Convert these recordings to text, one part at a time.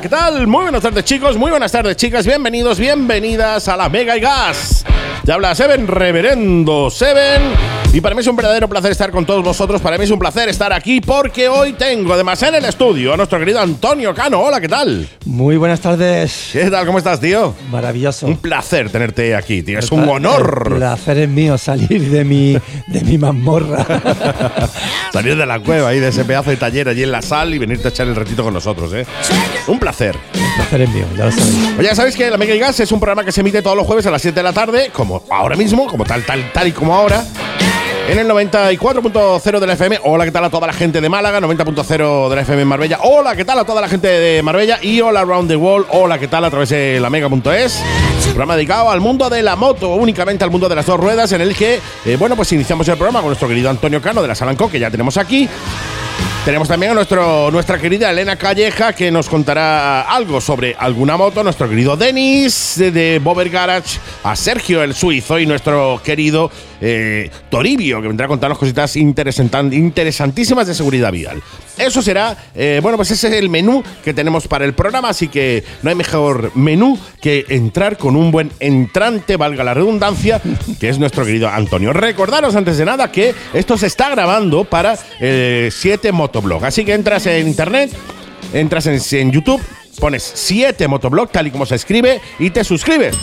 ¿qué tal? Muy buenas tardes chicos, muy buenas tardes chicas, bienvenidos, bienvenidas a la Mega y Gas. Te habla Seven, Reverendo Seven. Y para mí es un verdadero placer estar con todos vosotros. Para mí es un placer estar aquí porque hoy tengo además en el estudio a nuestro querido Antonio Cano. Hola, ¿qué tal? Muy buenas tardes. ¿Qué tal? ¿Cómo estás, tío? Maravilloso. Un placer tenerte aquí, tío. Es un honor. El placer es mío salir de mi, de mi mazmorra. salir de la cueva ahí, de ese pedazo de taller allí en la sal y venirte a echar el ratito con nosotros, ¿eh? Un placer. El placer es mío, ya lo sabéis. Oye, ya sabéis que La Mega y Gas es un programa que se emite todos los jueves a las 7 de la tarde, como ahora mismo, como tal, tal, tal y como ahora. En el 94.0 de la FM. Hola, ¿qué tal a toda la gente de Málaga? 90.0 de la FM en Marbella. Hola, ¿qué tal a toda la gente de Marbella? Y hola around the world. Hola, ¿qué tal a través de la mega.es? Programa dedicado al mundo de la moto, únicamente al mundo de las dos ruedas, en el que, eh, bueno, pues iniciamos el programa con nuestro querido Antonio Cano de la Salanco, que ya tenemos aquí. Tenemos también a nuestro, nuestra querida Elena Calleja que nos contará algo sobre alguna moto, nuestro querido Denis de, Bober Garage, a Sergio el suizo y nuestro querido eh, Toribio que vendrá a contarnos cositas interesantísimas de seguridad vial. Eso será, eh, bueno, pues ese es el menú que tenemos para el programa, así que no hay mejor menú que entrar con un buen entrante, valga la redundancia, que es nuestro querido Antonio. Recordaros antes de nada que esto se está grabando para 7 Motoblog, así que entras en internet, entras en, en YouTube, pones 7 Motoblog, tal y como se escribe, y te suscribes.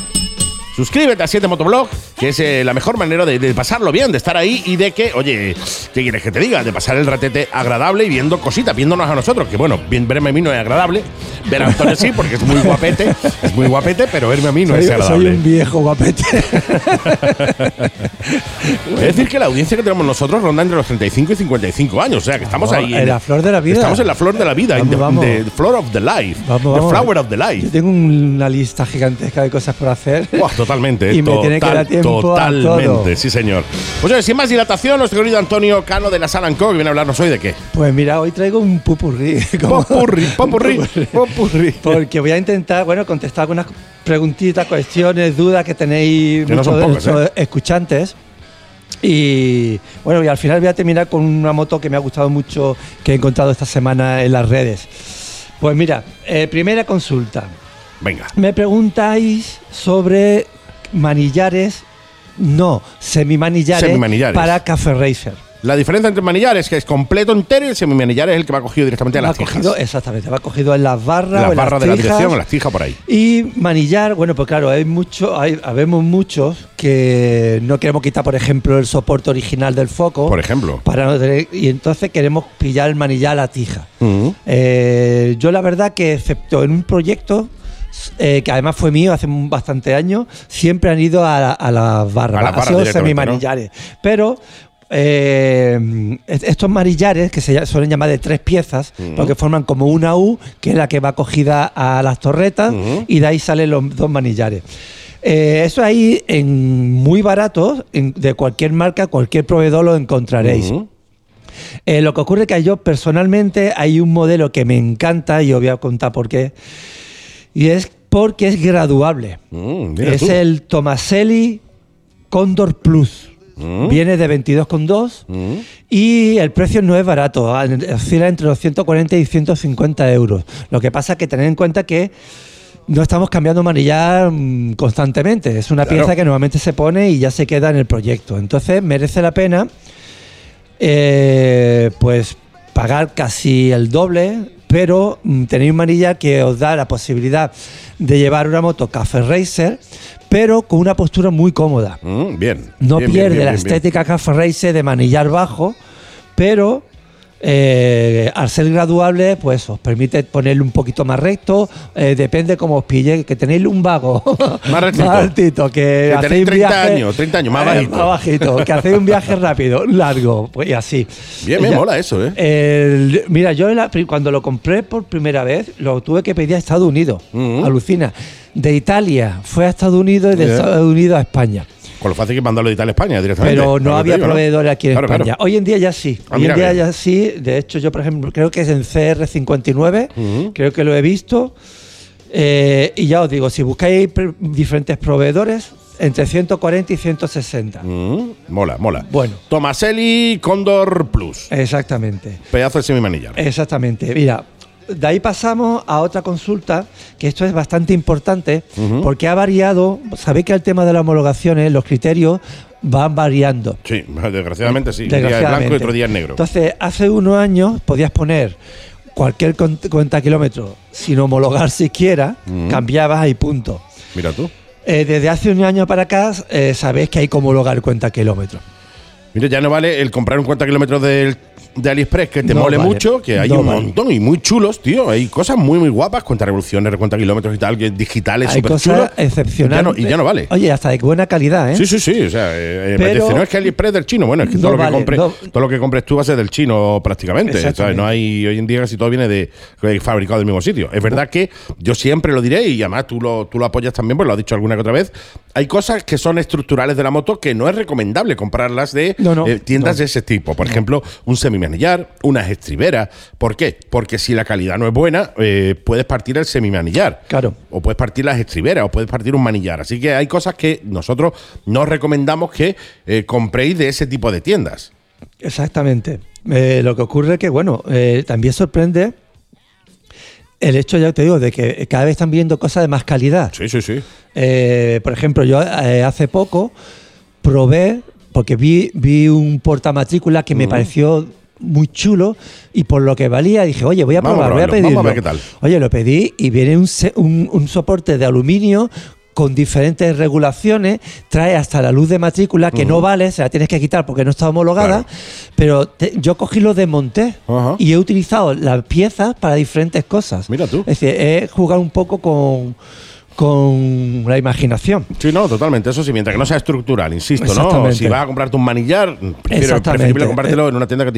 Suscríbete a 7 Motoblog, que es eh, la mejor manera de, de pasarlo bien, de estar ahí y de que, oye, ¿qué quieres que te diga? De pasar el ratete agradable y viendo cositas, viéndonos a nosotros, que bueno, verme a mí no es agradable, ver a Antonio sí, porque es muy guapete, es muy guapete, pero verme a mí no soy, es soy agradable. un viejo guapete. Es decir, que la audiencia que tenemos nosotros ronda entre los 35 y 55 años, o sea, que estamos Vamos, ahí. en la flor de la vida. Estamos en la flor de la vida, Vamos, the, vamos. the floor of the life, Vamos, the flower of the life. Yo tengo una lista gigantesca de cosas por hacer. Buah, totalmente, Y me tiene que dar tiempo a totalmente, todo. sí señor. Pues oye, sin más dilatación, nuestro querido Antonio Cano de la Salanco, que viene a hablarnos hoy de qué. Pues mira, hoy traigo un pupurrí. Popurri, popurri, popurri. Porque voy a intentar, bueno, contestar algunas preguntitas, cuestiones, dudas que tenéis Que no son pocas, ¿eh? escuchantes. Y bueno, y al final voy a terminar con una moto que me ha gustado mucho, que he encontrado esta semana en las redes. Pues mira, eh, primera consulta. Venga. Me preguntáis sobre manillares, no, semimanillares, Semimanillares. para Café Racer. La diferencia entre el manillar es que es completo entero y el semimanillar es el que va cogido directamente a las tijas. cogido, exactamente, va cogido en las barras, o las en barras las de la tijas. dirección, en las tijas por ahí. Y manillar, bueno, pues claro, hay mucho, hay, habemos muchos que no queremos quitar, por ejemplo, el soporte original del foco. Por ejemplo. Para no tener- y entonces queremos pillar el manillar a la tija. Eh, yo la verdad que excepto en un proyecto eh, que además fue mío hace bastante años, siempre han ido a, la- a las barras, A sido directamente, semimanillares. Pero eh, est- estos marillares, que se suelen llamar de tres piezas, porque forman como una U, que es la que va cogida a las torretas, y de ahí salen los dos manillares. Eh, eso ahí, en muy baratos, en- de cualquier marca, cualquier proveedor lo encontraréis. Eh, lo que ocurre es que yo personalmente hay un modelo que me encanta y os voy a contar por qué. Y es porque es graduable. Mm, es tú. el Tomaselli Condor Plus. Mm. Viene de 22,2 Mm. y el precio no es barato, ah, oscila entre los 140 y 150 euros. Lo que pasa es que tener en cuenta que no estamos cambiando manillar mm, constantemente. Es una Claro. pieza que normalmente se pone y ya se queda en el proyecto. Entonces merece la pena eh, pues pagar casi el doble, pero mm, tenéis un manillar que os da la posibilidad de llevar una moto Café Racer, pero con una postura muy cómoda. Mm, bien. No Bien, pierde bien, la bien, estética Café Racer de manillar bajo, pero eh, al ser graduable, pues os permite ponerle un poquito más recto. eh, depende cómo os pille, que tenéis un vago Más rectito. altito, que, Que hacéis tenéis un 30 viaje- años, 30 años, más eh, bajito. más bajito, que hacéis un viaje rápido, largo, pues y así. Bien, me mola eso, ¿eh? El- mira, yo la cuando lo compré por primera vez, lo tuve que pedir a Estados Unidos. Alucina. De Italia fue a Estados Unidos y de. Estados Unidos a España. Con lo fácil que mandarlo de Italia a España directamente. Pero no había proveedores aquí en Claro, España. claro. Hoy en día ya sí. Ah, Hoy en día bien. ya sí. De hecho, yo, por ejemplo, creo que es en CR59. Ujú. Creo que lo he visto. Eh, y ya os digo, si buscáis diferentes proveedores, entre 140 y 160. Mm, mola, mola. Bueno. Tomaselli Condor Plus. Exactamente. Pedazo de semimanillar. Exactamente. Mira, de ahí pasamos a otra consulta, que esto es bastante importante, porque ha variado, sabéis que el tema de las homologaciones, los criterios van variando. Sí, desgraciadamente sí. Un día es blanco y otro día es negro. Entonces, hace unos años podías poner cualquier cuenta kilómetro sin homologar siquiera, cambiabas y punto. Mira tú. Eh, desde hace un año para acá eh, sabéis que hay que homologar cuenta kilómetro. Mira, ya no vale el comprar un cuenta kilómetros del de AliExpress que te mole mucho, que hay un montón y muy chulos, tío. Hay cosas muy, muy guapas, cuenta revoluciones, cuenta kilómetros y tal, que digitales, hay cosas excepcionales. Y, ya no vale. Oye, hasta de buena calidad, ¿eh? Sí, sí, sí. O sea, eh, no es que AliExpress del chino. Bueno, es que todo, lo que compres, todo lo que compres tú va a ser del chino prácticamente. No hay, hoy en día casi todo viene de, fabricado del mismo sitio. Es verdad que yo siempre lo diré y además tú lo, tú lo apoyas también, pues lo has dicho alguna que otra vez. Hay cosas que son estructurales de la moto que no es recomendable comprarlas de eh, tiendas de ese tipo. Por ejemplo, un semimanillar, una estribera. ¿Por qué? Porque si la calidad no es buena, eh, puedes partir el semimanillar. Claro. O puedes partir las estriberas, o puedes partir un manillar. Así que hay cosas que nosotros no recomendamos que eh, compréis de ese tipo de tiendas. Exactamente. Eh, lo que ocurre es que, bueno, también sorprende el hecho, ya te digo, de que cada vez están viendo cosas de más calidad. Sí, sí, sí. por ejemplo, yo hace poco probé, porque vi, vi un portamatrícula que me pareció muy chulo y por lo que valía dije, oye, voy a probar, voy a pedirlo. Vamos a ver qué tal. Oye, lo pedí y viene un, un, soporte de aluminio con diferentes regulaciones, trae hasta la luz de matrícula que no vale, se la tienes que quitar porque no está homologada, pero yo cogí lo desmonté y he utilizado las piezas para diferentes cosas. Mira tú. Es decir, he jugado un poco con con la imaginación. Sí, no, totalmente. Eso sí, mientras que no sea estructural, insisto, ¿no? Si vas a comprarte un manillar, prefiero, preferible comprártelo en una tienda que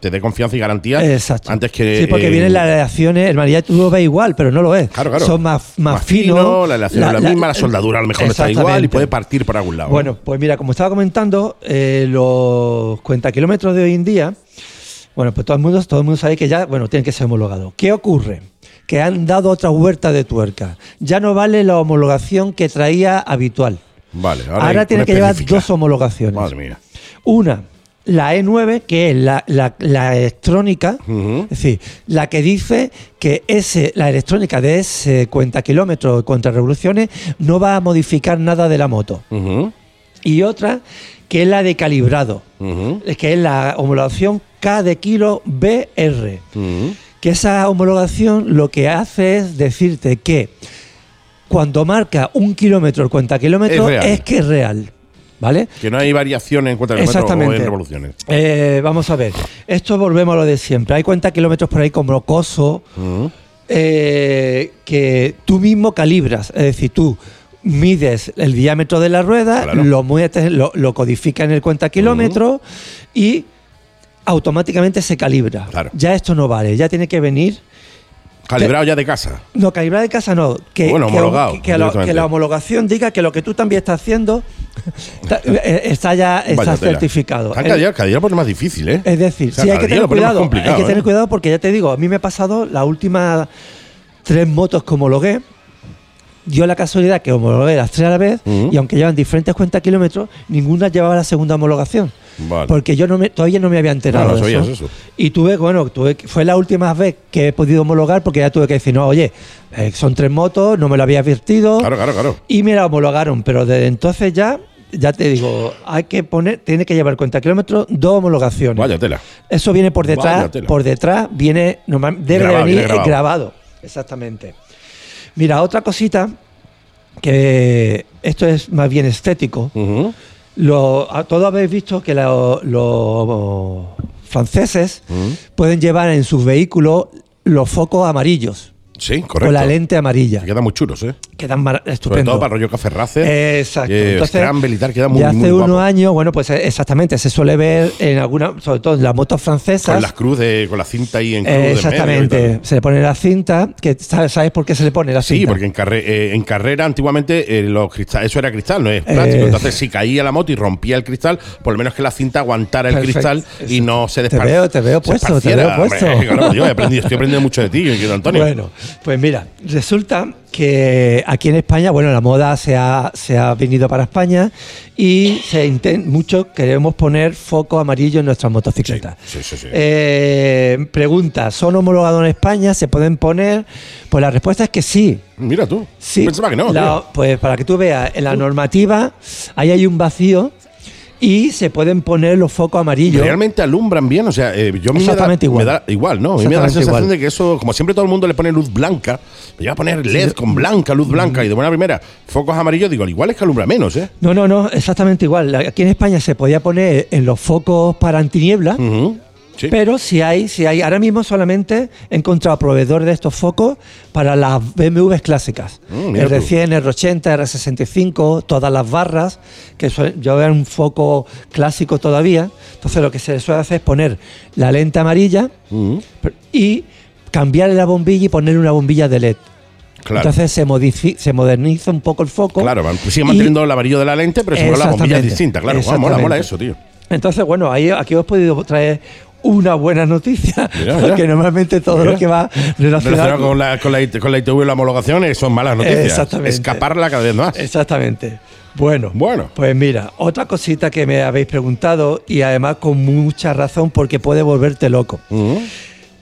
te, dé confianza y garantía Exacto. antes que. Sí, porque eh, vienen las aleaciones, el manillar tú lo ves igual, pero no lo es. Claro, claro. Son más, más, finos. la aleación es la, misma, la soldadura a lo mejor está igual y puede partir por algún lado. Bueno, pues mira, como estaba comentando, eh, los cuentakilómetros de hoy en día, bueno, pues todo el mundo, todo el mundo sabe que ya, bueno, tienen que ser homologados. ¿Qué ocurre? Que han dado otra huerta de tuerca. Ya no vale la homologación que traía habitual. Vale, ahora, tiene que llevar dos homologaciones. Madre mía. Una, la E9, que es la, electrónica, es decir, la que dice que ese, la electrónica de ese cuenta kilómetros contra revoluciones no va a modificar nada de la moto. Y otra, que es la de calibrado, que es la homologación K de kilo BR que esa homologación lo que hace es decirte que cuando marca un kilómetro el cuenta kilómetro es, que es real. ¿Vale? Que no hay variaciones en cuenta kilómetros o en revoluciones. Eh, vamos a ver. Esto volvemos a lo de siempre. Hay cuenta kilómetros por ahí como rocoso eh, que tú mismo calibras. Es decir, tú mides el diámetro de la rueda, lo, lo, lo codifica en el cuenta kilómetro y automáticamente se calibra. Ya esto no vale, ya tiene que venir. Calibrado ya de casa. No, calibrado de casa no. Que, bueno, homologado. Que, la homologación diga que lo que tú también estás haciendo eh, está ya está certificado. Cada día, es más difícil, ¿eh? Es decir, sí hay que tener cuidado. Hay que tener ¿eh? cuidado porque ya te digo, a mí me ha pasado las últimas tres motos que homologué dio la casualidad que homologué las tres a la vez y aunque llevan diferentes cuentas kilómetros, ninguna llevaba la segunda homologación. Porque yo no me, todavía no me había enterado de eso. Y tuve, bueno, tuve, fue la última vez que he podido homologar porque ya tuve que decir, no, oye, eh, son tres motos, no me lo había advertido. Claro, claro, claro. Y me la homologaron, pero desde entonces ya ya te digo, hay que poner, tiene que llevar cuenta kilómetros, dos homologaciones. Vaya tela. Eso viene por detrás, por detrás viene, debe venir grabado. Exactamente. Mira, otra cosita que esto es más bien estético. todos habéis visto que los franceses pueden llevar en sus vehículos los focos amarillos. Sí, correcto. Con la lente amarilla. quedan muy chulos, ¿eh? Quedan estupendos. Sobre todo para rollo café racer. Exacto. Eh, Entonces, y tal, queda muy, ya hace unos años, bueno, pues eh, exactamente, se suele ver en algunas, sobre todo en las motos francesas. Con las cruces, con la cinta ahí en cruz Exactamente. se le pone la cinta, que ¿sabes por qué se le pone la cinta? Sí, porque en, eh, en carrera antiguamente los cristal, eso era cristal, no es plástico. Entonces, si caía la moto y rompía el cristal, por lo menos que la cinta aguantara el cristal y no se desparciera. Te veo, te veo puesto, te veo puesto. yo he aprendido, estoy aprendiendo mucho de ti, Antonio. Bueno, pues mira, resulta que aquí en España, bueno, la moda se ha, se ha venido para España y se muchos queremos poner foco amarillo en nuestras motocicletas. Sí, sí, sí. Eh, pregunta, ¿son homologados en España? ¿Se pueden poner? Pues la respuesta es que sí. Mira tú. Sí. Pensaba que no. La- pues para que tú veas, en la normativa ahí hay un vacío y se pueden poner los focos amarillos. Realmente alumbran bien, o sea, eh, yo me da, igual. me da igual, ¿no? A mí me da la sensación igual. de que eso, como siempre todo el mundo le pone luz blanca, me lleva a poner LED con blanca, luz blanca, y de buena primera, focos amarillos, digo, al igual es que alumbra menos, ¿eh? No, no, no, exactamente igual. Aquí en España se podía poner en los focos para antiniebla. Sí. Pero si hay, si hay, ahora mismo solamente he encontrado proveedores de estos focos para las BMWs clásicas. Mm, mira tú. R100, R80, R65, todas las barras, que suelen- yo veo un foco clásico todavía. Entonces lo que se suele hacer es poner la lente amarilla Ujú. y cambiarle la bombilla y ponerle una bombilla de LED. Claro. Entonces se, se moderniza un poco el foco. Claro, pues sigue manteniendo el amarillo de la lente, pero seguro la bombilla es distinta, claro. Mola, mola eso, tío. Entonces, bueno, ahí aquí os he podido traer una buena noticia, Mira, mira. porque normalmente todo Mira. lo que va relacionado con la, con, la, IT con la ITV y la homologación son malas noticias. Exactamente. Escaparla cada vez más. Exactamente. Bueno, Bueno. pues mira, otra cosita que me habéis preguntado y además con mucha razón porque puede volverte loco.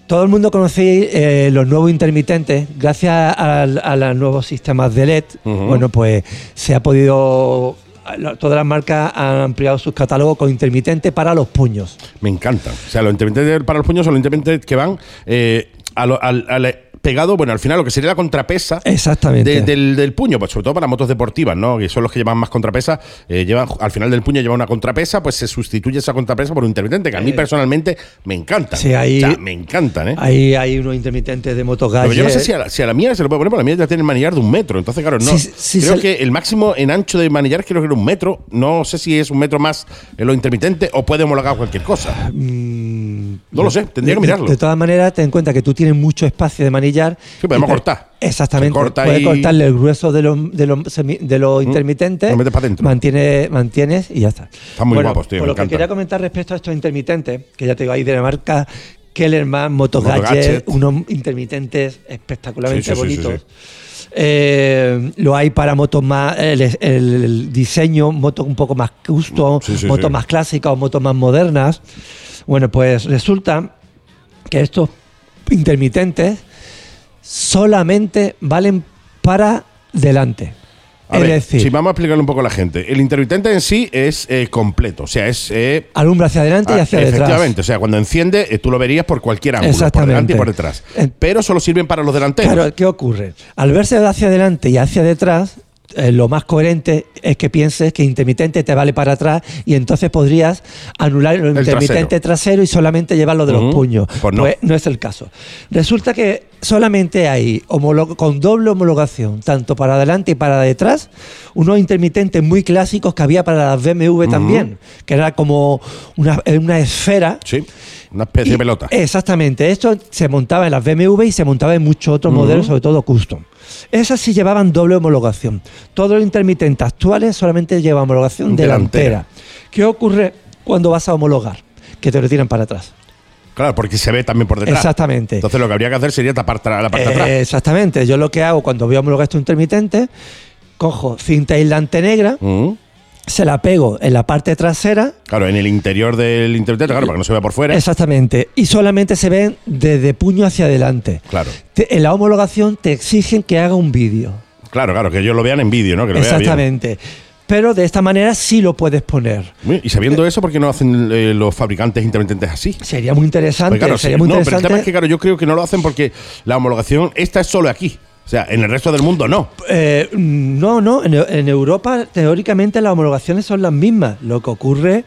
Todo el mundo conocéis eh, los nuevos intermitentes, gracias a, los nuevos sistemas de LED. Bueno, pues se ha podido. La- Todas las marcas han ampliado sus catálogos con intermitentes para los puños. Me encantan. O sea, los intermitentes para los puños son los intermitentes que van eh, a al- pegado, bueno, al final lo que sería la contrapesa Exactamente. de- del, del puño, pues sobre todo para motos deportivas, ¿no? Que son los que llevan más contrapesa, eh, llevan al final del puño lleva una contrapesa, pues se sustituye esa contrapesa por un intermitente, que a mí personalmente me encantan. Eh, sí, ahí- o sea, me encantan, ¿eh? Ahí hay unos intermitentes de motos Pero yo no sé si a, la, si a la mía se lo puede poner, porque la mía ya tiene el manillar de un metro. Entonces, claro, no. Sí, sí, creo que el máximo en ancho de manillar creo que era un metro. No sé si es un metro más en lo intermitente o puede homologar cualquier cosa. Mm, No lo sé, tendría que mirarlo. De, todas maneras, ten en cuenta que tú tienes mucho espacio de manillar. Sí, podemos te- cortar. Exactamente. Corta Puedes y- cortarle el grueso de los, de los, de los intermitentes. lo metes pa' dentro. Mantiene, mantienes y ya está. Están muy Bueno, guapos, tío, Por me lo que quería comentar respecto a estos intermitentes, que ya te digo ahí de la marca Kellerman, Moto Moto Gadget, Gadget. unos intermitentes espectacularmente Sí, sí, bonitos. Eh, lo hay para motos más, el, el- el diseño, motos un poco más custom, Sí, sí, motos sí. más clásicas o motos más modernas. Bueno, pues resulta que estos intermitentes solamente valen para delante. A es ver, decir, si vamos a explicarle un poco a la gente. El intermitente en sí es eh, completo. O sea, es. eh, alumbra hacia adelante y ah, hacia detrás. efectivamente, o sea, cuando enciende, eh, tú lo verías por cualquier ángulo, por delante y por detrás. Pero solo sirven para los delanteros. Claro, ¿qué ocurre? Al verse hacia adelante y hacia detrás, eh, lo más coherente es que pienses que intermitente te vale para atrás y entonces podrías anular el, intermitente trasero. y solamente llevarlo de los puños. Pues no. no es el caso. Resulta que solamente hay con doble homologación, tanto para adelante y para detrás, unos intermitentes muy clásicos que había para las BMW también, que era como una, una esfera Sí, una especie y- de pelota. Exactamente. Esto se montaba en las BMW y se montaba en muchos otros modelos, sobre todo custom. Esas sí llevaban doble homologación. Todos los intermitentes actuales solamente llevan homologación Delantera. delantera. ¿Qué ocurre cuando vas a homologar? Que te lo tiran para atrás. Claro, porque se ve también por detrás. Exactamente. Entonces lo que habría que hacer sería tapar la parte de Eh, atrás. exactamente. Yo lo que hago cuando voy a homologar estos intermitentes, cojo cinta aislante negra, Ujú. Se la pego en la parte trasera Claro, en el interior del intermitente, claro, para que no se vea por fuera. Exactamente. Y solamente se ven desde puño hacia adelante. Claro. Te- en la homologación te exigen que haga un vídeo. Claro, claro, que ellos lo vean en vídeo, ¿no? Que lo vea bien. Exactamente. Pero de esta manera sí lo puedes poner. Y sabiendo eso, ¿por qué no hacen eh, los fabricantes intermitentes así? Sería muy interesante. Porque, claro, sería sí. muy no, pero el interesante. tema es que, claro, yo creo que no lo hacen porque la homologación, esta es solo aquí. O sea, en el resto del mundo no. Eh, no, no. En, Europa, teóricamente, las homologaciones son las mismas. Lo que ocurre,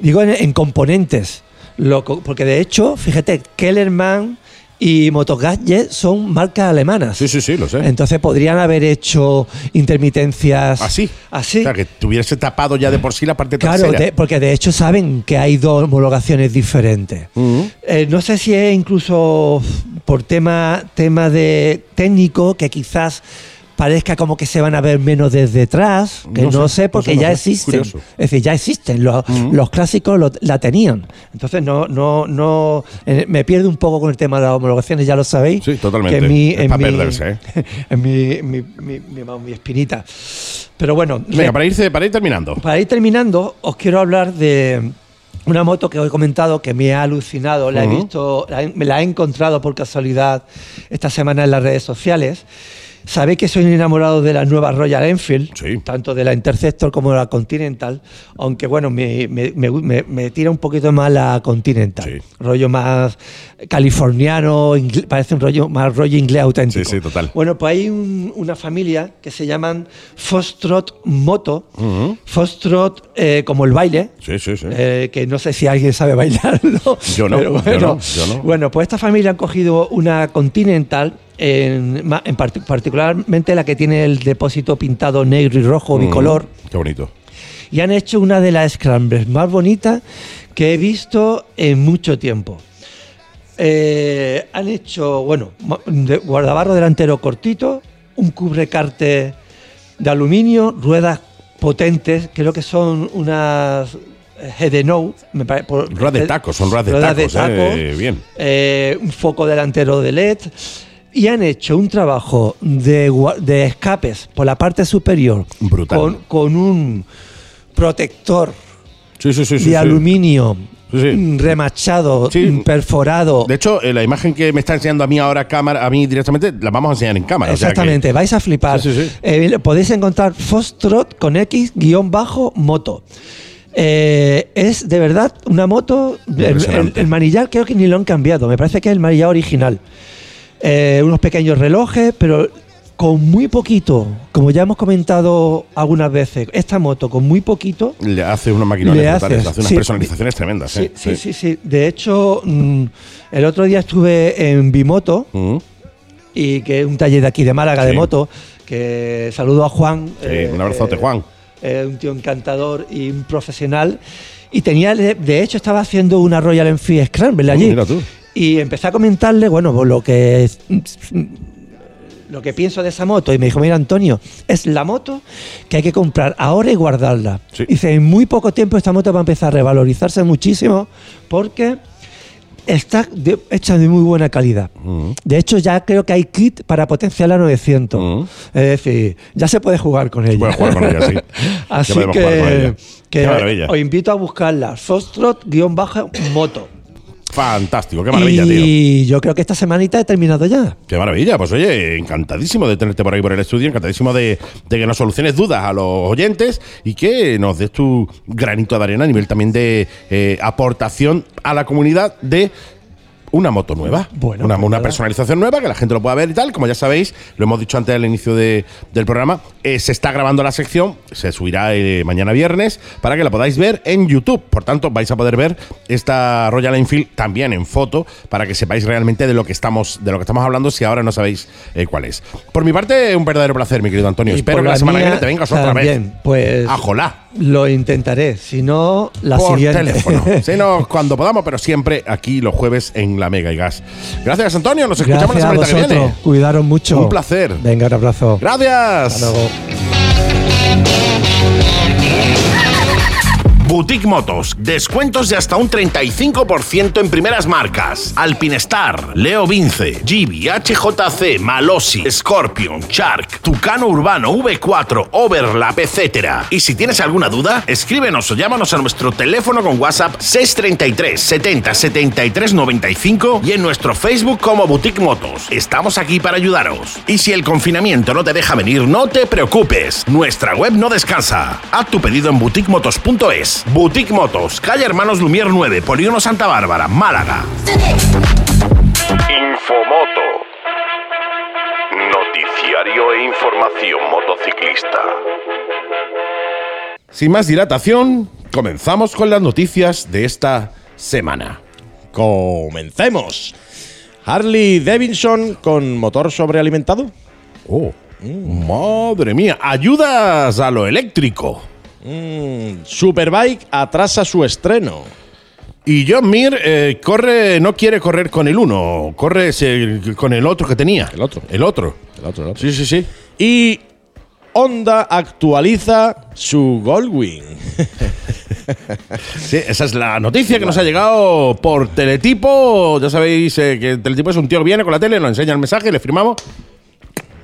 digo, en, en componentes. Lo porque de hecho, fíjate, Kellerman y Motogadget son marcas alemanas. Sí, sí, sí, lo sé. Entonces podrían haber hecho intermitencias Así. Así. O sea, que tuviese tapado ya de por sí la parte Claro, trasera. de- porque de hecho saben que hay dos homologaciones diferentes. Eh, no sé si es incluso por tema, tema de técnico que quizás parezca como que se van a ver menos desde detrás, que No no, sé, sé, porque no ya sé. existen. Curioso. Es decir, ya existen. Los, los clásicos lo- la tenían. Entonces no, no, no eh, me pierdo un poco con el tema de las homologaciones, ya lo sabéis. Sí, totalmente. Que en mi, Es en pa' mi- perderse, ¿eh? en mi, mi, mi- mi- vamos, mi espinita. Pero bueno, Venga, para, irse, para ir terminando. para ir terminando, os quiero hablar de una moto que os he comentado que me ha alucinado. La he Ujú. visto, la he- me la he encontrado por casualidad esta semana en las redes sociales. Sabéis que soy enamorado de la nueva Royal Enfield, Sí. tanto de la Interceptor como de la Continental, aunque bueno, me, me- me- me- tira un poquito más la Continental. Sí. Rollo más californiano, ingle- parece un rollo más rollo inglés auténtico. Sí, sí, total. Bueno, pues hay un- una familia que se llaman Foxtrot Moto. Ujú. Foxtrot eh, como el baile. Sí, sí, sí. eh, que no sé si alguien sabe bailarlo. Yo no, yo no, yo no. Bueno, pues esta familia han cogido una Continental, en, particularmente la que tiene el depósito pintado negro y rojo bicolor, Mm, Qué bonito. y han hecho una de las scrambles más bonitas que he visto en mucho tiempo. Eh, han hecho, bueno, de- guardabarro delantero cortito, un cubrecarte de aluminio, ruedas potentes, creo que son unas eh, por- Ruedas de eh, tacos, son ruedas de ruedas tacos. taco, eh, bien. eh, un foco delantero de LED y han hecho un trabajo de, de escapes por la parte superior Brutal. Con, con un protector Sí, sí, sí. de aluminio Sí, remachado, Sí. perforado. De hecho, eh, la imagen que me está enseñando a mí ahora cámara, a mí directamente, la vamos a enseñar en cámara. o sea que- Exactamente, vais a flipar. Sí. Eh, podéis encontrar Foxtrot con X guion bajo moto. Eh, es de verdad una moto. El, el- Impresionante. el manillar creo que ni lo han cambiado. Me parece que es el manillar original. Eh, unos pequeños relojes, pero con muy poquito, como ya hemos comentado algunas veces, esta moto con muy poquito le hace Le brutales, haces, hace unas sí. personalizaciones tremendas. Sí, eh, sí, sí, sí. De hecho, mm, el otro día estuve en Bimoto, y que es un taller de aquí de Málaga de moto, que saludo a Juan. Sí, un abrazote, Juan. eh, un tío encantador y un profesional. Y tenía, de hecho, estaba haciendo una Royal Enfield Scramble allí. Oh, mira tú. Y empecé a comentarle, bueno, pues lo que lo que pienso de esa moto y me dijo, mira Antonio, es la moto que hay que comprar ahora y guardarla. Sí. Dice, en muy poco tiempo esta moto va a empezar a revalorizarse muchísimo porque está de- hecha de muy buena calidad. Mm. De hecho, ya creo que hay kit para potenciar la 900. Mm. Es decir, ya se puede jugar con ella. Puedes jugar con ella, sí. Así que, os invito a buscarla. Foxtrot-moto. Fantástico, qué maravilla, tío. y yo creo que esta semanita he terminado ya. Qué maravilla, pues oye, encantadísimo de tenerte por ahí por el estudio, encantadísimo de, de que nos soluciones dudas a los oyentes y que nos des tu granito de arena a nivel también de eh, aportación a la comunidad de una moto nueva, Bueno, una, pues una personalización nueva que la gente lo pueda ver y tal. Como ya sabéis, lo hemos dicho antes al inicio de- del programa, eh, se está grabando la sección, se subirá eh, mañana viernes para que la podáis ver en YouTube. Por tanto, vais a poder ver esta Royal Enfield también en foto para que sepáis realmente de lo que estamos, de lo que estamos hablando si ahora no sabéis eh, cuál es. Por mi parte, un verdadero placer, mi querido Antonio. Y Espero que la la semana que viene te vengas otra vez. Pues Ajolá. lo intentaré. Si no, la por siguiente. teléfono. Sí, no, cuando podamos, pero siempre aquí los jueves en la Mega y Gas. Gracias, Antonio. Nos escuchamos Gracias la a semana que viene. Cuidaros mucho. Un placer. Venga, un abrazo. Gracias. Hasta luego. Boutique Motos. Descuentos de hasta un 35% en primeras marcas. Alpinestar, Leo Vince, Gibi, HJC, Malossi, Scorpion, Shark, Tucano Urbano, V4, Overlap, etc. Y si tienes alguna duda, escríbenos o llámanos a nuestro teléfono con WhatsApp 633 70 73 95 y en nuestro Facebook como Boutique Motos. Estamos aquí para ayudaros. Y si el confinamiento no te deja venir, no te preocupes. Nuestra web no descansa. Haz tu pedido en boutiquemotos.es. Boutique Motos, calle Hermanos Lumier 9, Polígono Santa Bárbara, Málaga. Infomoto. Noticiario e información motociclista. Sin más dilatación, comenzamos con las noticias de esta semana. Comencemos. Harley Davidson con motor sobrealimentado. Oh, madre mía, ayudas a lo eléctrico. Mm, Superbike atrasa su estreno. Y John Mir eh, corre, no quiere correr con el uno, corre con el otro que tenía. El otro. El otro. El otro, el otro. Sí, sí, sí. Y Honda actualiza su Goldwing. Sí, esa es la noticia que nos ha llegado por Teletipo. Ya sabéis eh, que Teletipo es un tío que viene con la tele, nos enseña el mensaje, le firmamos.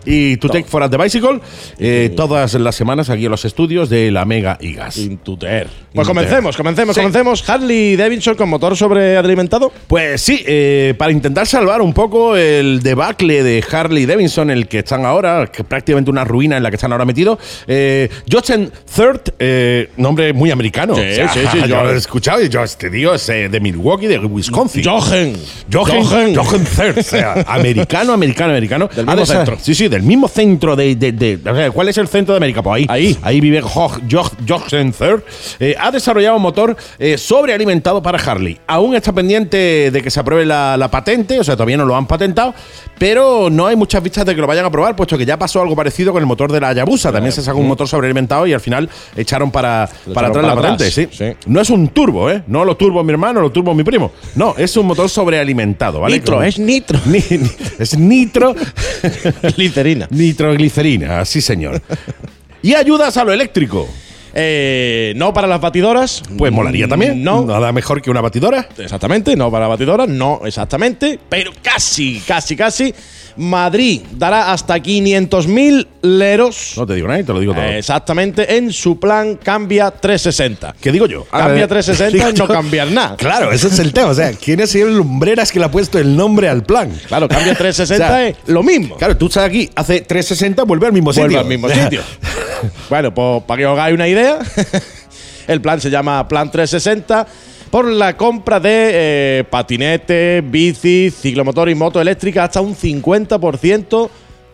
Y To Take for the Bicycle, eh, todas las semanas aquí en los estudios de la Mega y Gas. Intuter. Pues comencemos, comencemos, Sí. comencemos. Harley Davidson con motor sobrealimentado. Pues sí, eh, para intentar salvar un poco el debacle de Harley Davidson, el que están ahora, que prácticamente una ruina en la que están ahora metidos, eh, Jochen Third, eh, nombre muy americano. Sí, sí, sí, yo yo- lo he escuchado y yo, este tío es eh, de Milwaukee, de Wisconsin. Jochen. Jochen, Jochen. Jochen Third, o sea, americano, americano, americano. Del mismo centro. Sí, sí, del mismo centro de, de- de- ¿Cuál es el centro de América? Pues ahí. Ahí. Ahí vive Jo- Jo- Jochen Third. Eh, ha desarrollado un motor eh, sobrealimentado para Harley. Aún está pendiente de que se apruebe la, la patente, o sea, todavía no lo han patentado, pero no hay muchas vistas de que lo vayan a aprobar, puesto que ya pasó algo parecido con el motor de la Hayabusa. También se sacó un motor sobrealimentado y al final echaron para, Lo para echaron atrás la patente. atrás, Sí. sí. No es un turbo, ¿eh? No lo turbo mi hermano, lo turbo mi primo. No, es un motor sobrealimentado, ¿vale? Nitro, es nitro. Ni- ni- es nitro. Glicerina. Nitroglicerina, sí señor. y ayudas a lo eléctrico. Eh, no para las batidoras. Pues molaría también. No. Nada mejor que una batidora. Exactamente, no para batidoras, no exactamente, pero casi, casi, casi. Madrid dará hasta 500.000 leros. No te digo nada y te lo digo todo. Exactamente, en su plan Cambia 360. ¿Qué digo yo? Cambia Ah, 360 digo es no cambiar nada. Claro, ese es el tema. O sea, ¿quién es el lumbreras que le ha puesto el nombre al plan? Claro, Cambia 360 O sea, es lo mismo. Claro, tú estás aquí, hace 360, vuelve al mismo Vuelve sitio. al mismo sitio. bueno, pues para que os hagáis una idea, el plan se llama Plan 360 por la compra de eh, patinete, bici, ciclomotor y moto eléctrica hasta un 50%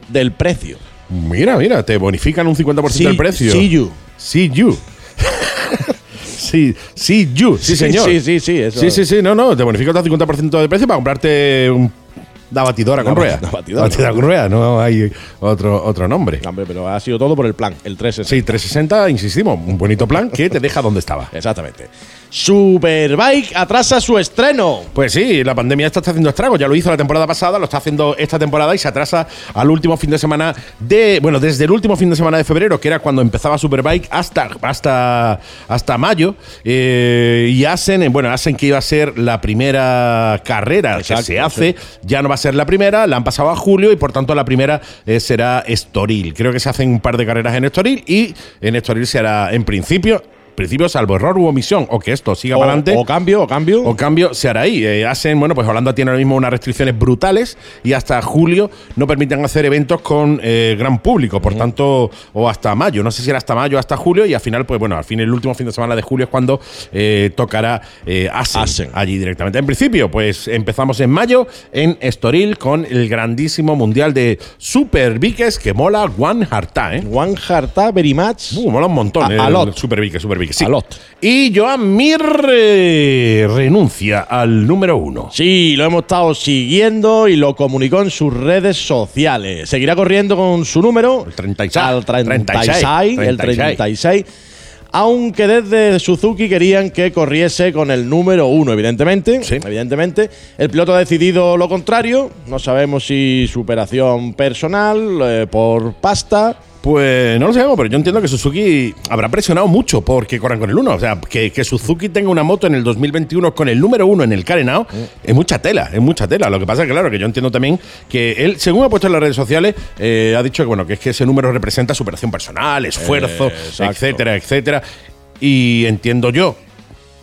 del precio. Mira, mira, te bonifican un 50% Sí, del precio. sí, you. See you. sí, sí, you. Sí, señor. Sí, sí, sí. Eso. Sí, sí, sí, no, no, te bonifica hasta el 50% de precio para comprarte un- una batidora con Una rueda. ba- una batidora. con rueda, no hay otro, otro nombre. Hombre, pero ha sido todo por el plan, el 360. Sí, 360, insistimos, un bonito plan que te deja donde estaba. Exactamente. Superbike atrasa su estreno. Pues sí, la pandemia esta está haciendo estragos. Ya lo hizo la temporada pasada, lo está haciendo esta temporada y se atrasa al último fin de semana de. Bueno, desde el último fin de semana de febrero, que era cuando empezaba Superbike, hasta, hasta, hasta mayo. Eh, y hacen, bueno, hacen que iba a ser la primera carrera Exacto, que se hace. Ya no va a ser la primera, la han pasado a julio y por tanto la primera eh, será Estoril. Creo que se hacen un par de carreras en Estoril y en Estoril se hará, en principio. Principio, salvo error u omisión, o que esto siga O, para adelante. o cambio, o cambio. O cambio se hará ahí. Eh, hacen, bueno, pues Holanda tiene ahora mismo unas restricciones brutales y hasta julio no permiten hacer eventos con eh, gran público. Por tanto, o hasta mayo. No sé si era hasta mayo o hasta julio. Y al final, pues bueno, al fin, el último fin de semana de julio es cuando eh, tocará eh, Asen, allí directamente. En principio, pues empezamos en mayo en Estoril con el grandísimo mundial de Super Bikes que mola One Harta, ¿eh? One Harta Very Much. Uh, mola un montón. A- lot. Super Bike, Super Bike, sí. A lot. Y Joan Mir eh, renuncia al número uno. Sí, lo hemos estado siguiendo y lo comunicó en sus redes sociales. Seguirá corriendo con su número. El 36. Al 36, 36, el 36. 36. Aunque desde Suzuki querían que corriese con el número uno, evidentemente. Sí. Evidentemente. El piloto ha decidido lo contrario. No sabemos si superación personal, eh, por pasta. Pues no lo sabemos, pero yo entiendo que Suzuki habrá presionado mucho porque corran con el 1. O sea, que, que Suzuki tenga una moto en el 2021 con el número 1 en el Carenao es mucha tela, es mucha tela. Lo que pasa es que, claro, que yo entiendo también que él, según ha puesto en las redes sociales, eh, ha dicho que, bueno, que es que ese número representa superación personal, esfuerzo, Eh, etcétera, etcétera. Y entiendo yo,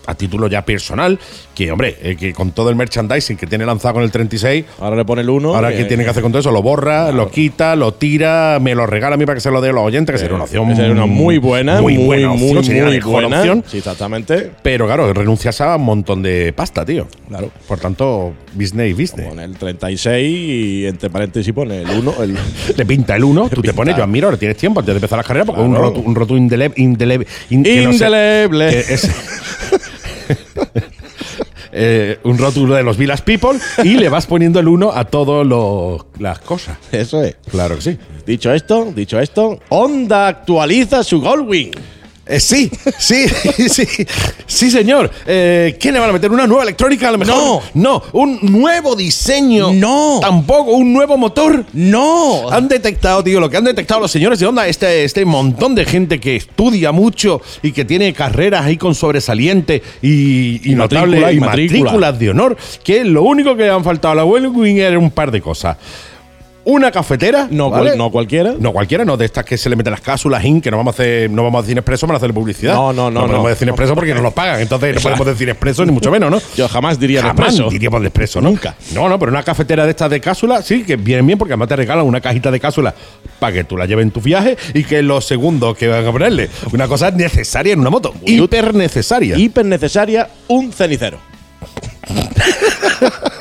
a título ya personal, que, hombre, eh, que con todo el merchandising que tiene lanzado con el 36, Ahora le pone el uno. Ahora, que- ¿qué tiene que hacer con todo eso? Lo borra, lo quita, lo tira, me lo regala a mí para que se lo dé a los oyentes, que sería una opción. Una muy buena, muy, muy, buena muy, opción, sería la muy buena. opción. Sí, exactamente. Pero claro, renuncias a un montón de pasta, tío. Claro. Por tanto, business y business. Pone el 36 y entre paréntesis pone el 1. El, Le pinta el 1, tú te pones, yo admiro, ahora tienes tiempo antes de empezar las carreras, porque Claro. un roto, un roto indele- indele- in- que no sé- Indeleble. que es- Eh, un rótulo de los Villas People y le vas poniendo el 1 a todas las cosas. Eso es. Claro que sí. Dicho esto, dicho esto, Honda actualiza su Goldwing. Eh, sí, sí, sí, sí, señor. Eh, ¿Qué le van a meter? ¿Una nueva electrónica a lo mejor? No. No, un nuevo diseño. No. Tampoco, un nuevo motor. No. Han detectado, tío, lo que han detectado los señores de onda, este, este montón de gente que estudia mucho y que tiene carreras ahí con sobresaliente y, y Y notable matrícula, y y matrícula. matrículas de honor, que lo único que le han faltado a la Wellwing era un par de cosas. Una cafetera. No, ¿vale? cual- no cualquiera. No cualquiera, no de estas que se le meten las cápsulas in, que no vamos a hacer, no vamos a decir expreso para hacerle publicidad. No, no, no, No podemos no. decir expreso porque no nos pagan, entonces no podemos decir expreso ni mucho menos, ¿no? Yo jamás diría Jamás Nespresso. diríamos de expreso, ¿no? Nunca. No, no, pero una cafetera de estas de cápsula, sí, que vienen bien porque además te regalan una cajita de cápsula para que tú la lleves en tu viaje y que lo segundo que van a ponerle, una cosa necesaria en una moto, Muy hiper necesaria. Hiper necesaria, un cenicero.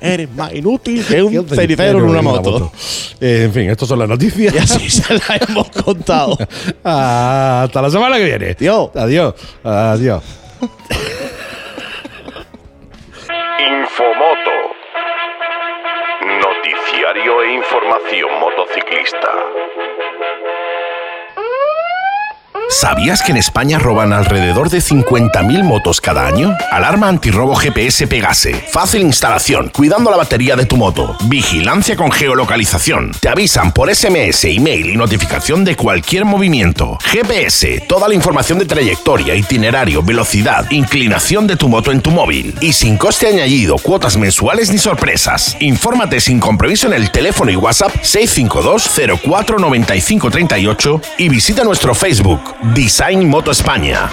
Eres más inútil que un cenicero en una moto. Eh, en fin, estas son las noticias. Y así se la hemos contado. Ah, Hasta la semana que viene. Adiós. Adiós. Adiós. Infomoto. Noticiario e información motociclista. ¿Sabías que en España roban alrededor de 50.000 motos cada año? Alarma antirrobo GPS Pegase. Fácil instalación, cuidando la batería de tu moto. Vigilancia con geolocalización. Te avisan por SMS, email y notificación de cualquier movimiento. GPS, toda la información de trayectoria, itinerario, velocidad, inclinación de tu moto en tu móvil. Y sin coste añadido, cuotas mensuales ni sorpresas. Infórmate sin compromiso en el teléfono y WhatsApp 652 04 95 38 y visita nuestro Facebook Design Moto España.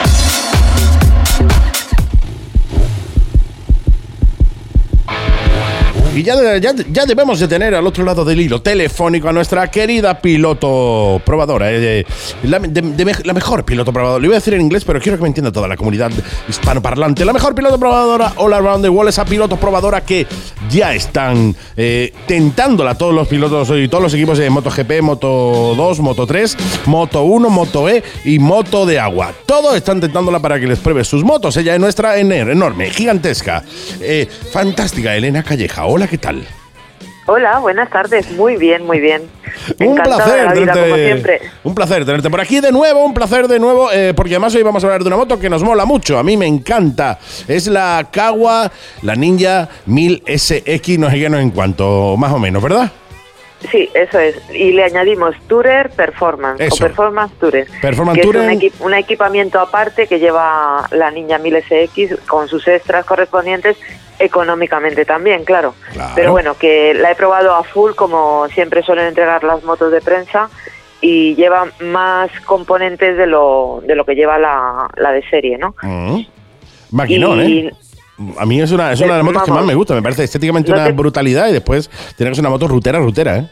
Y ya, ya, ya debemos de tener al otro lado del hilo telefónico a nuestra querida piloto probadora. eh, mej- la mejor piloto probadora. Le voy a decir en inglés, pero quiero que me entienda toda la comunidad hispanoparlante. La mejor piloto probadora all around the world. Esa piloto probadora que ya están eh, tentándola todos los pilotos y todos los equipos de MotoGP, Moto 2, Moto 3, Moto 1, Moto E y Moto de agua. Todos están tentándola para que les pruebe sus motos. Ella es nuestra enorme, gigantesca, eh, fantástica Elena Calleja. Hola, ¿qué tal? Hola, buenas tardes. Muy bien, muy bien. Un placer, vida, tenerte, como siempre. un placer tenerte por aquí de nuevo, un placer de nuevo, eh, porque además hoy vamos a hablar de una moto que nos mola mucho, a mí me encanta. Es la Kawa, la Ninja 1000 SX, no sé qué, no en cuanto, más o menos, ¿verdad? Sí, eso es. Y le añadimos Tourer Performance Eso. o Performance Tourer. Performance que Tourer. es un, equi- un equipamiento aparte que lleva la Ninja 1000 SX con sus extras correspondientes económicamente también, claro. Claro. Pero bueno, que la he probado a full como siempre suelen entregar las motos de prensa y lleva más componentes de lo, de lo que lleva la, la de serie, ¿no? Mm. Maquinón, y ¿eh? A mí es una, es una de las motos que más me gusta, me parece estéticamente una brutalidad y después tiene que ser una moto rutera, rutera, ¿eh?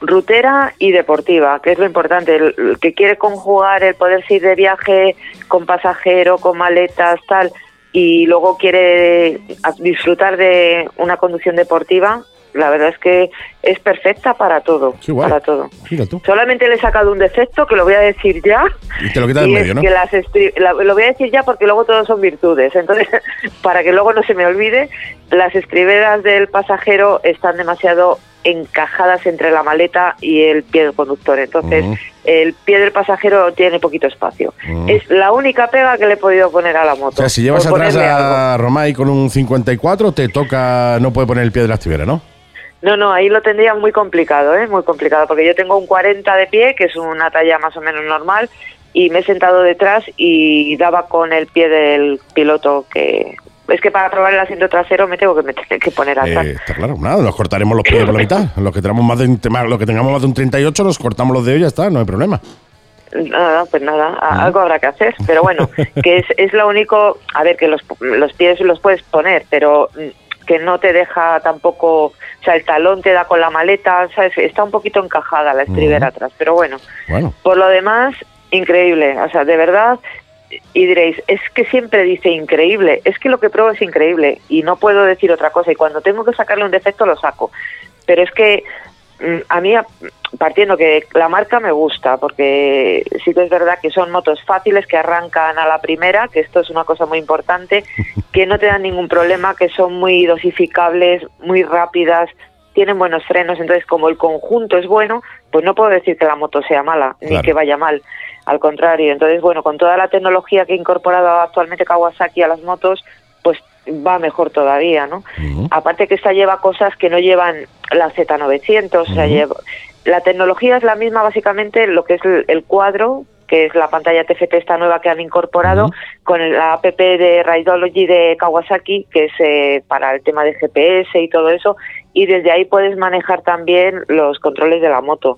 rutera y deportiva, que es lo importante, el, el que quiere conjugar el poderse ir de viaje con pasajero, con maletas, tal, y luego quiere disfrutar de una conducción deportiva, la verdad es que es perfecta para todo, guay. para todo. Tú. Solamente le he sacado un defecto que lo voy a decir ya. Y te lo quitas de y en medio, ¿no? que las la- lo voy a decir ya porque luego todos son virtudes. Entonces, para que luego no se me olvide, las estriberas del pasajero están demasiado encajadas entre la maleta y el pie del conductor. Entonces, Ujú. el pie del pasajero tiene poquito espacio. Ujú. Es la única pega que le he podido poner a la moto. O sea, si llevas atrás algo. a Romay con un 54, te toca, no puede poner el pie de la estribera, ¿no? No, no, ahí lo tendría muy complicado, ¿eh? Muy complicado, porque yo tengo un 40 de pie, que es una talla más o menos normal, y me he sentado detrás y daba con el pie del piloto que... Es que para probar el asiento trasero me tengo que, meter, que poner atrás. Eh, está claro, nada, nos cortaremos los pies por la mitad. Los que tenemos más de un, los que tengamos más de un 38, nos cortamos los dedos y ya está, no hay problema. Nada, pues nada, algo habrá que hacer. Pero bueno, que es, es lo único, a ver, que los, los pies los puedes poner, pero que no te deja tampoco, o sea, el talón te da con la maleta, ¿sabes? Está un poquito encajada la estribera atrás, pero bueno. Bueno, Por lo demás, increíble, o sea, de verdad. Y diréis, es que siempre dice increíble, es que lo que pruebo es increíble y no puedo decir otra cosa y cuando tengo que sacarle un defecto lo saco. Pero es que a mí, partiendo que la marca me gusta, porque sí que es verdad que son motos fáciles que arrancan a la primera, que esto es una cosa muy importante, que no te dan ningún problema, que son muy dosificables, muy rápidas, tienen buenos frenos, entonces como el conjunto es bueno, pues no puedo decir que la moto sea mala ni que vaya mal, al contrario. Entonces, bueno, con toda la tecnología que ha incorporado actualmente Kawasaki a las motos, pues va mejor todavía, ¿no? Aparte que esta lleva cosas que no llevan la Z900, o sea, lleva- la tecnología es la misma básicamente lo que es el, el cuadro, que es la pantalla TFT esta nueva que han incorporado, con la app de Rideology de Kawasaki, que es eh, para el tema de GPS y todo eso, y desde ahí puedes manejar también los controles de la moto.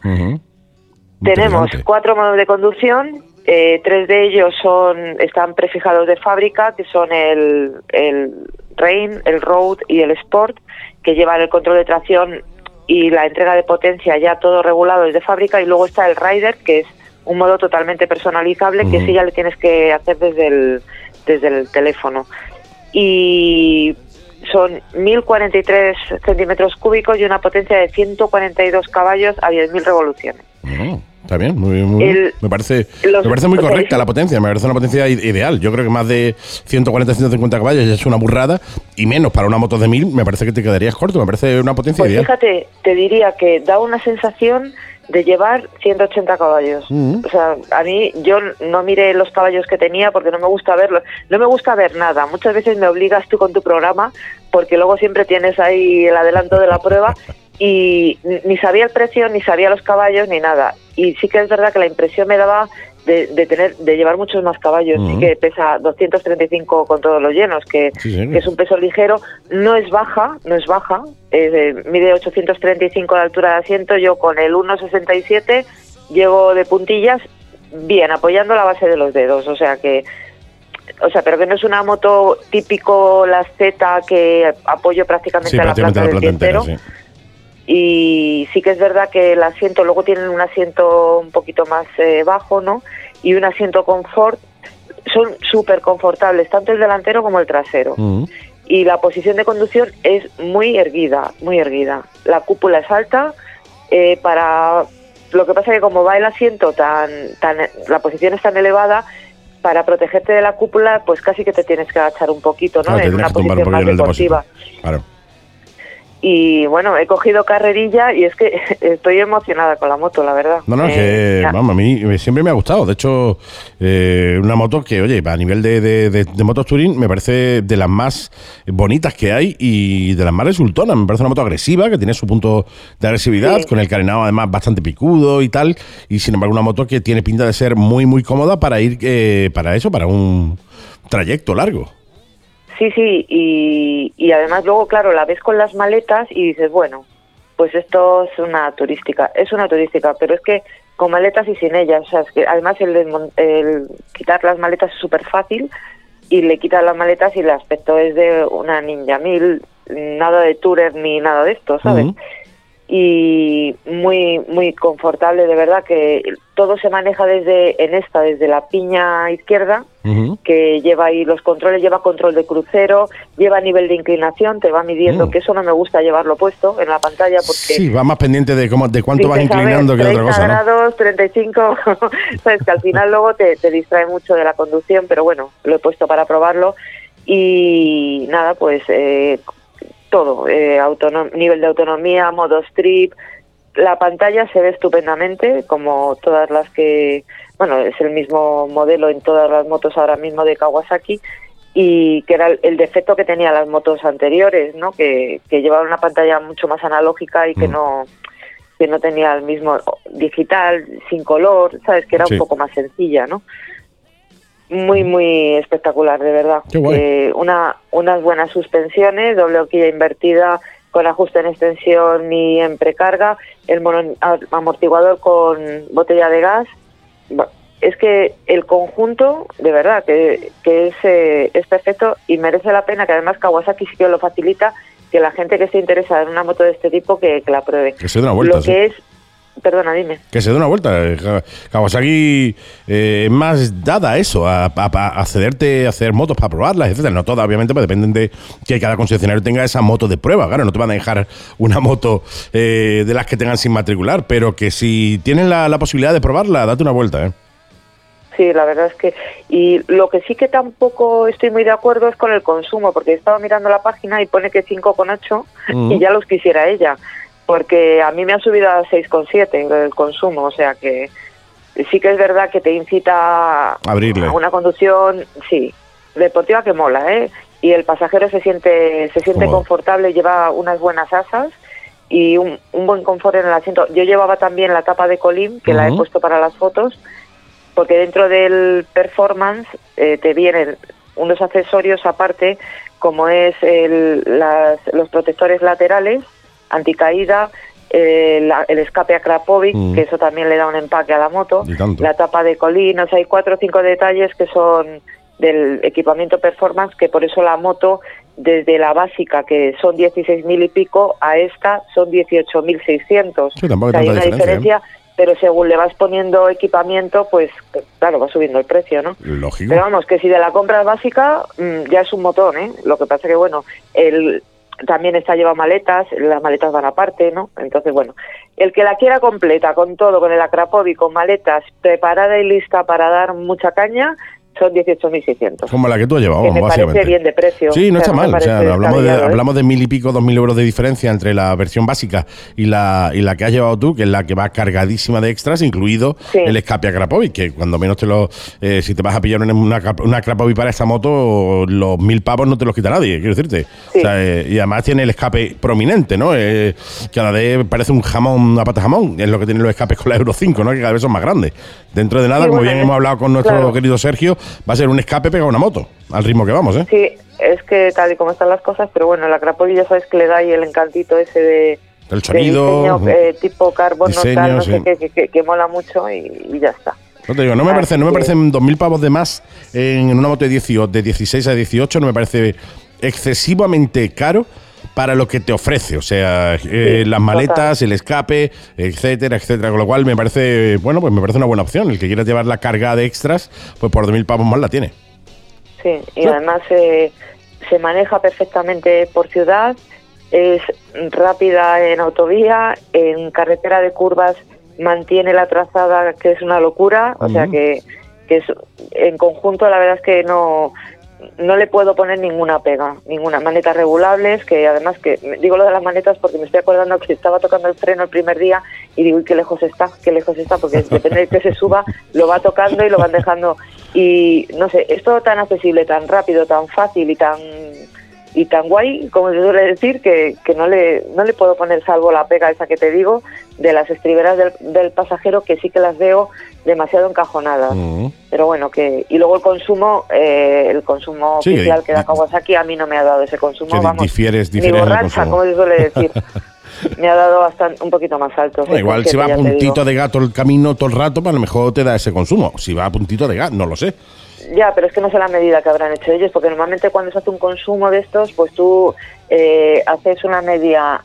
Tenemos cuatro modos de conducción, eh, tres de ellos son están prefijados de fábrica, que son el, el Rain, el Road y el Sport, que llevan el control de tracción y la entrega de potencia ya todo regulado desde fábrica, y luego está el Rider, que es un modo totalmente personalizable, que sí ya le tienes que hacer desde el, desde el teléfono. Y son 1043 centímetros cúbicos y una potencia de 142 caballos a 10.000 revoluciones. Está bien, muy, muy bien. El- me parece, los- me parece muy correcta la potencia, me parece una potencia ideal. Yo creo que más de 140, 150 caballos ya es una burrada y menos para una moto de 1000 me parece que te quedarías corto, me parece una potencia Pues ideal. fíjate, te diría que da una sensación de llevar 180 caballos. Mm. O sea, a mí yo no miré los caballos que tenía porque no me gusta verlos. No me gusta ver nada. Muchas veces me obligas tú con tu programa porque luego siempre tienes ahí el adelanto de la prueba y ni- sabía el precio, ni sabía los caballos, ni nada. Y sí que es verdad que la impresión me daba de, de tener de llevar muchos más caballos. Ujú. Sí que pesa 235 con todos los llenos, que, Sí, que es un peso ligero. No es baja, no es baja. eh, mide 835 de altura de asiento. Yo con el 1,67 llego de puntillas bien, apoyando la base de los dedos. O sea que o sea, pero que no es una moto típico la Z que apoyo prácticamente Sí, a la prácticamente planta la del plata entera, sí. Y sí que es verdad que el asiento, luego tienen un asiento un poquito más eh, bajo, ¿no? Y un asiento confort. Son súper confortables, tanto el delantero como el trasero. Ujú. Y la posición de conducción es muy erguida, muy erguida. La cúpula es alta. eh, para Lo que pasa es que como va el asiento tan, tan... La posición es tan elevada, para protegerte de la cúpula, pues casi que te tienes que agachar un poquito, ¿no? Claro, en una posición más deportiva. Claro. Y bueno, he cogido carrerilla y es que estoy emocionada con la moto, la verdad. No, no, es Eh, que, ya. vamos, a mí siempre me ha gustado. De hecho, eh, una moto que, oye, a nivel de, de, de- de motos touring, me parece de las más bonitas que hay y de las más resultonas. Me parece una moto agresiva, que tiene su punto de agresividad, Sí. con el carenado además bastante picudo y tal. Y sin embargo, una moto que tiene pinta de ser muy, muy cómoda para ir, eh, para eso, para un trayecto largo. Sí, sí, y, y además luego, claro, la ves con las maletas y dices, bueno, pues esto es una turística, es una turística, pero es que con maletas y sin ellas, o sea, es que además el, el quitar las maletas es súper fácil y le quitas las maletas y el aspecto es de una Ninja 1000, nada de tourer ni nada de esto, ¿sabes? Y muy muy confortable de verdad que todo se maneja desde en esta desde la piña izquierda Que lleva ahí los controles, lleva control de crucero, lleva nivel de inclinación, te va midiendo, Mm. que eso no me gusta llevarlo puesto en la pantalla porque Sí, va más pendiente de, cómo, de cuánto vas inclinando que otra 30 cosa, ¿no? grados, 35, sabes que al final luego te, te distrae mucho de la conducción, pero bueno, lo he puesto para probarlo y nada, pues eh, todo, eh, autonom- nivel de autonomía, modo strip, la pantalla se ve estupendamente, como todas las que, bueno, es el mismo modelo en todas las motos ahora mismo de Kawasaki y que era el, defecto que tenían las motos anteriores, ¿no? Que, que llevaban una pantalla mucho más analógica y que Mm. no que no tenía el mismo digital, sin color, sabes que era Sí. un poco más sencilla, ¿no? Muy, muy espectacular, de verdad. Eh, una, unas buenas suspensiones, doble horquilla invertida con ajuste en extensión y en precarga, el mono- amortiguador con botella de gas. Es que el conjunto, de verdad, que, que es, eh, es perfecto y merece la pena, que además Kawasaki sí que lo facilita, que la gente que esté interesada en una moto de este tipo, que, que la pruebe. Que se dé una vuelta, Lo sí. que es... Perdona, dime. Que se dé una vuelta. Eh, Ka- Kawasaki eh, es más dada a eso, a, a- a- a cederte a hacer motos para probarlas, etcétera. No todas, obviamente, pues dependen de que cada concesionario tenga esa moto de prueba. Claro, no te van a dejar una moto eh, de las que tengan sin matricular, pero que si tienen la, la posibilidad de probarla, date una vuelta, ¿eh? Sí, la verdad es que... Y lo que sí que tampoco estoy muy de acuerdo es con el consumo, porque he estado mirando la página y pone que 5,8 Ujú. y ya los quisiera ella. Porque a mí me ha subido a 6,7 el consumo, o sea que sí que es verdad que te incita Abrirle. a una conducción, sí, deportiva que mola, ¿eh? Y el pasajero se siente se siente confortable, lleva unas buenas asas y un, un buen confort en el asiento. Yo llevaba también la tapa de colín, que la he puesto para las fotos, porque dentro del performance eh, te vienen unos accesorios aparte, como es el- las- los protectores laterales, anticaída, eh, la- el escape a Krapovic, Mm. que eso también le da un empaque a la moto, la tapa de colín, o sea, hay cuatro o cinco detalles que son del equipamiento performance, que por eso la moto, desde la básica, que son 16.000 y pico, a esta son 18.600. Sí, tampoco O sea, hay una diferencia, ¿eh? diferencia, pero según le vas poniendo equipamiento, pues claro, va subiendo el precio, ¿no? Lógico. Pero vamos, que si de la compra básica mm, ya es un motor, ¿eh? Lo que pasa que, bueno, el, también está lleva maletas, las maletas van aparte, ¿no? Entonces, bueno, el que la quiera completa, con todo, con el Acrapovi, con maletas, preparada y lista para dar mucha caña, son 18.600. Como la que tú has llevado, Que me básicamente. parece bien de precio. Sí, no O sea, está mal. O sea, hablamos, de, ¿eh? hablamos de mil y pico, dos mil euros de diferencia entre la versión básica y la, y la que has llevado tú, que es la que va cargadísima de extras, incluido Sí. el escape a Krapovic, que cuando menos te lo. eh, si te vas a pillar una, una, Krap- una Krapovic para esta moto, los mil pavos no te los quita nadie, quiero decirte. Sí. O sea, eh, y además tiene el escape prominente, ¿no? Eh, cada vez parece un jamón, una pata jamón. Es lo que tienen los escapes con la Euro 5, ¿no? Que cada vez son más grandes. Dentro de nada, Sí, como bueno, bien hemos hablado con nuestro claro. querido Sergio, va a ser un escape pegado a una moto, al ritmo que vamos, ¿eh? Sí, es que tal y como están las cosas, pero bueno, el Acrapovi ya sabes que le da ahí el encantito ese de, El de sonido. diseño, eh, tipo carbono, diseño, tal, no sí. sé qué, que, que- que mola mucho y, y ya está. No te digo, no me Así parece, no me parecen 2.000 pavos de más en una moto de, 18, de 16 a 18, no me parece excesivamente caro para lo que te ofrece, o sea, eh, Sí, las maletas, total. el escape, etcétera, etcétera, con lo cual me parece, bueno, pues me parece una buena opción, el que quiera llevar la carga de extras, pues por 2.000 pavos más la tiene. Sí, y además eh, se maneja perfectamente por ciudad, es rápida en autovía, en carretera de curvas mantiene la trazada que es una locura, o sea que, que es, en conjunto la verdad es que no no le puedo poner ninguna pega, ninguna manetas regulables, que además que digo lo de las manetas porque me estoy acordando que estaba tocando el freno el primer día y digo, uy, qué lejos está, qué lejos está, porque depende de que se suba, lo va tocando y lo van dejando. Y no sé, es todo tan accesible, tan rápido, tan fácil y tan y tan guay, como se suele decir, que, que no le no le puedo poner salvo la pega esa que te digo de las estriberas del, del pasajero, que sí que las veo demasiado encajonadas. Pero bueno, que y luego el consumo, eh, el consumo Sí, oficial di- que da Kawasaki a mí no me ha dado ese consumo, Que vamos, difieres- ni difieres el borracha, como se suele decir. me ha dado bastante, un poquito más alto. Igual si va a puntito de gato el camino todo el rato, pues a lo mejor te da ese consumo. Si va a puntito de gato, no lo sé. Ya, pero es que no sé la medida que habrán hecho ellos, porque normalmente cuando se hace un consumo de estos, pues tú eh, haces una media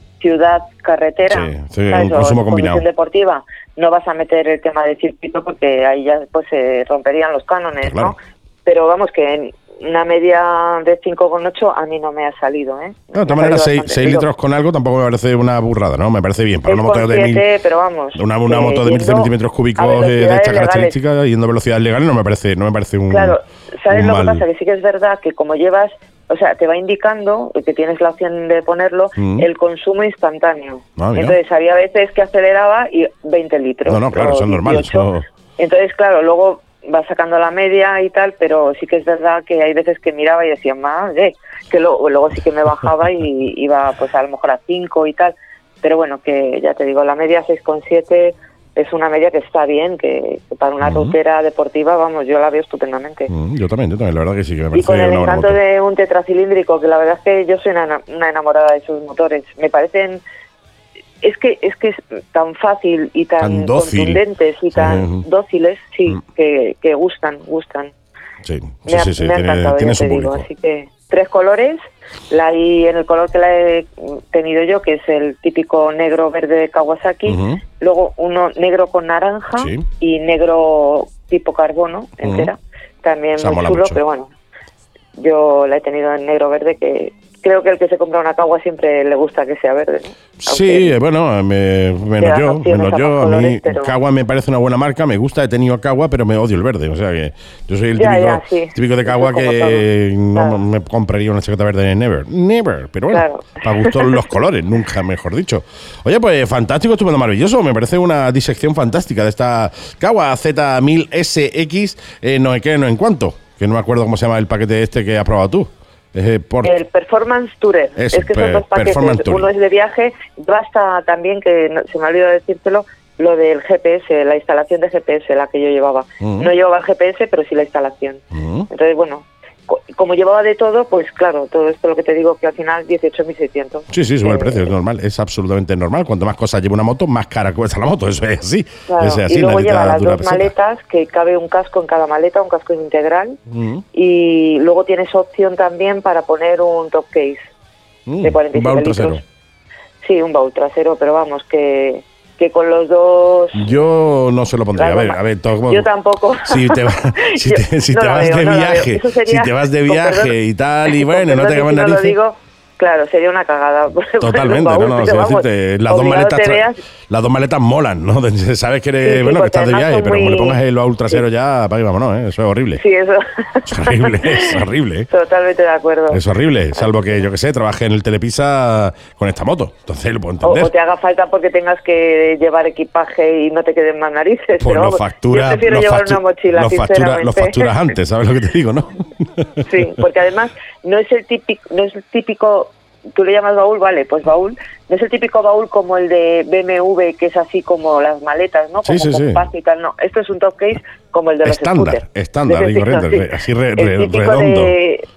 Sí, sí, ¿sabes? un consumo combinado. deportiva, no vas a meter el tema de circuito porque ahí ya pues se romperían los cánones, Claro. ¿no? Pero vamos, que en una media de 5,8 a mí no me ha salido, ¿eh? No, de todas maneras, salido 6, bastante. Digo, litros con algo tampoco me parece una burrada, ¿no? Me parece bien. Para una moto de 6,7, 1000. pero vamos. Una, una eh, moto de 1000 yendo centímetros cúbicos de velocidades esta legales. característica yendo a velocidades legales no me parece, no me parece un. Claro, ¿sabes un lo que mal- pasa? Que sí que es verdad que como llevas, o sea, te va indicando que tienes la opción de ponerlo Mm. el consumo instantáneo. Ah. Entonces había veces que aceleraba y 20 litros. No, no, claro, o eso es normal, 18. eso- Entonces, claro, luego va sacando la media y tal, pero sí que es verdad que hay veces que miraba y decía, madre, que luego, luego sí que me bajaba y iba pues a lo mejor a 5 y tal. Pero bueno, que ya te digo, la media 6,7 es una media que está bien, que, que para una Ujú. rutera deportiva, vamos, yo la veo estupendamente. Mm, yo también, yo también, la verdad que sí, que me Y parece con el una encanto de un tetracilíndrico, que la verdad es que yo soy una, una enamorada de sus motores. Me parecen es que es que es tan fácil y tan, Tan contundentes y tan Ujú. dóciles, sí, Mm. que, que gustan, gustan. Sí, Me sí, ha, sí, sí, me ha tiene, encantado, tiene su digo. público. Así que tres colores, la y en el color que la he tenido yo, que es el típico negro verde de Kawasaki, luego uno negro con naranja Sí. y negro tipo carbono entera, también muy chulo, mucho. pero bueno. yo la he tenido en negro verde, que creo que el que se compra una cagua siempre le gusta que sea verde. ¿no? Sí, eh, bueno, me- menos yo, menos yo. A mí colores, pero- Cagua me parece una buena marca, me gusta, he tenido Cagua, pero me odio el verde. O sea que yo soy el típico, ya, sí. típico de Cagua que todo. no Claro. me compraría una chaqueta verde en Never. Never, pero bueno, Claro. para los colores, nunca mejor dicho. Oye, pues fantástico, estupendo, maravilloso. Me parece una disección fantástica de esta Cagua Z1000SX, eh, no sé qué, no en cuánto, que no me acuerdo cómo se llama el paquete este que has probado tú. Eh, por, El Performance Tourer. Es que son dos paquetes. Uno es de viaje, basta también, que no- se me ha olvidado decírtelo, lo del GPS, la instalación de GPS, la que yo llevaba. No llevaba el GPS, pero sí la instalación. Entonces, bueno, como llevaba de todo, pues claro, todo esto lo que te digo, que al final 18.600. Sí, sí, sube el Eh, precio, es normal, es absolutamente normal. Cuanto más cosas lleva una moto, más cara cuesta la moto, eso es así. Claro, Eso es así, y luego lleva las dos maletas, que cabe un casco en cada maleta, un casco integral. Mm, Y luego tienes opción también para poner un top case mm, de 47 un baúl litros. trasero. Sí, un baúl trasero, pero vamos, que, que con los dos... Yo no se lo pondría. A ver, a ver, todo- Yo tampoco. Si te, va- si te, si te vas veo, de no viaje, si te vas de viaje perdón- y tal, y bueno, no te lo narices. Claro, sería una cagada. Totalmente, Un no, baúl, no, pero sé vamos, decirte, las dos maletas, veas- las dos maletas molan, ¿no? Sabes que eres, Sí, sí, bueno, que estás de viaje, pero como le muy- pongas el baúl trasero ya, para vámonos, ¿eh? Eso es horrible. Sí, eso. Es horrible, es horrible, ¿eh? Totalmente de acuerdo. Es horrible, salvo que, yo que sé, trabajé en el Telepisa con esta moto. Entonces lo puedo O, entender. o te haga falta porque tengas que llevar equipaje y no te queden más narices. Pues pero lo vamos, factura, Yo prefiero lo llevar una mochila, lo factura- sinceramente. lo facturas antes, ¿sabes lo que te digo, no? Sí, porque además no es el típico, no es el típico, tú le llamas baúl, vale, pues baúl, no es el típico baúl como el de BMW que es así como las maletas, ¿no? Sí, Como sí, sí. compacto y tal, no. Esto es un top case como el de los Estándar, scooters. estándar De corriente, así re- redondo. de-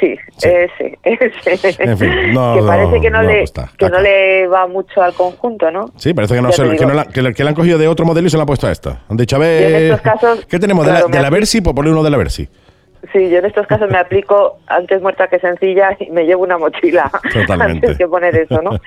Sí, Sí. ese, ese. En fin, no, que no, parece que no, no le gusta, que no le va mucho al conjunto, ¿no? Sí, parece que no se, que, digo. no la, que, le, que le han cogido de otro modelo y se la han puesto a esta. Han dicho, a ver, casos, ¿qué tenemos? claro, de la, de la Versi, pues ponle uno de la Versi. Sí, yo en estos casos me aplico antes muerta que sencilla y me llevo una mochila Totalmente. antes que poner eso, ¿no?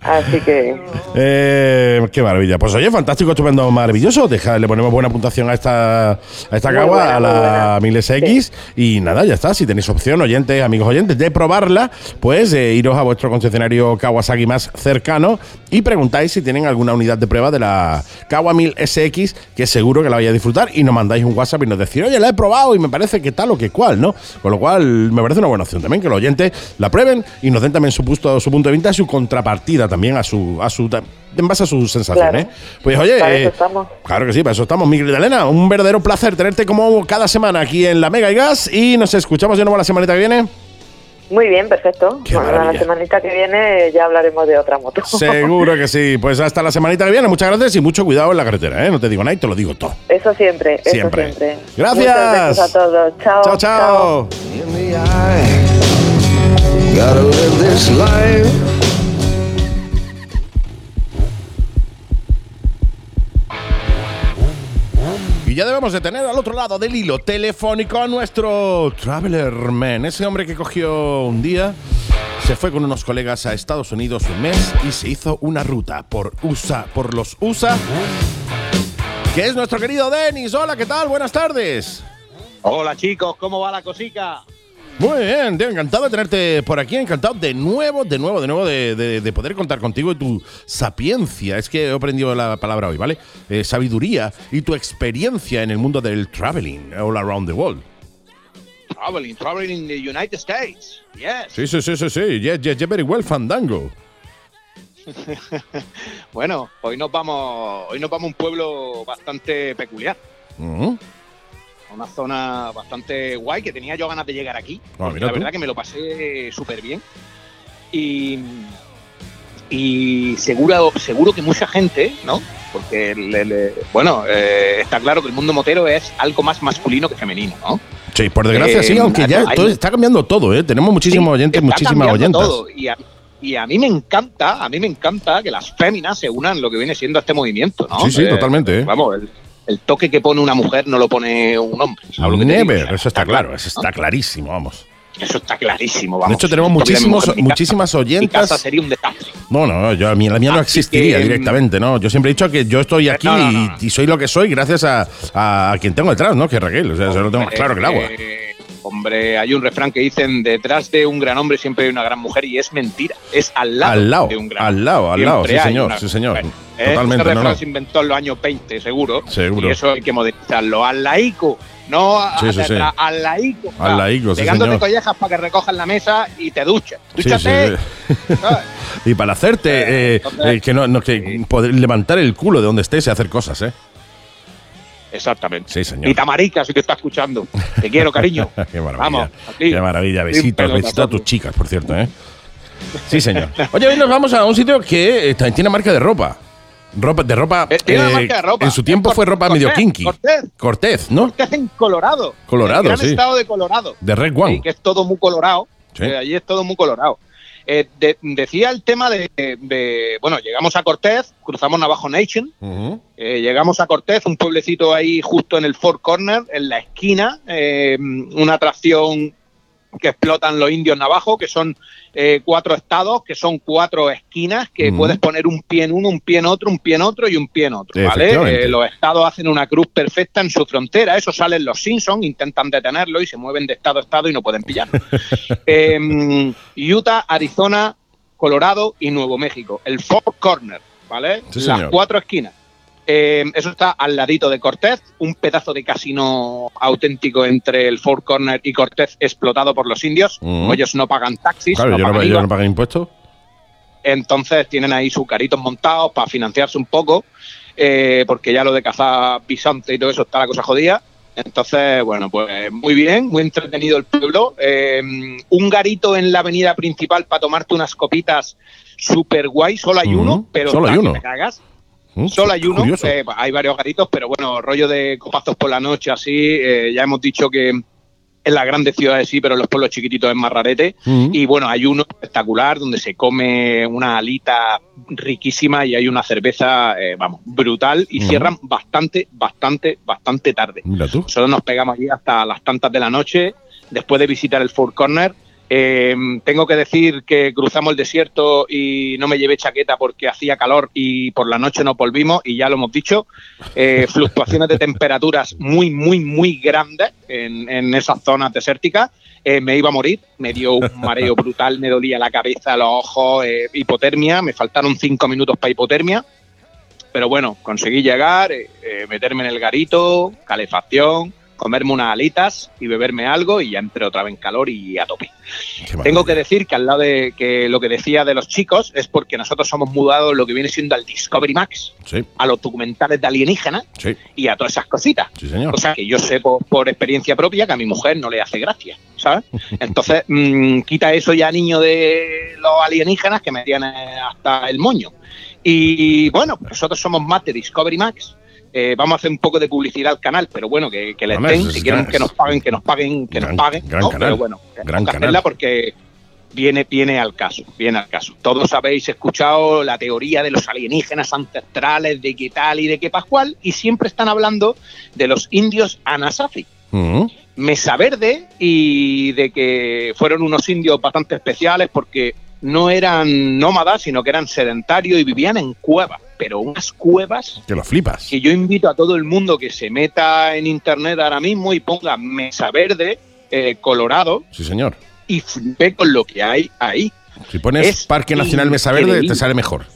Así que Eh, qué maravilla. Pues oye, fantástico, estupendo, maravilloso. Deja, le ponemos buena puntuación a esta, a esta cagua, buena, a la buena. 1000SX. Y nada, ya está. Si tenéis opción, oyentes, amigos oyentes, de probarla, pues eh, iros a vuestro concesionario Kawasaki más cercano y preguntáis si tienen alguna unidad de prueba de la Kawa 1000SX, que seguro que la vais a disfrutar. Y nos mandáis un WhatsApp y nos decís, oye, la he probado y me parece que tal o que cual, ¿no? Con lo cual, me parece una buena opción también que los oyentes la prueben y nos den también su, punto, su punto de vista y su contrapartida también a su, a su en base a sus sensaciones. Claro. Pues oye, Para eso eh, estamos. claro que sí, para eso estamos, mi querida Elena. Un verdadero placer tenerte como cada semana aquí en la Mega y Gas y nos escuchamos de nuevo la semanita que viene. Muy bien, perfecto. Qué Bueno, maravilla. la semanita que viene ya hablaremos de otra moto. Seguro que sí. Pues hasta la semanita que viene. Muchas gracias y mucho cuidado en la carretera, ¿eh? No te digo nada y te lo digo todo. Eso siempre, eso Siempre. siempre. Gracias. Muchos besos a todos. Chao. Chao, chao. Y ya debemos de tener al otro lado del hilo telefónico a nuestro Traveler Man, ese hombre que cogió un día, se fue con unos colegas a Estados Unidos un mes y se hizo una ruta por USA, por los USA, que es nuestro querido Denis. Hola, ¿qué tal? Buenas tardes. Hola chicos, ¿cómo va la cosica? Muy bien, tío, encantado de tenerte por aquí, encantado de nuevo, de nuevo, de nuevo de, de- de poder contar contigo y tu sapiencia. Es que he aprendido la palabra hoy, ¿vale? Eh, sabiduría y tu experiencia en el mundo del traveling all around the world. Traveling, traveling in the United States. Yes. Sí, sí, sí, sí, sí. Yeah, yeah, yeah, very well, Fandango. Bueno, hoy nos vamos, hoy nos vamos a un pueblo bastante peculiar, a una zona bastante guay que tenía yo ganas de llegar aquí. Ah, porque la tú. verdad que me lo pasé súper bien. Y, y seguro, seguro que mucha gente, ¿no? Porque, le- le- bueno, eh, está claro que el mundo motero es algo más masculino que femenino, ¿no? Sí, por desgracia Eh, sí, aunque ya todo- está cambiando todo, ¿eh? Tenemos muchísimos Sí, oyentes, muchísimas oyentas. todo. Y a, y a mí me encanta, a mí me encanta que las féminas se unan lo que viene siendo este movimiento, ¿no? Sí, sí, Eh, totalmente, ¿eh? Vamos, el, el toque que pone una mujer no lo pone un hombre. ¿sabes lo que te digo? Never, eso está claro, claro, eso ¿no? está clarísimo, vamos. Eso está clarísimo, vamos. De hecho, tenemos muchísimos, mujer muchísimas casa, Mi oyentas. casa sería un desastre. No, no, yo, a mí, la mía no existiría que, directamente, ¿no? Yo siempre he dicho que yo estoy aquí no, no. Y, y soy lo que soy gracias a, a quien tengo detrás, ¿no? Que es Raquel, o sea, eso lo tengo más claro que el agua. Eh, Hombre, hay un refrán que dicen, detrás de un gran hombre siempre hay una gran mujer y es mentira. Es al lado, Al lado, de un gran al lado, al lado, sí, señor, sí, señor. mujer. Totalmente, Este refrán no. se inventó en los años 20, seguro. Seguro. Y eso hay que modernizarlo. Al laico, no a- Sí, sí, a- sí. al laico. Al laico, sí, Pegándote collejas para que recojas la mesa y te duches. Dúchate. y para hacerte, eh, entonces- eh, que no, no, que poder levantar el culo de donde estés y hacer cosas, ¿eh? Exactamente. Sí, señor. Y Tamarica, si te está escuchando. Te quiero, cariño. Qué maravilla. Vamos. Qué maravilla. Besitos, besitos a tus chicas, por cierto, ¿eh? Sí, señor. Oye, hoy nos vamos a un sitio que eh, tiene marca de ropa. Ropa, de ropa. Eh, tiene eh, marca de ropa. En su tiempo fue ropa medio kinky. Cortez. Cortez, ¿no? Cortez en Colorado. Colorado, el gran sí. estado de Colorado. De Red One. Sí, que es todo muy colorado. Sí. Eh, allí es todo muy colorado. Eh, de- decía el tema de, de- Bueno, llegamos a Cortez, cruzamos Navajo Nation, eh, llegamos a Cortez, un pueblecito ahí justo en el Four Corner, en la esquina, eh, una atracción que explotan los indios navajos, que son eh, cuatro estados, que son cuatro esquinas, que puedes poner un pie en uno, un pie en otro, un pie en otro y un pie en otro, ¿vale? Eh, los estados hacen una cruz perfecta en su frontera, eso salen los Simpsons, intentan detenerlo y se mueven de estado a estado y no pueden pillarlo. Eh, Utah, Arizona, Colorado y Nuevo México, el Four Corner, ¿vale? Sí, Las cuatro esquinas. Eh, eso está al ladito de Cortez, un pedazo de casino auténtico entre el Four Corner y Cortez explotado por los indios. Mm. Ellos no pagan taxis, Claro, no yo no, pagan yo no pagué impuestos. entonces tienen ahí sus caritos montados para financiarse un poco, eh, porque ya lo de cazar bisonte y todo eso está la cosa jodida. Entonces, bueno, pues muy bien, muy entretenido el pueblo. Eh, un garito en la avenida principal para tomarte unas copitas super guay, solo hay uno, pero solo hay uno. te cagas. Mm, Solo hay uno, eh, hay varios garitos, pero bueno, rollo de copazos por la noche, así. eh, ya hemos dicho que en las grandes ciudades sí, pero en los pueblos chiquititos es más rarete. Mm. Y bueno, hay uno espectacular donde se come una alita riquísima y hay una cerveza, eh, vamos, brutal. Y cierran bastante, bastante, bastante tarde. Nosotros nos pegamos allí hasta las tantas de la noche, después de visitar el Four Corner. Eh, tengo que decir que cruzamos el desierto y no me llevé chaqueta porque hacía calor y por la noche nos volvimos y ya lo hemos dicho. Eh, fluctuaciones de temperaturas muy, muy, muy grandes en, en esas zonas desérticas. Eh, me iba a morir, me dio un mareo brutal, me dolía la cabeza, los ojos, eh, hipotermia, me faltaron cinco minutos para hipotermia. Pero bueno, conseguí llegar, meterme en el garito, calefacción, comerme unas alitas y beberme algo y ya entré otra vez en calor y a tope. Tengo que decir que al lado de que lo que decía de los chicos es porque nosotros somos mudados lo que viene siendo al Discovery Max, Sí, a los documentales de alienígenas sí, y a todas esas cositas. sí, señor. O sea que yo sé por, por experiencia propia que a mi mujer no le hace gracia, ¿sabes? Entonces, mm, quita eso ya, niño, de los alienígenas que me hasta el moño. Y bueno, nosotros somos más de Discovery Max. Eh, vamos a hacer un poco de publicidad al canal, pero bueno, que, que les Hombre, den, si quieren gran- que nos paguen, que nos paguen, que gran- nos paguen. gran ¿no? canal, Pero bueno, gran que hacerla porque viene, viene al caso, viene al caso. Todos habéis escuchado la teoría de los alienígenas ancestrales, de qué tal y de qué pascual, y siempre están hablando de los indios Anasazi. Mm. Mesa Verde y de que fueron unos indios bastante especiales porque no eran nómadas, sino que eran sedentarios y vivían en cuevas, pero unas cuevas Que lo flipas. que yo invito a todo el mundo que se meta en internet ahora mismo y ponga Mesa Verde, eh, Colorado, Sí, señor. y flipe con lo que hay ahí. Si pones Es Parque Nacional Mesa Verde, te sale mejor.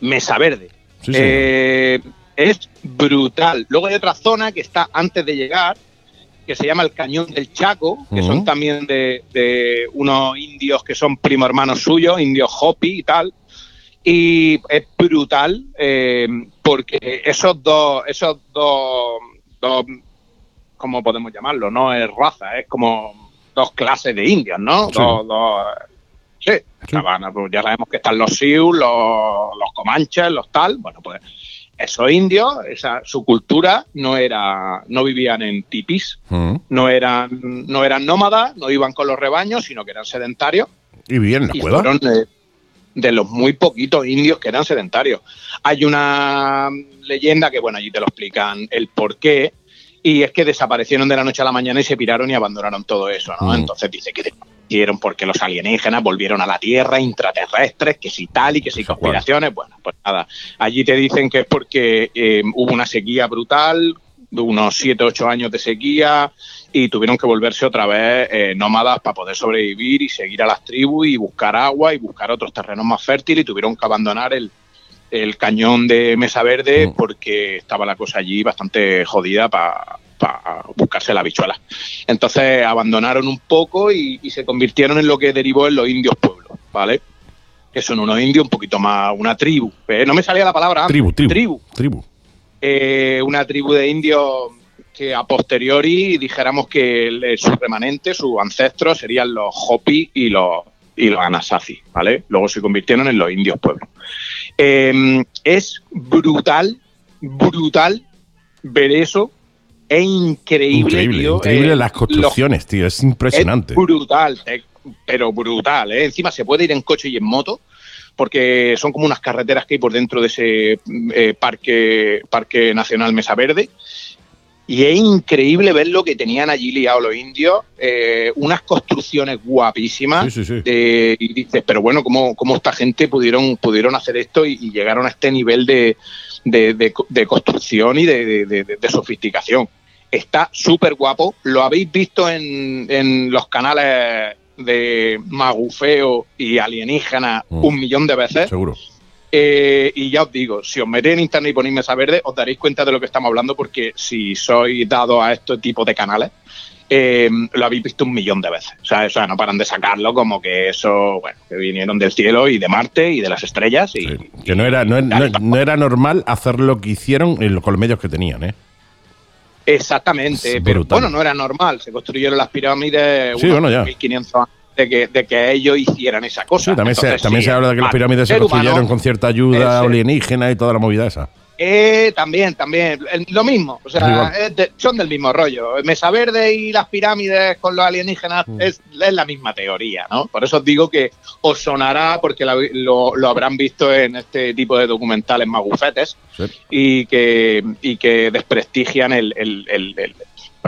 Mesa Verde. Sí, señor. Eh, es brutal. Luego hay otra zona que está antes de llegar, que se llama el Cañón del Chaco, que son también de, de unos indios que son primo hermanos suyos, indios Hopi y tal. Y es brutal eh, porque esos dos, esos dos, dos, ¿cómo podemos llamarlo? No es raza, es como dos clases de indios, ¿no? Sí. Dos, dos- sí, pues ya sabemos que están los Sioux, los, los Comanches, los tal. Bueno, pues esos indios, esa, su cultura no era, no vivían en tipis, Mm. no eran, no eran nómadas, no iban con los rebaños, sino que eran sedentarios Y vivían en la y cueva. fueron de, de los muy poquitos indios que eran sedentarios. Hay una leyenda que, bueno, allí te lo explican el por qué, y es que desaparecieron de la noche a la mañana y se piraron y abandonaron todo eso, ¿no? Mm. Entonces dice que desaparecieron porque los alienígenas volvieron a la Tierra, intraterrestres, que si tal y que si conspiraciones. Bueno, pues nada, allí te dicen que es porque eh, hubo una sequía brutal, unos 7, 8 años de sequía y tuvieron que volverse otra vez eh, nómadas para poder sobrevivir y seguir a las tribus y buscar agua y buscar otros terrenos más fértiles y tuvieron que abandonar el, el cañón de Mesa Verde Mm. porque estaba la cosa allí bastante jodida para buscarse la bichuela. Entonces abandonaron un poco y, y se convirtieron en lo que derivó en los indios pueblos, ¿vale? Que son unos indios un poquito más, una tribu. Eh, no me salía la palabra. tribu. Tribu. Tribu. Eh, una tribu de indios que a posteriori dijéramos que el- sus remanentes, sus ancestros serían los Hopi y los, y los Anasazi, ¿vale? Luego se convirtieron en los indios pueblos. Eh, es brutal, brutal ver eso. Es increíble, Increíble, tío. increíble Eh, las los- construcciones, tío. Es impresionante. es brutal, eh, pero brutal. ¿eh? Encima se puede ir en coche y en moto, porque son como unas carreteras que hay por dentro de ese eh, parque, parque Nacional Mesa Verde. Y es increíble ver lo que tenían allí liados los indios, eh, unas construcciones guapísimas. Sí, sí, sí. de- y dices, pero bueno, ¿cómo, cómo esta gente pudieron, pudieron hacer esto y, y llegaron a este nivel de, de- de co- de construcción y de sofisticación? Está súper guapo. Lo habéis visto en, en los canales de Magufeo y Alienígena Mm. un millón de veces. Seguro. Eh, y ya os digo, si os metéis en internet y ponéis Mesa Verde, os daréis cuenta de lo que estamos hablando, porque si sois dados a este tipo de canales, eh, lo habéis visto un millón de veces. O sea, o sea, no paran de sacarlo como que eso, bueno, que vinieron del cielo y de Marte y de las estrellas. Y, Sí. Que no era, no, no- no era normal hacer lo que hicieron con los medios que tenían, ¿eh? Exactamente, pero bueno, no era normal. Se construyeron las pirámides Sí, unos bueno, ya. 1500 antes de que, de que ellos hicieran esa cosa. Sí, también, se, Entonces, también sí, se habla de que las pirámides se humano, construyeron con cierta ayuda ese- alienígena y toda la movida esa. Eh, también, también. Lo mismo. O sea, de- son del mismo rollo. Mesa Verde y las pirámides con los alienígenas Mm. es, es la misma teoría, ¿no? Por eso os digo que os sonará porque la- lo, lo habrán visto en este tipo de documentales magufetes Sí. y que, y que desprestigian el, el- el- el-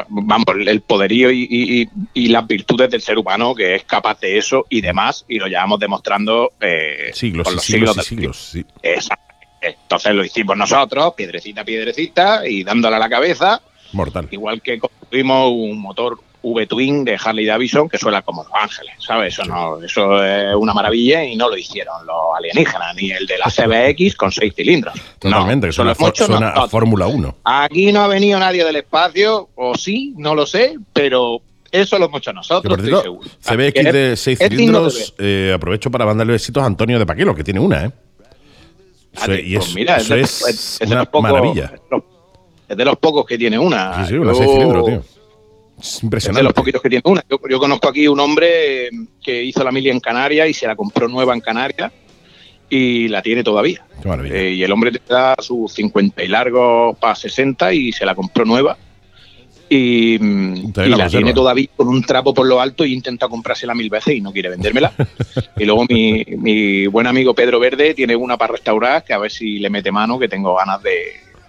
vamos, el poderío y, y- las virtudes del ser humano que es capaz de eso y demás, y lo llevamos demostrando eh, Siglos los siglos siglos. Sí. Exacto. Entonces lo hicimos nosotros, piedrecita a piedrecita, y dándole a la cabeza, Mortal. igual que construimos un motor V-Twin de Harley Davidson que suena como Los Ángeles, ¿sabes? Eso, no, eso es una maravilla y no lo hicieron los alienígenas, ni el de la CBX con seis cilindros. Totalmente, no, que suena, suena a. Fórmula 1. Aquí no ha venido nadie del espacio, o sí, no lo sé, pero eso lo hemos hecho nosotros, estoy seguro. CBX de 6 es digno de cilindros, eh, aprovecho para mandarle besitos a Antonio de Paquelo, que tiene una, ¿eh? Eso- ver. y Pues es, mira, eso es, es una los pocos- maravilla. Es de los- es de los pocos que tiene una. Sí, sí, una Yo- 6 cilindros, tío. Es Es de impresionante. los poquitos que tiene una. Yo, yo conozco aquí un hombre eh, que hizo la mili en Canarias y se la compró nueva en Canarias y la tiene todavía. Qué maravilla. Eh, y el hombre te da sus 50 y largos para 60 y se la compró nueva. Y, la tiene todavía con un trapo por lo alto y intenta comprársela mil veces y no quiere vendérmela. y luego mi, mi buen amigo Pedro Verde tiene una para restaurar que a ver si le mete mano, que tengo ganas de,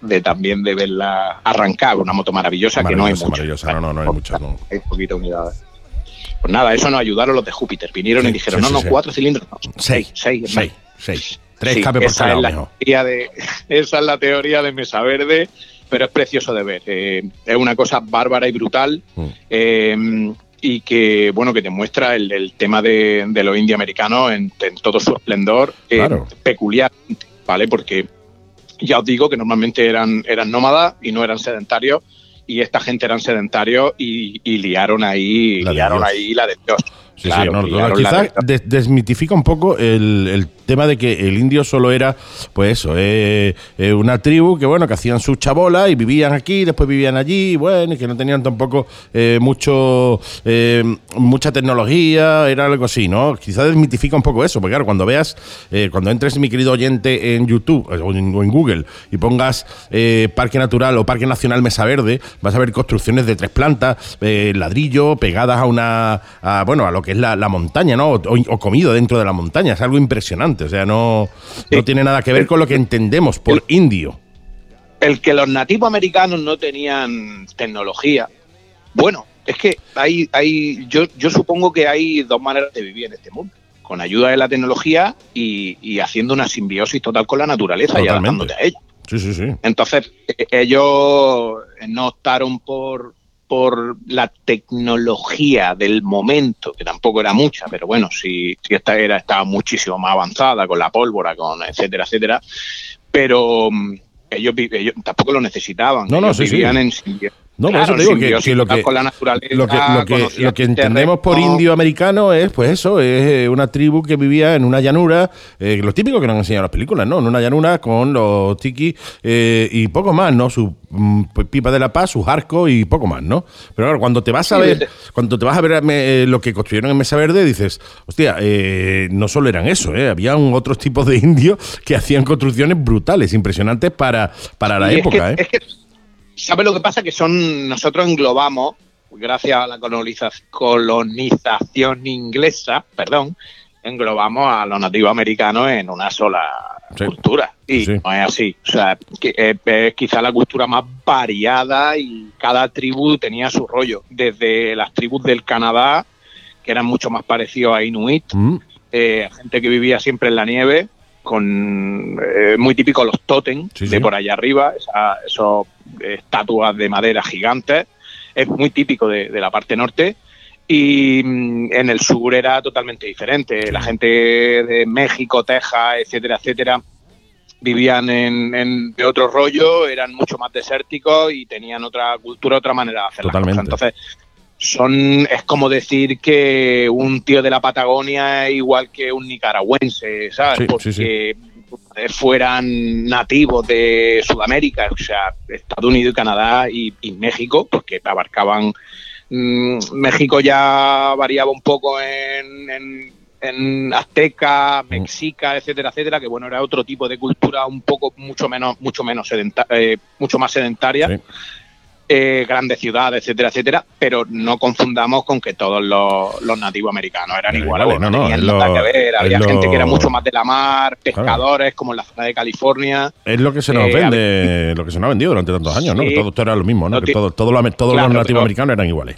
de también de verla arrancar. Una moto maravillosa, que no hay Maravillosa, mucha. maravillosa. No, no, no hay muchas, no. Hay. Pues nada, eso nos ayudaron los de Júpiter. Vinieron Sí, y dijeron, sí, no, sí, no, cuatro cilindros. No, Seis, seis, seis, seis. Tres por esa cada es la uno. teoría de, esa es la teoría de Mesa Verde, pero es precioso de ver. Eh, es una cosa bárbara y brutal. Mm. eh, y que bueno que te muestra el, el tema de, de los indioamericanos en, en todo su esplendor eh, Claro. peculiar, ¿vale? Porque ya os digo que normalmente eran, eran nómadas y no eran sedentarios, y esta gente eran sedentarios y, y liaron ahí, La liaron Dios. ahí la de Dios. Sí, Claro, sí, no, no, liaron la quizás de Dios. des- desmitifica un poco el, el tema de que el indio solo era, pues eso, eh, eh, una tribu que, bueno, que hacían sus chabolas y vivían aquí, después vivían allí, y bueno, y que no tenían tampoco eh, mucho, eh, mucha tecnología, era algo así, ¿no? Quizás desmitifica un poco eso, porque claro, cuando veas, eh, cuando entres, mi querido oyente, en YouTube o en, o en Google y pongas Parque Natural o Parque Nacional Mesa Verde, vas a ver construcciones de tres plantas, ladrillo, pegadas a una, a, bueno, a lo que es la, la montaña, ¿no? O, o comido dentro de la montaña, es algo impresionante, o sea, no, no tiene nada que ver con lo que entendemos por indio. el que los nativos americanos no tenían tecnología. Bueno, es que hay, hay yo, yo supongo que hay dos maneras de vivir en este mundo. Con ayuda de la tecnología y, y haciendo una simbiosis total con la naturaleza y adaptándote a ella. Sí, sí, sí. Entonces, eh, ellos no optaron por, por la tecnología del momento, que tampoco era mucha, pero bueno, si, si esta era estaba muchísimo más avanzada con la pólvora, con etcétera, etcétera, pero mm, ellos, ellos tampoco lo necesitaban. No, no, ellos sí, sí. vivían en No, por claro, eso te digo que, que lo que con la naturaleza, lo que, lo que, conocían lo que el entendemos por indio americano es, pues eso, es eh, una tribu que vivía en una llanura, eh, lo típico que nos han enseñado las películas, ¿no? En una llanura con los tiki eh, y poco más, ¿no? Su mm, pues, pipa de la paz, sus arcos y poco más, ¿no? Pero claro, cuando te vas a Sí, ver, cuando te vas a ver eh, lo que construyeron en Mesa Verde, dices, hostia, eh, no solo eran eso, ¿eh? Habían otros tipos de indios que hacían construcciones brutales, impresionantes para, para la Y es época, que- ¿eh? es que, ¿Sabes lo que pasa? Que son nosotros englobamos, gracias a la coloniza- colonización inglesa, perdón, englobamos a los nativos americanos en una sola Sí. cultura. Y Sí. no es así. O sea, es, es quizá la cultura más variada y cada tribu tenía su rollo. Desde las tribus del Canadá, que eran mucho más parecidos a Inuit, Mm, eh, gente que vivía siempre en la nieve, con eh, muy típico los totem Sí, de sí. por allá arriba, esa, esos eh, estatuas de madera gigantes, es muy típico de, de la parte norte. Y mm, en el sur era totalmente diferente. La gente de México, Texas, etcétera, etcétera, vivían en, en- de otro rollo, eran mucho más desérticos y tenían otra cultura, otra manera de hacer Totalmente. las cosas. Entonces, son es como decir que un tío de la Patagonia es igual que un nicaragüense, ¿sabes? Sí, Porque sí, sí. fueran nativos de Sudamérica, o sea, Estados Unidos y Canadá y, y México, porque abarcaban mm, México ya variaba un poco en, en, en azteca, Mm. mexica, etcétera, etcétera, que bueno, era otro tipo de cultura un poco mucho menos, mucho menos sedenta- eh, mucho más sedentaria Sí. Eh, grandes ciudades, etcétera, etcétera, pero no confundamos con que todos los, los nativos americanos eran iguales, no, no, es lo- que ver, es había lo- gente que era mucho más de la mar, pescadores, como en la zona de California. Es lo que se nos Eh, vende, lo que se nos ha vendido durante tantos años, ¿no? Que todo esto era lo mismo, ¿no? Que ti- todo, todo todos Claro, los nativos pero- americanos eran iguales.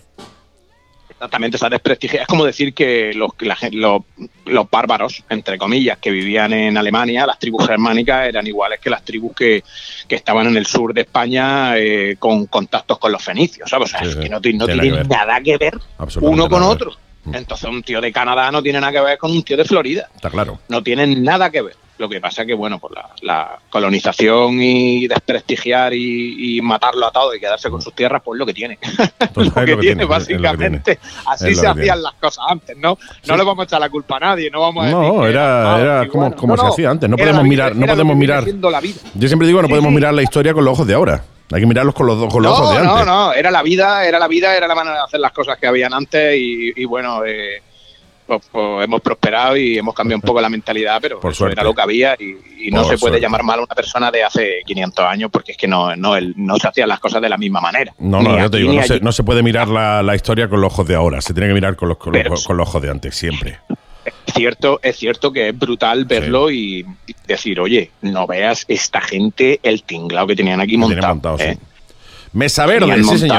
Exactamente, esa desprestigia. Es como decir que los, la los, los bárbaros, entre comillas, que vivían en Alemania, las tribus germánicas, eran iguales que las tribus que, que estaban en el sur de España eh, con contactos con los fenicios, ¿sabes? O sea, Sí, es sí. que no, no Tiene tienen que nada que ver uno con otro. Entonces, un tío de Canadá no tiene nada que ver con un tío de Florida. Está claro. no tienen nada que ver. Lo que pasa que, bueno, por la, la colonización y desprestigiar y, y matarlo a todo y quedarse con sus tierras, pues lo que tiene. Pues lo es que lo que tiene, es básicamente. Así Es se hacían las cosas antes, ¿no? No Sí. le vamos a echar la culpa a nadie, no vamos a decir No, era, era como, No, se hacía antes. No podemos vida- mirar, no podemos mirar. siendo la vida. Yo siempre digo, no Sí, podemos mirar la historia con los ojos de ahora. Hay que mirarlos con los, con los ojos de No, antes. no, no, era la vida, era la vida, era la manera de hacer las cosas que habían antes y, y bueno, eh, pues, pues hemos prosperado y hemos cambiado un poco la mentalidad, pero Por eso suerte. era lo que había y, y no Por se puede suerte. llamar mal a una persona de hace 500 años porque es que no, no, el- no se hacían las cosas de la misma manera. No, no, yo te digo, no se, no se puede mirar la, la historia con los ojos de ahora. Se tiene que mirar con los, con los, Pero- con los ojos de antes, siempre. Es cierto, es cierto que es brutal verlo y decir, oye, no veas esta gente el tinglao que tenían aquí montado. sí. Mesa Verde, sí señor.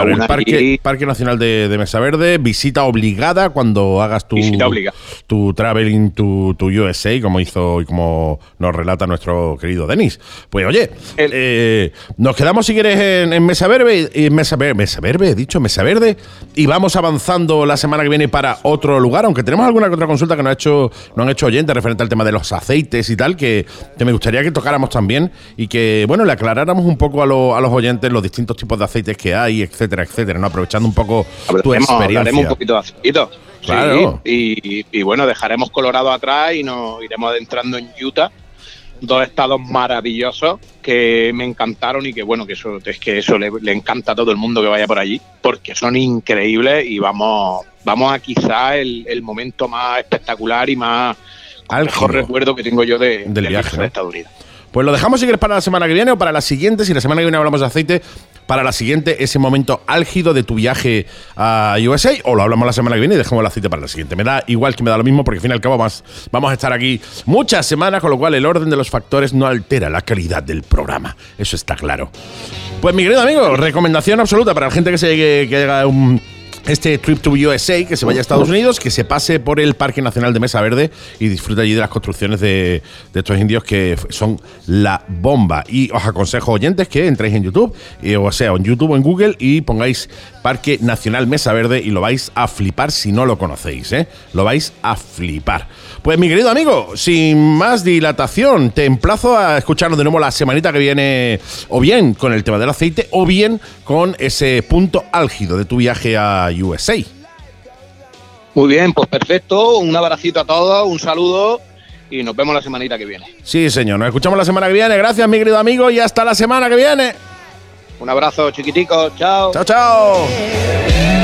El parque, Nacional de, de Mesa Verde, visita obligada cuando hagas tu, tu traveling to, to USA, como hizo y como nos relata nuestro querido Denis. Pues oye, El- eh, nos quedamos si quieres en, en Mesa Verde, y Mesa Verde, Mesa Verde, he dicho Mesa Verde, y vamos avanzando la semana que viene para otro lugar, aunque tenemos alguna otra consulta que nos, ha hecho, nos han hecho oyentes referente al tema de los aceites y tal, que, que me gustaría que tocáramos también y que, bueno, le aclaráramos un poco a, lo- a los oyentes los distintos tipos de aceites que hay, etcétera, etcétera, ¿no? Aprovechando un poco tu Hablaremos, hablaremos experiencia. un poquito de aceitito. Sí, y, y bueno, dejaremos Colorado atrás y nos iremos adentrando en Utah. Dos estados maravillosos que me encantaron y que bueno, que eso es que eso le, le encanta a todo el mundo que vaya por allí, porque son increíbles y vamos, vamos a quizá el, el momento más espectacular y más Álgido. mejor recuerdo que tengo yo de, Del viaje, ¿no? de Estados Unidos. Pues lo dejamos si quieres para la semana que viene o para la siguiente. Si la semana que viene hablamos de aceite, para la siguiente ese momento álgido de tu viaje a USA o lo hablamos la semana que viene y dejamos el aceite para la siguiente. Me da igual que me da lo mismo porque al fin y al cabo vamos, vamos a estar aquí muchas semanas, con lo cual el orden de los factores no altera la calidad del programa. Eso está claro. Pues mi querido amigo, recomendación absoluta para la gente que se que, que haga un este Trip to USA, que se vaya a Estados Unidos, que se pase por el Parque Nacional de Mesa Verde y disfrute allí de las construcciones de, de estos indios que son la bomba. Y os aconsejo, oyentes, que entréis en YouTube, eh, o sea, en YouTube o en Google, y pongáis Parque Nacional Mesa Verde y lo vais a flipar si no lo conocéis, ¿eh? Lo vais a flipar. Pues mi querido amigo, sin más dilatación, te emplazo a escucharnos de nuevo la semanita que viene, o bien con el tema del aceite, o bien con ese punto álgido de tu viaje a USA. Muy bien, pues perfecto. Un abracito a todos, un saludo y nos vemos la semanita que viene. Sí, señor, nos escuchamos la semana que viene. Gracias, mi querido amigo, y hasta la semana que viene. Un abrazo, chiquiticos. Chao. Chao, chao.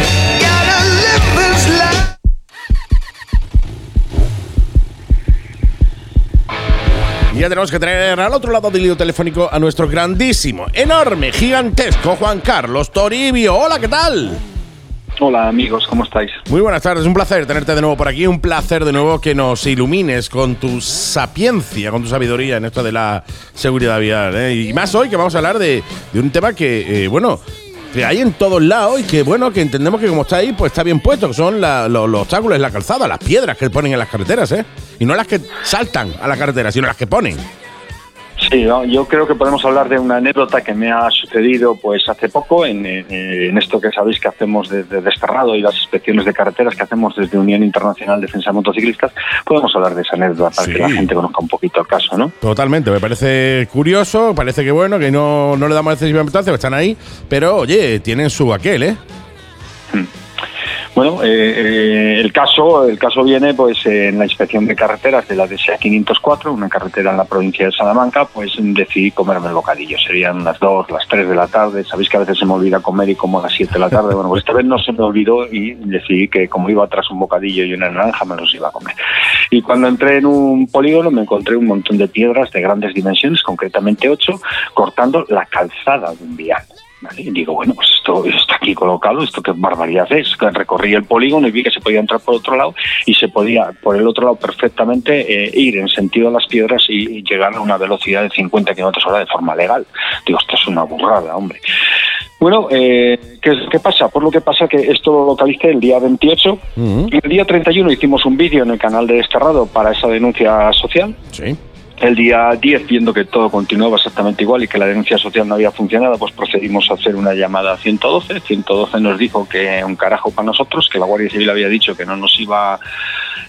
Y ya tenemos que tener al otro lado del hilo telefónico a nuestro grandísimo, enorme, gigantesco Juan Carlos Toribio. Hola, ¿qué tal? Hola amigos, ¿cómo estáis? Muy buenas tardes, un placer tenerte de nuevo por aquí, un placer de nuevo que nos ilumines con tu sapiencia, con tu sabiduría en esto de la seguridad vial. ¿eh? Y más hoy que vamos a hablar de, de un tema que, eh, bueno, que hay en todos lados y que, bueno, que entendemos que como está ahí, pues está bien puesto, que son la- lo- los obstáculos la calzada, las piedras que ponen en las carreteras, ¿eh? Y no las que saltan a la carretera, sino las que ponen. Sí, no, yo creo que podemos hablar de una anécdota que me ha sucedido pues hace poco en, eh, en esto que sabéis que hacemos desde Desterrado y las inspecciones de carreteras que hacemos desde Unión Internacional Defensa de Motociclistas. Podemos hablar de esa anécdota para Sí. que la gente conozca un poquito el caso, ¿no? Totalmente, me parece curioso, parece que bueno, que no, no le damos excesiva importancia, están ahí, pero oye, tienen su aquel, ¿eh? Bueno, eh, eh, el caso el caso viene pues en la inspección de carreteras de la DSA 504, una carretera en la provincia de Salamanca, pues decidí comerme el bocadillo. Serían las 2, las 3 de la tarde. Sabéis que a veces se me olvida comer y como a las 7 de la tarde. Bueno, pues esta vez no se me olvidó y decidí que como iba tras un bocadillo y una naranja me los iba a comer. Y cuando entré en un polígono me encontré un montón de piedras de grandes dimensiones, concretamente 8, cortando la calzada de un vial. ¿Vale? Y digo, bueno, pues esto está aquí colocado, esto qué barbaridad es. Recorrí el polígono y vi que se podía entrar por otro lado y se podía, por el otro lado, perfectamente eh, ir en sentido a las piedras y, y llegar a una velocidad de 50 kilómetros hora de forma legal. Digo, esto es una burrada, hombre. Bueno, eh, ¿qué, qué pasa? Por lo que pasa que esto lo localicé el día 28 y el día 31 hicimos un vídeo en el canal de Desterrado para esa denuncia social. Sí. El día 10, viendo que todo continuaba exactamente igual y que la denuncia social no había funcionado, pues procedimos a hacer una llamada a 112. 112 nos dijo que un carajo para nosotros, que la Guardia Civil había dicho que no nos iba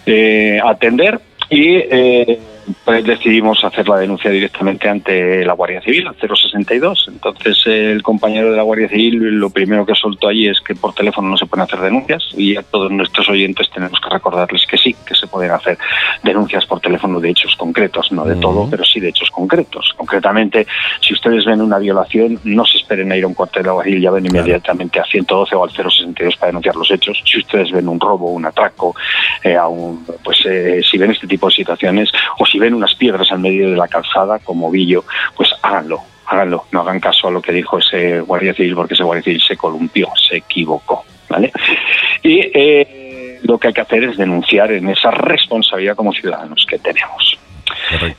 eh, a atender y eh, pues decidimos hacer la denuncia directamente ante la Guardia Civil, al 062. Entonces el compañero de la Guardia Civil lo primero que soltó allí es que por teléfono no se pueden hacer denuncias y a todos nuestros oyentes tenemos que recordarles que sí, que se pueden hacer denuncias por teléfono de hechos concretos, no de todo, pero sí de hechos concretos. Concretamente, si ustedes ven una violación, no se esperen a ir a un cuartel de la Guardia Civil, llamen inmediatamente a 112 o al 062 para denunciar los hechos. Si ustedes ven un robo, un atraco, eh, a un- pues eh, si ven este tipo de situaciones o si ven unas piedras al medio de la calzada como Villo, pues háganlo. Háganlo, no hagan caso a lo que dijo ese guardia civil porque ese guardia civil se columpió, se equivocó, ¿vale? Y eh, lo que hay que hacer es denunciar en esa responsabilidad como ciudadanos que tenemos.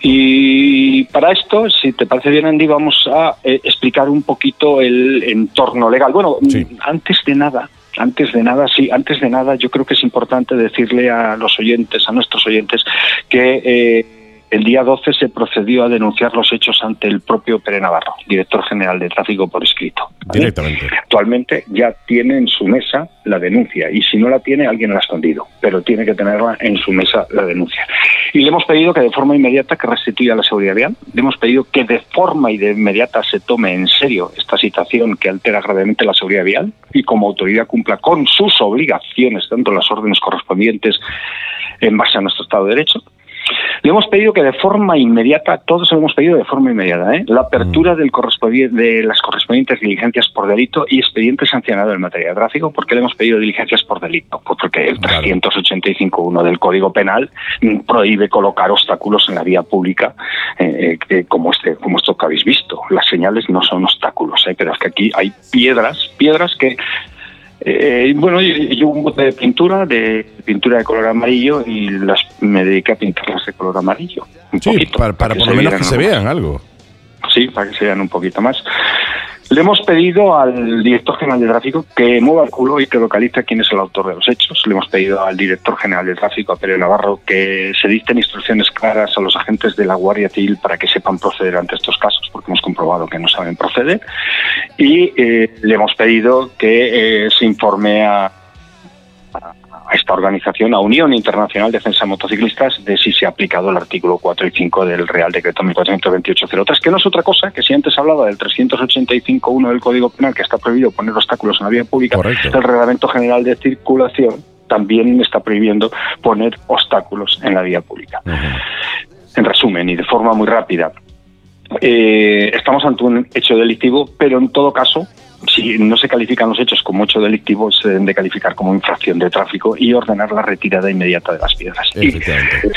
Y para esto, si te parece bien, Andy, vamos a eh, explicar un poquito el entorno legal. Bueno, antes de nada, antes de nada, sí, antes de nada, yo creo que es importante decirle a los oyentes, a nuestros oyentes, que eh, el día 12 se procedió a denunciar los hechos ante el propio Pere Navarro, director general de tráfico por escrito. Directamente. Actualmente ya tiene en su mesa la denuncia y si no la tiene alguien la ha escondido, pero tiene que tenerla en su mesa la denuncia. Y le hemos pedido que de forma inmediata que restituya la seguridad vial, le hemos pedido que de forma y de inmediata se tome en serio esta situación que altera gravemente la seguridad vial y como autoridad cumpla con sus obligaciones, tanto las órdenes correspondientes en base a nuestro Estado de Derecho. Le hemos pedido que de forma inmediata, todos lo hemos pedido de forma inmediata, ¿eh? la apertura del correspondi- de las correspondientes diligencias por delito y expediente sancionado en materia de tráfico. ¿Por qué le hemos pedido diligencias por delito? Pues porque el 385.1 del Código Penal mm, prohíbe colocar obstáculos en la vía pública, eh, eh, como este, como esto que habéis visto. Las señales no son obstáculos, ¿eh? pero es que aquí hay piedras, piedras que eh, bueno, yo, yo un bote de pintura, de pintura de color amarillo y las me dediqué a pintarlas de color amarillo. Un Sí, poquito, para, para por lo menos que se vean algo. Sí, para que se vean un poquito más. Le hemos pedido al director general de tráfico que mueva el culo y que localice quién es el autor de los hechos. Le hemos pedido al director general de tráfico, a Pérez Navarro, que se dicten instrucciones claras a los agentes de la Guardia Civil para que sepan proceder ante estos casos, porque hemos comprobado que no saben proceder. Y eh, le hemos pedido que eh, se informe a, a esta organización, a Unión Internacional de Defensa de Motociclistas, de si se ha aplicado el artículo 4 y 5 del Real Decreto 1428-03, que no es otra cosa que si antes hablaba del 385.1 del Código Penal, que está prohibido poner obstáculos en la vía pública, Correcto. el Reglamento General de Circulación también está prohibiendo poner obstáculos en la vía pública. En resumen, y de forma muy rápida, eh, estamos ante un hecho delictivo, pero en todo caso, si no se califican los hechos como hecho delictivo, se deben de calificar como infracción de tráfico y ordenar la retirada inmediata de las piedras. Y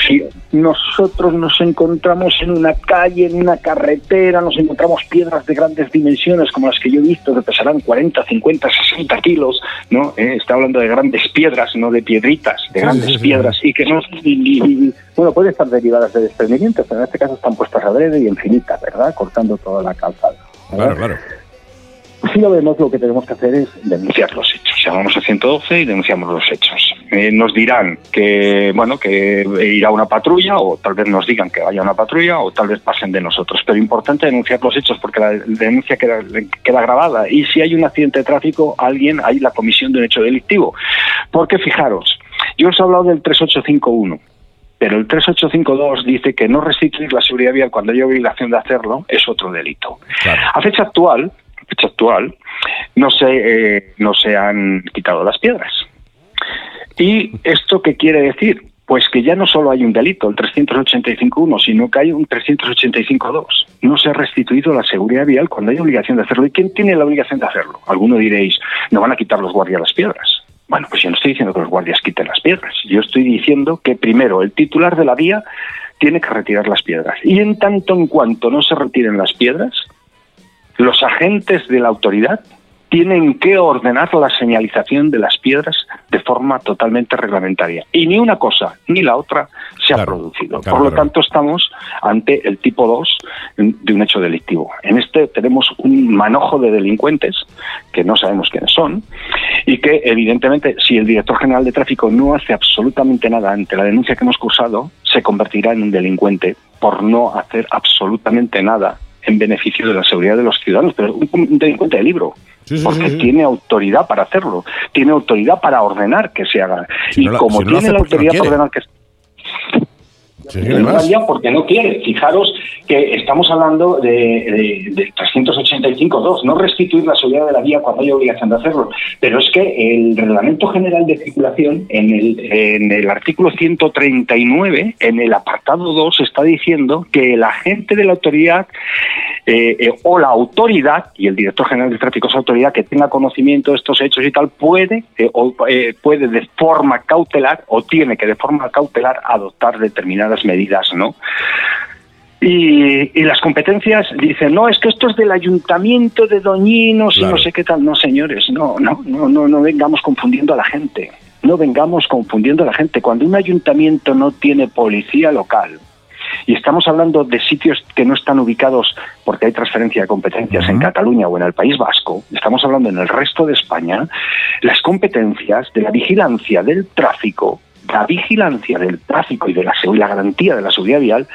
si nosotros nos encontramos en una calle, en una carretera, nos encontramos piedras de grandes dimensiones como las que yo he visto, que pesarán 40, 50, 60 kilos, ¿no? Eh, está hablando de grandes piedras, no de piedritas, de grandes sí, sí. piedras, y que no... y- y- y- bueno, pueden estar derivadas de desprendimientos, pero en este caso están puestas adrede y infinitas, ¿verdad? Cortando toda la calzada. ¿verdad? Claro, claro. Si lo vemos, lo que tenemos que hacer es denunciar los hechos. Llamamos a 112 y denunciamos los hechos. Eh, nos dirán que, bueno, que irá una patrulla, o tal vez nos digan que vaya una patrulla, o tal vez pasen de nosotros. Pero importante denunciar los hechos porque la denuncia queda, queda grabada. Y si hay un accidente de tráfico, alguien, hay la comisión de un hecho delictivo. Porque fijaros, yo os he hablado del 3851. Pero el 3852 dice que no restituir la seguridad vial cuando hay obligación de hacerlo es otro delito. Claro. A fecha actual, fecha actual, no se, eh, no se han quitado las piedras. ¿Y esto qué quiere decir? Pues que ya no solo hay un delito, el 385.1, sino que hay un 385.2. No se ha restituido la seguridad vial cuando hay obligación de hacerlo. ¿Y quién tiene la obligación de hacerlo? Alguno diréis, no van a quitar los guardias las piedras. Bueno, pues yo no estoy diciendo que los guardias quiten las piedras. Yo estoy diciendo que primero el titular de la vía tiene que retirar las piedras. Y en tanto en cuanto no se retiren las piedras, los agentes de la autoridad tienen que ordenar la señalización de las piedras de forma totalmente reglamentaria. Y ni una cosa ni la otra se ha producido. claro, Por lo claro. tanto, estamos ante el tipo 2 de un hecho delictivo. En este tenemos un manojo de delincuentes que no sabemos quiénes son y que, evidentemente, si el director general de tráfico no hace absolutamente nada ante la denuncia que hemos cursado, se convertirá en un delincuente por no hacer absolutamente nada en beneficio de la seguridad de los ciudadanos, pero un, un delincuente de libro. Sí, sí, porque sí, tiene autoridad para hacerlo, tiene autoridad para ordenar que se haga. Si y no la- como si no lo tiene la no autoridad para ordenar que Sí, porque no quiere. Fijaros que estamos hablando de, de, de 385.2, no restituir la seguridad de la vía cuando hay obligación de hacerlo. Pero es que el Reglamento General de Circulación, en el, en el artículo 139, en el apartado 2, está diciendo que el agente de la autoridad eh, eh, o la autoridad, y el director general de tráfico es autoridad que tenga conocimiento de estos hechos y tal, puede, eh, o, eh, puede de forma cautelar o tiene que de forma cautelar adoptar determinadas medidas, ¿no? Y, y las competencias dicen, no, es que esto es del ayuntamiento de Doñinos Claro. y no sé qué tal. No, señores, no, no, no, no, no vengamos confundiendo a la gente. No vengamos confundiendo a la gente. Cuando un ayuntamiento no tiene policía local, y estamos hablando de sitios que no están ubicados porque hay transferencia de competencias en Cataluña o en el País Vasco, estamos hablando en el resto de España, las competencias de la vigilancia del tráfico, la vigilancia del tráfico y de la, segu- la garantía de la seguridad vial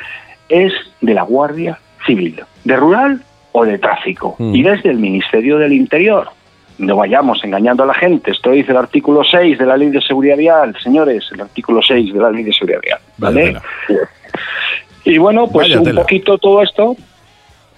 es de la Guardia Civil, de rural o de tráfico, Mm. y desde el Ministerio del Interior. No vayamos engañando a la gente. Esto dice el artículo 6 de la Ley de Seguridad Vial, señores, el artículo 6 de la Ley de Seguridad Vial. ¿vale? Y bueno, pues Vaya un tela. poquito todo esto.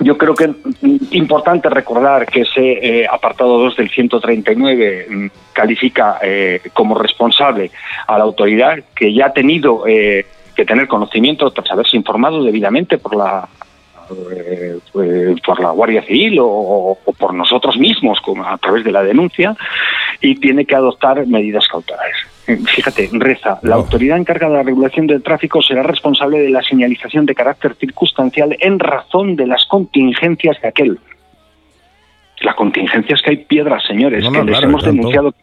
Yo creo que mm, importante recordar que ese eh, apartado 2 del 139 mm, califica eh, como responsable a la autoridad que ya ha tenido eh, que tener conocimiento tras haberse informado debidamente por la eh, eh, por la Guardia Civil o, o por nosotros mismos como a través de la denuncia y tiene que adoptar medidas cautelares. Eh, Fíjate, reza, la autoridad encargada de la regulación del tráfico será responsable de la señalización de carácter circunstancial en razón de las contingencias de aquel. La contingencia es que hay piedras, señores, No, no, que les claro, hemos denunciado.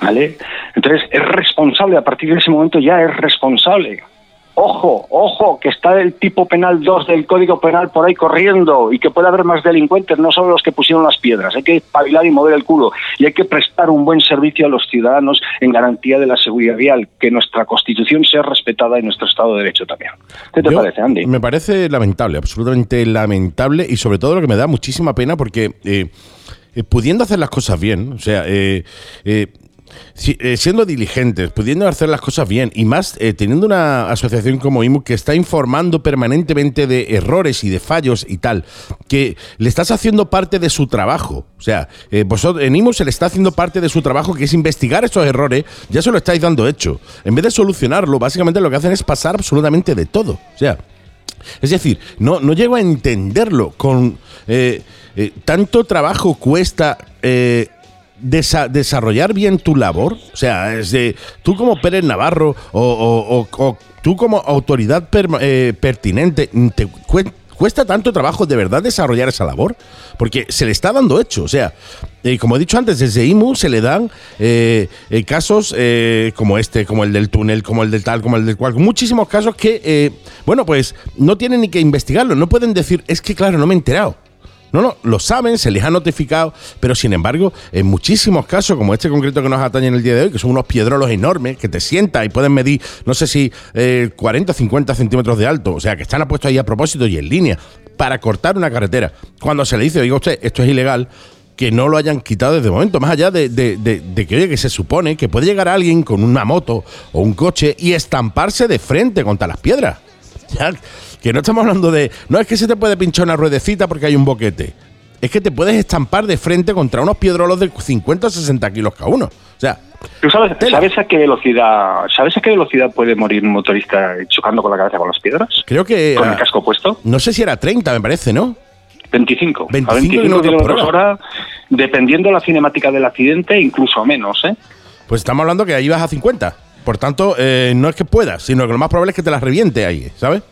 ¿Vale? Entonces, es responsable, a partir de ese momento ya es responsable. Ojo, ojo, que está el tipo penal 2 del Código Penal por ahí corriendo y que puede haber más delincuentes, no solo los que pusieron las piedras. Hay que espabilar y mover el culo y hay que prestar un buen servicio a los ciudadanos en garantía de la seguridad vial, que nuestra Constitución sea respetada y nuestro Estado de Derecho también. ¿Qué te Yo- parece, Andy? Me parece lamentable, absolutamente lamentable y sobre todo lo que me da muchísima pena porque eh, eh, pudiendo hacer las cosas bien, o sea, eh, eh, si- siendo diligentes, pudiendo hacer las cosas bien y más eh, teniendo una asociación como IMU que está informando permanentemente de errores y de fallos y tal, que le estás haciendo parte de su trabajo. O sea, eh, vosotros, en IMU se le está haciendo parte de su trabajo que es investigar estos errores, ya se lo estáis dando hecho. En vez de solucionarlo, básicamente lo que hacen es pasar absolutamente de todo. O sea, es decir, no, no llego a entenderlo. Con tanto trabajo cuesta desa- desarrollar bien tu labor. O sea, es de, tú como Pérez Navarro o, tú como autoridad eh, pertinente, te cuesta tanto trabajo de verdad desarrollar esa labor. Porque se le está dando hecho. O sea, eh, como he dicho antes, desde IMU se le dan eh, casos como este, como el del túnel, como el del tal, como el del cual. Muchísimos casos que, bueno, pues no tienen ni que investigarlo. No pueden decir, es que claro, no me he enterado. No, no, lo saben, se les ha notificado, pero sin embargo, en muchísimos casos, como este concreto que nos atañe en el día de hoy, que son unos piedrolos enormes que te sientas y pueden medir, no sé si eh, 40 o 50 centímetros de alto, o sea, que están puestos ahí a propósito y en línea para cortar una carretera. Cuando se le dice, oiga usted, esto es ilegal, que no lo hayan quitado desde el momento, más allá de, que, oye, que se supone que puede llegar alguien con una moto o un coche y estamparse de frente contra las piedras. Que no estamos hablando de. No es que se te puede pinchar una ruedecita porque hay un boquete. Es que te puedes estampar de frente contra unos piedrolos de 50 o 60 kilos cada uno. O sea, ¿Tú sabes, a qué velocidad sabes a qué velocidad puede morir un motorista chocando con la cabeza con las piedras? creo que. ¿Con el casco puesto? no sé si era 30, me parece, ¿no? 25. 25 a 25 kilómetros por hora, dependiendo la cinemática del accidente, incluso menos, ¿eh? Pues estamos hablando que ahí vas a 50. Por tanto, eh, no es que puedas, sino que lo más probable es que te las reviente ahí, ¿sabes?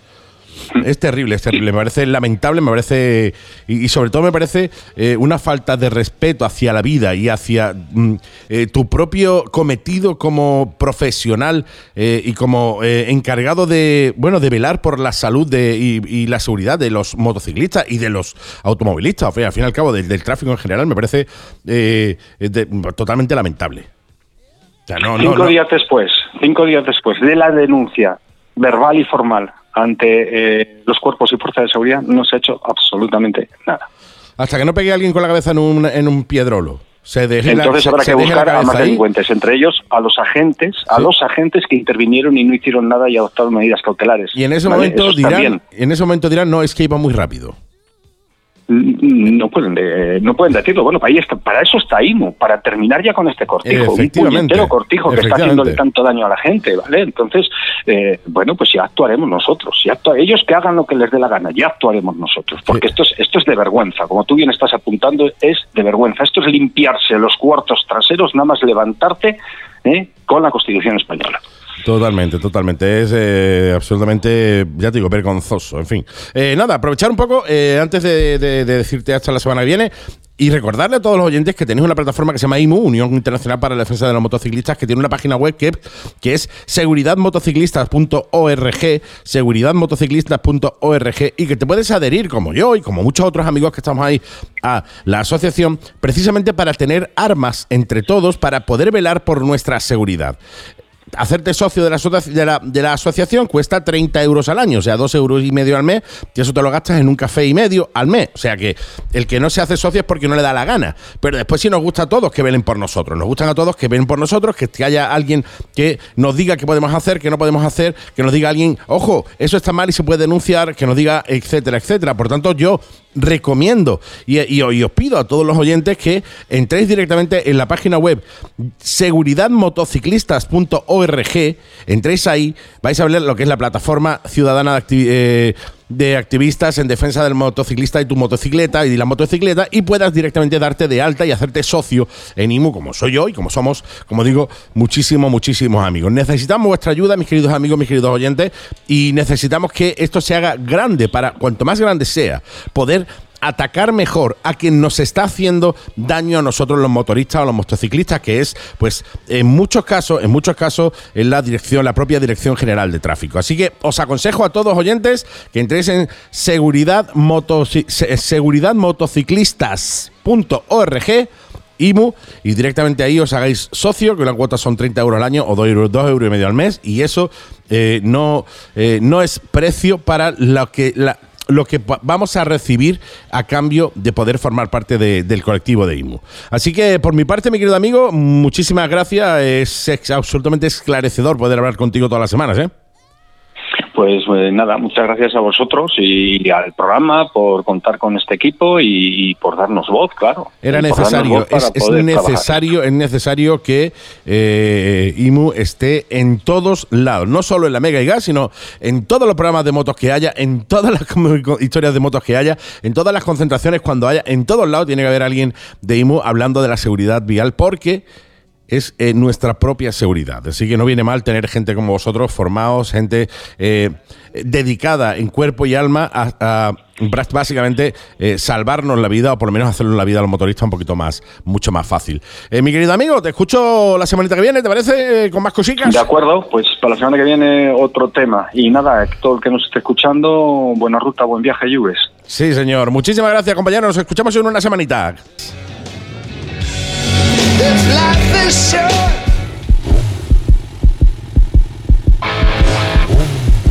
Es terrible, es terrible. Me parece lamentable, me parece. Y, y sobre todo me parece eh, una falta de respeto hacia la vida y hacia mm, eh, tu propio cometido como profesional eh, y como encargado de. Bueno, de velar por la salud de, y, y la seguridad de los motociclistas y de los automovilistas. O sea, al fin y al cabo, del, del tráfico en general, me parece de- totalmente lamentable. O sea, no, no, cinco no. días después, cinco días después de la denuncia verbal y formal ante eh, los cuerpos y fuerzas de seguridad, no se ha hecho absolutamente nada. Hasta que no pegue a alguien con la cabeza en un, en un piedrolo. Se deje la- Entonces se- habrá se que la buscar a más ahí. delincuentes, entre ellos a los agentes, a Sí. los agentes que intervinieron y no hicieron nada y adoptaron medidas cautelares. Y en ese ¿Vale? momento dirán, en ese momento dirán, no, es que iba muy rápido. No pueden, de- no pueden decirlo. Bueno, para, ahí está- para eso está IMU, para terminar ya con este cortijo. Un puñetero cortijo que está haciéndole tanto daño a la gente, ¿vale? Entonces, eh, bueno, pues ya actuaremos nosotros. Ya actua- ellos que hagan lo que les dé la gana, ya actuaremos nosotros. Porque Sí. esto, es, esto es de vergüenza. Como tú bien estás apuntando, es de vergüenza. Esto es limpiarse los cuartos traseros, nada más levantarte ¿eh? con la Constitución española. Totalmente, totalmente. Es eh, absolutamente, ya te digo, vergonzoso. En fin. Eh, nada, aprovechar un poco, eh, antes de, de- de decirte hasta la semana que viene, y recordarle a todos los oyentes que tenéis una plataforma que se llama IMU, Unión Internacional para la Defensa de los Motociclistas, que tiene una página web que, que es seguridadmotociclistas.org, seguridadmotociclistas.org, y que te puedes adherir, como yo y como muchos otros amigos que estamos ahí, a la asociación, precisamente para tener armas entre todos para poder velar por nuestra seguridad. Hacerte socio de la, de la asociación cuesta 30 euros al año, o sea, 2 euros y medio al mes, y eso te lo gastas en un café y medio al mes. O sea que el que no se hace socio es porque no le da la gana. Pero después sí nos gusta a todos que velen por nosotros. Nos gustan a todos que velen por nosotros, que haya alguien que nos diga qué podemos hacer, qué no podemos hacer, que nos diga alguien, ojo, eso está mal y se puede denunciar, que nos diga, etcétera, etcétera. Por tanto, yo recomiendo. Y, os pido a todos los oyentes que entréis directamente en la página web seguridadmotociclistas.org, entréis ahí, vais a ver lo que es la plataforma ciudadana de, eh, de activistas en defensa del motociclista y tu motocicleta y la motocicleta y puedas directamente darte de alta y hacerte socio en IMU, como soy yo y como somos, como digo, muchísimos, muchísimos amigos. Necesitamos vuestra ayuda, mis queridos amigos, mis queridos oyentes, y necesitamos que esto se haga grande para cuanto más grande sea, poder atacar mejor a quien nos está haciendo daño a nosotros los motoristas o los motociclistas, que es, pues, en muchos casos, en muchos casos, en la dirección, la propia Dirección General de Tráfico. Así que os aconsejo a todos oyentes que entréis en seguridad, motoci- se- seguridadmotociclistas.org IMU y directamente ahí os hagáis socio, que las cuotas son 30 euros al año o 2 euros, 2 euros y medio al mes y eso eh, no, eh, no es precio para lo que, la- lo que va- vamos a recibir a cambio de poder formar parte de- del colectivo de IMU. Así que por mi parte, mi querido amigo, muchísimas gracias. Es ex- absolutamente esclarecedor poder hablar contigo todas las semanas. ¿eh? Pues eh, nada, muchas gracias a vosotros y al programa por contar con este equipo y, y por darnos voz, claro. Era necesario, es, es poder trabajar. necesario, es necesario que eh, IMU esté en todos lados, no solo en la Mega y Gas, sino en todos los programas de motos que haya, en todas las historias de motos que haya, en todas las concentraciones cuando haya, en todos lados tiene que haber alguien de IMU hablando de la seguridad vial, porque es eh, nuestra propia seguridad. Así que no viene mal tener gente como vosotros, formados, gente eh, dedicada en cuerpo y alma a, básicamente eh, salvarnos la vida o por lo menos hacerlo la vida a los motoristas un poquito más, mucho más fácil. Eh, mi querido amigo, te escucho la semanita que viene, ¿te parece? Con más cositas. De acuerdo, pues para la semana que viene otro tema. Y nada, todo el que nos esté escuchando, buena ruta, buen viaje, Lluves. Sí, señor. Muchísimas gracias, compañeros. Nos escuchamos en una semanita.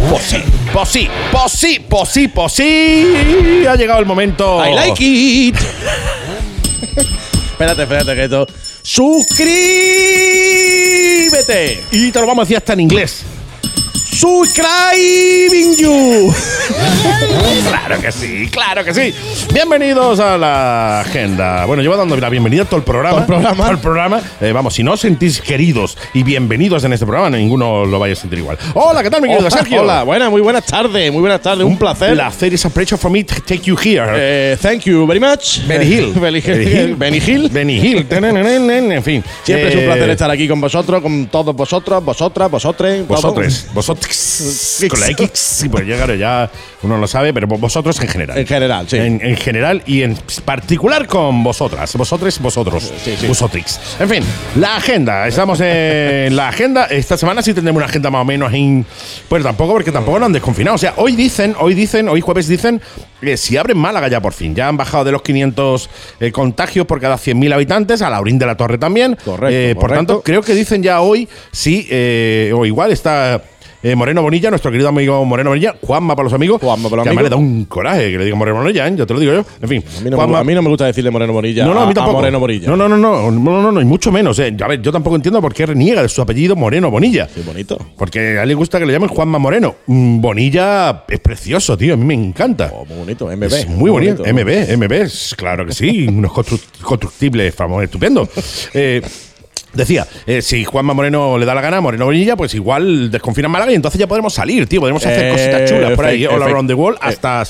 Pues sí, pues sí, pues sí, pues sí, pues sí. Ha llegado el momento. I like it. espérate, espérate, que esto. ¡Suscríbete! Y te lo vamos a decir hasta en inglés. ¡Subscribing you! Claro que sí, claro que sí. Bienvenidos a la agenda. Bueno, llevo dando la bienvenida a todo el programa. El programa. El programa. Eh, vamos, si no os sentís queridos y bienvenidos en este programa, ninguno lo vaya a sentir igual. Hola, ¿qué tal, mi querido Hola, Sergio? Hola, buenas, muy buenas tardes, muy buenas tardes, un placer. placer is a pleasure for me to take you here. Eh, thank you very much. Benny Hill. Benny Hill. Benny Hill. Benny Hill. En fin. Siempre es un Eh, placer estar aquí con vosotros, con todos vosotros, vosotras, vosotres. Vosotros, vosotros, con la X, pues ya, claro, ya uno lo sabe, pero vosotros en general. En general, sí. En, en general y en particular con vosotras. Vosotros, vosotros. Sí, sí. Vosotrix. En fin, la agenda. Estamos en la agenda. Esta semana sí tendremos una agenda más o menos en. Pues tampoco, porque tampoco nos han desconfinado. O sea, hoy dicen, hoy dicen, hoy jueves dicen que si abren Málaga ya por fin. Ya han bajado de los 500 eh, contagios por cada 100.000 habitantes. A Laurín de la Torre también. Correcto, Eh, por correcto. tanto, creo que dicen ya hoy, sí, eh, o igual está. Eh, Moreno Bonilla, nuestro querido amigo Moreno Bonilla, Juanma para los amigos. Juanma para los que además le amigos. da un coraje que le diga Moreno Bonilla, ¿eh? yo te lo digo yo. En fin, A mí, no me, Juanma- a mí no me gusta decirle Moreno Morilla. no, no, a mí tampoco. Moreno Morilla. No, no, no, no, no, no, no, y mucho menos. eh. A ver, yo tampoco entiendo por qué reniega de su apellido Moreno Bonilla. Qué bonito. Porque a él le gusta que le llamen Juanma Moreno. Mm, Bonilla es precioso, tío. A mí me encanta. Oh, muy bonito, MB. Es muy bonito. MB, MB, es- claro que sí. unos constru- constructibles, famosos, estupendo. Eh, Decía, eh, si Juanma Moreno le da la gana, Moreno Bonilla, pues igual desconfinan Málaga y entonces ya podremos salir, tío. Podemos hacer Eh, cositas chulas por ahí, efe- all around the world, eh. hasta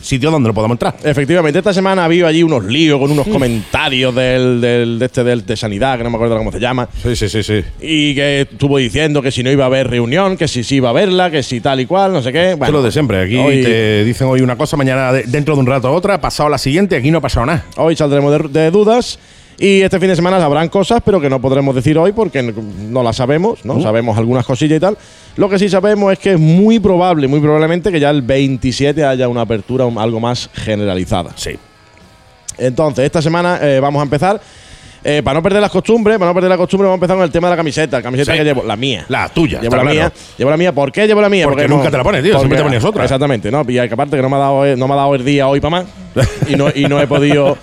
sitios donde no podamos entrar. Efectivamente, esta semana ha habido allí unos líos con unos comentarios del, del- de este del, de sanidad, que no me acuerdo cómo se llama, Sí, sí, sí, sí. y que estuvo diciendo que si no iba a haber reunión, que si sí iba a haberla, que si tal y cual, no sé qué. Es lo de siempre. Aquí hoy, te dicen hoy una cosa, mañana de- dentro de un rato otra, pasado la siguiente, aquí no ha pasado nada. hoy saldremos de, de dudas. Y este fin de semana habrán cosas, pero que no podremos decir hoy porque no, las sabemos, ¿no? Sabemos algunas cosillas y tal. Lo que sí sabemos es que es muy probable, muy probablemente que ya el 27 haya una apertura algo más generalizada. Sí. Entonces, esta semana eh, vamos a empezar. Eh, para no perder las costumbres, para no perder la costumbre, vamos a empezar con el tema de la camiseta. La camiseta Sí. que llevo, la mía. La tuya, Llevo la claro. mía. Llevo la mía. ¿Por qué llevo la mía? Porque nunca te la pones, tío, siempre te ponías otra. Exactamente, ¿no? Y aparte que no me ha dado, no me ha dado el día hoy para más. y, no, y no he podido.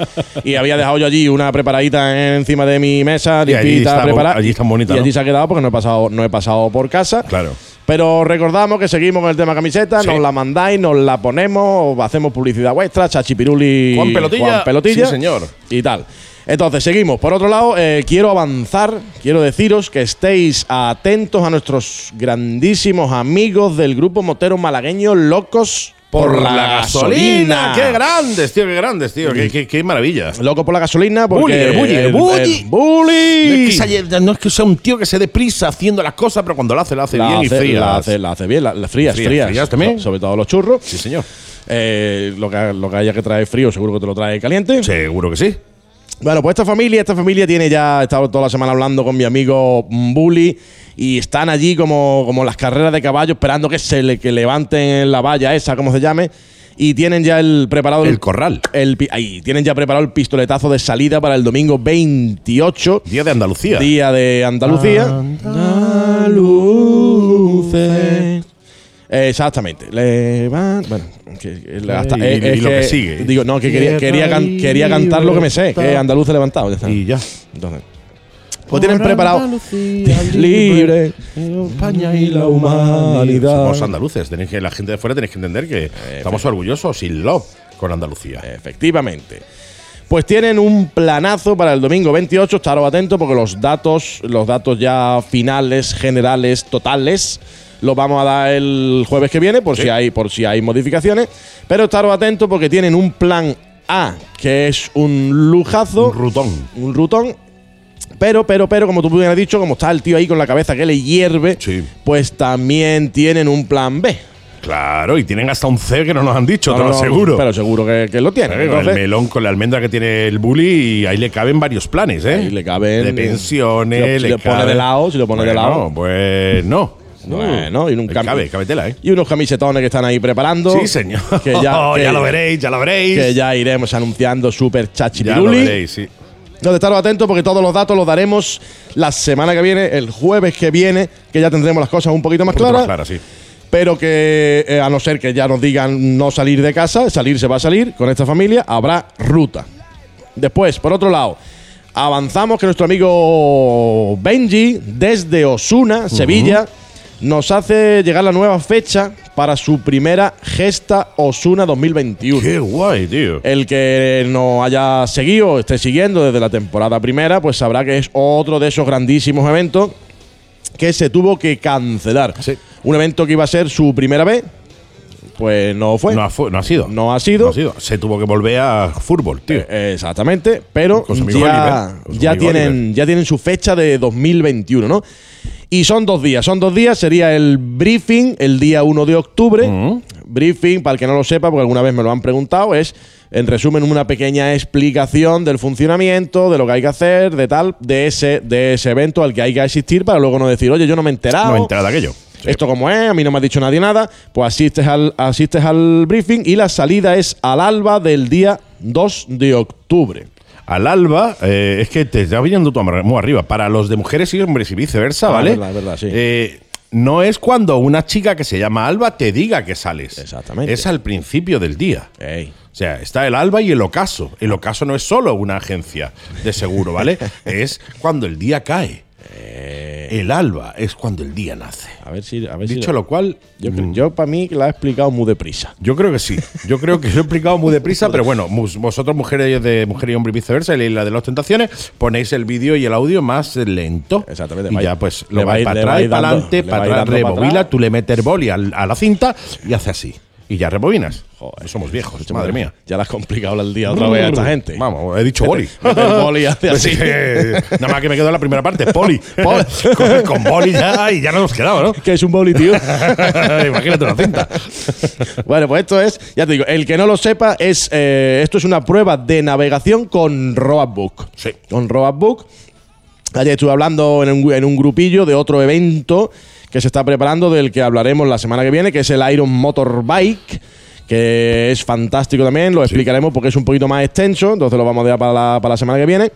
Y había dejado yo allí una preparadita encima de mi mesa, limpita, preparada. allí está bonita, Y ¿no? allí se ha quedado porque no he pasado, no he pasado por casa. Claro. Pero recordamos que seguimos con el tema camiseta, Sí. nos la mandáis, nos la ponemos, hacemos publicidad vuestra, Chachipiruli, Juan Pelotilla. Juan Pelotilla Sí, señor. y tal. Entonces, seguimos. Por otro lado, eh, quiero avanzar, quiero deciros que estéis atentos a nuestros grandísimos amigos del grupo motero malagueño Locos por la gasolina. ¡Qué grandes, tío! ¡Qué grandes, tío! ¡Qué, qué, qué maravilla! Loco por la gasolina porque. Bully, el bully, el bully. es, que sea, no es que sea un tío que se dé prisa haciendo las cosas, pero cuando lo hace, lo hace La bien y frías. la hace, la hace bien, la, la frías, Frías, frías, frías también. So- sobre todo los churros. Sí, señor. Eh, lo, que, lo que haya que traer frío, seguro que te lo trae caliente. Seguro que sí. Bueno, pues esta familia, esta familia tiene ya, he estado toda la semana hablando con mi amigo Bully y están allí como, como las carreras de caballo esperando que se le, que levanten la valla esa, como se llame, y tienen ya el preparado El corral. el ahí, tienen ya preparado el pistoletazo de salida para el domingo 28, Día de Andalucía. día de Andalucía. Andaluces. Exactamente. Levan- bueno, que- que- hasta- Y- y es lo que sigue. Digo, no, que quería, quería, can- quería cantar lo que me sé, que andaluz levantado. Ya está. Y ya. Entonces, pues tienen preparado libre España y la humanidad. Somos andaluces. Tenéis que, la gente de fuera tenéis que entender que estamos orgullosos y love con Andalucía. Efectivamente. Pues tienen un planazo para el domingo 28, estaros atentos porque los datos, los datos ya finales, generales, totales, los vamos a dar el jueves que viene por si hay por si hay modificaciones, pero estaros atentos porque tienen un plan A, que es un lujazo, Un rutón. un rutón. Pero, pero, pero, como tú bien has dicho, como está el tío ahí con la cabeza que le hierve, Sí. pues también tienen un plan B. Claro, y tienen hasta un C que no nos han dicho, No, te lo no, aseguro. Pero seguro que, que lo tienen. Con el melón, con la almendra que tiene el bully, y ahí le caben varios planes, ¿eh? Ahí le caben- De pensiones, Si lo- si le lo pone de lado, si lo pone de lado. Pues no. Bueno, y un Cabe, cabe tela, ¿eh? Y unos camisetones que están ahí preparando. Sí, señor. Que ya, que- ya lo veréis, ya lo veréis. Que ya iremos anunciando super chachi Ya lo veréis, sí. Entonces, estaros atentos porque todos los datos los daremos la semana que viene, el jueves que viene, que ya tendremos las cosas un poquito más Un poquito claras. más clara, sí. Pero que, eh, a no ser que ya nos digan no salir de casa, salir se va a salir con esta familia, habrá ruta. Después, por otro lado, avanzamos que nuestro amigo Benji, desde Osuna, Sevilla, nos hace llegar la nueva fecha para su primera Gesta Osuna 2021. Qué guay, tío. El que nos haya seguido o esté siguiendo desde la temporada primera, pues sabrá que es otro de esos grandísimos eventos que se tuvo que cancelar. Sí. Un evento que iba a ser su primera vez, pues no fue. No ha, fu- no ha sido. No ha sido. No ha sido. Se tuvo que volver a fútbol, tío. Eh, Exactamente, pero ya, ya tienen, ya tienen su fecha de 2021, ¿no? Y son dos días, son dos días, sería el briefing el día 1 de octubre. Briefing, para el que no lo sepa, porque alguna vez me lo han preguntado, es, en resumen, una pequeña explicación del funcionamiento, de lo que hay que hacer, de tal, de ese, de ese evento al que hay que asistir para luego no decir, oye, yo no me he enterado. no me he enterado de aquello. Sí. Esto como es, a mí no me ha dicho nadie nada, pues asistes al, asistes al briefing y la salida es al alba del día 2 de octubre. Al alba, eh, es que te está viniendo tú muy arriba. Para los de mujeres y hombres y viceversa, Ah, ¿vale? verdad, verdad, sí. Eh, no es cuando una chica que se llama Alba te diga que sales. Exactamente. Es al principio del día. Ey. O sea, está el Alba y el Ocaso. El Ocaso no es solo una agencia de seguro, ¿vale? es cuando el día cae. El Alba es cuando el día nace. A ver si. A ver Dicho si lo cual, yo, mm, yo para mí la he explicado muy deprisa. yo creo que sí. Yo creo que lo he explicado muy deprisa, pero bueno, vosotros, mujeres de mujer y hombre y viceversa, y la de las tentaciones, ponéis el vídeo y el audio más lento. Exactamente, Y ya, pues, lo vais para atrás para adelante, para atrás, atrás. tú le metes boli al- a la cinta y hace así. Y ya rebobinas. Joder. Somos viejos, madre mía. Ya la has complicado el día otra vez a esta gente. Vamos, he dicho boli. Boli hace así. nada más que me quedó en la primera parte, poli. con, con boli ya y ya no nos quedaba, ¿no? Que es un boli, tío. Imagínate una cinta. bueno, pues esto es, ya te digo, el que no lo sepa, es eh, esto es una prueba de navegación con Roadbook. Sí. Con Roadbook. Ayer estuve hablando en un, en un grupillo de otro evento que se está preparando, del que hablaremos la semana que viene, que es el Iron Motorbike, que es fantástico también. Lo explicaremos porque es un poquito más extenso, entonces lo vamos a dejar para la, para la semana que viene.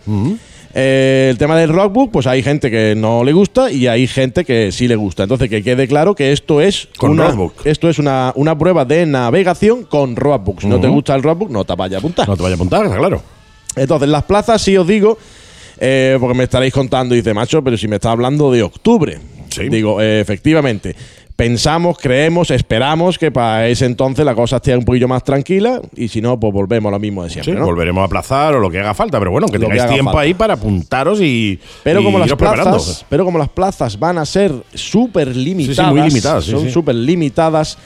Eh, el tema del rockbook, pues hay gente que no le gusta y hay gente que sí le gusta. Entonces, que quede claro que esto es Con una, esto es una, una prueba de navegación con roadbook. Si no te gusta el roadbook, no te vayas a apuntar. No te vayas a apuntar, está claro. Entonces, las plazas, sí os digo, eh, porque me estaréis contando, dice macho, pero si me está hablando de octubre. Sí. Digo, eh, efectivamente. Pensamos, creemos, esperamos que para ese entonces la cosa esté un poquillo más tranquila y si no, pues volvemos a lo mismo de siempre. Sí, ¿no? volveremos a aplazar o lo que haga falta, pero bueno, que Lo tengáis tiempo falta. ahí para apuntaros y. Pero y como las plazas, pero como las plazas van a ser súper limitadas, muy limitadas, sí, son sí. súper limitadas,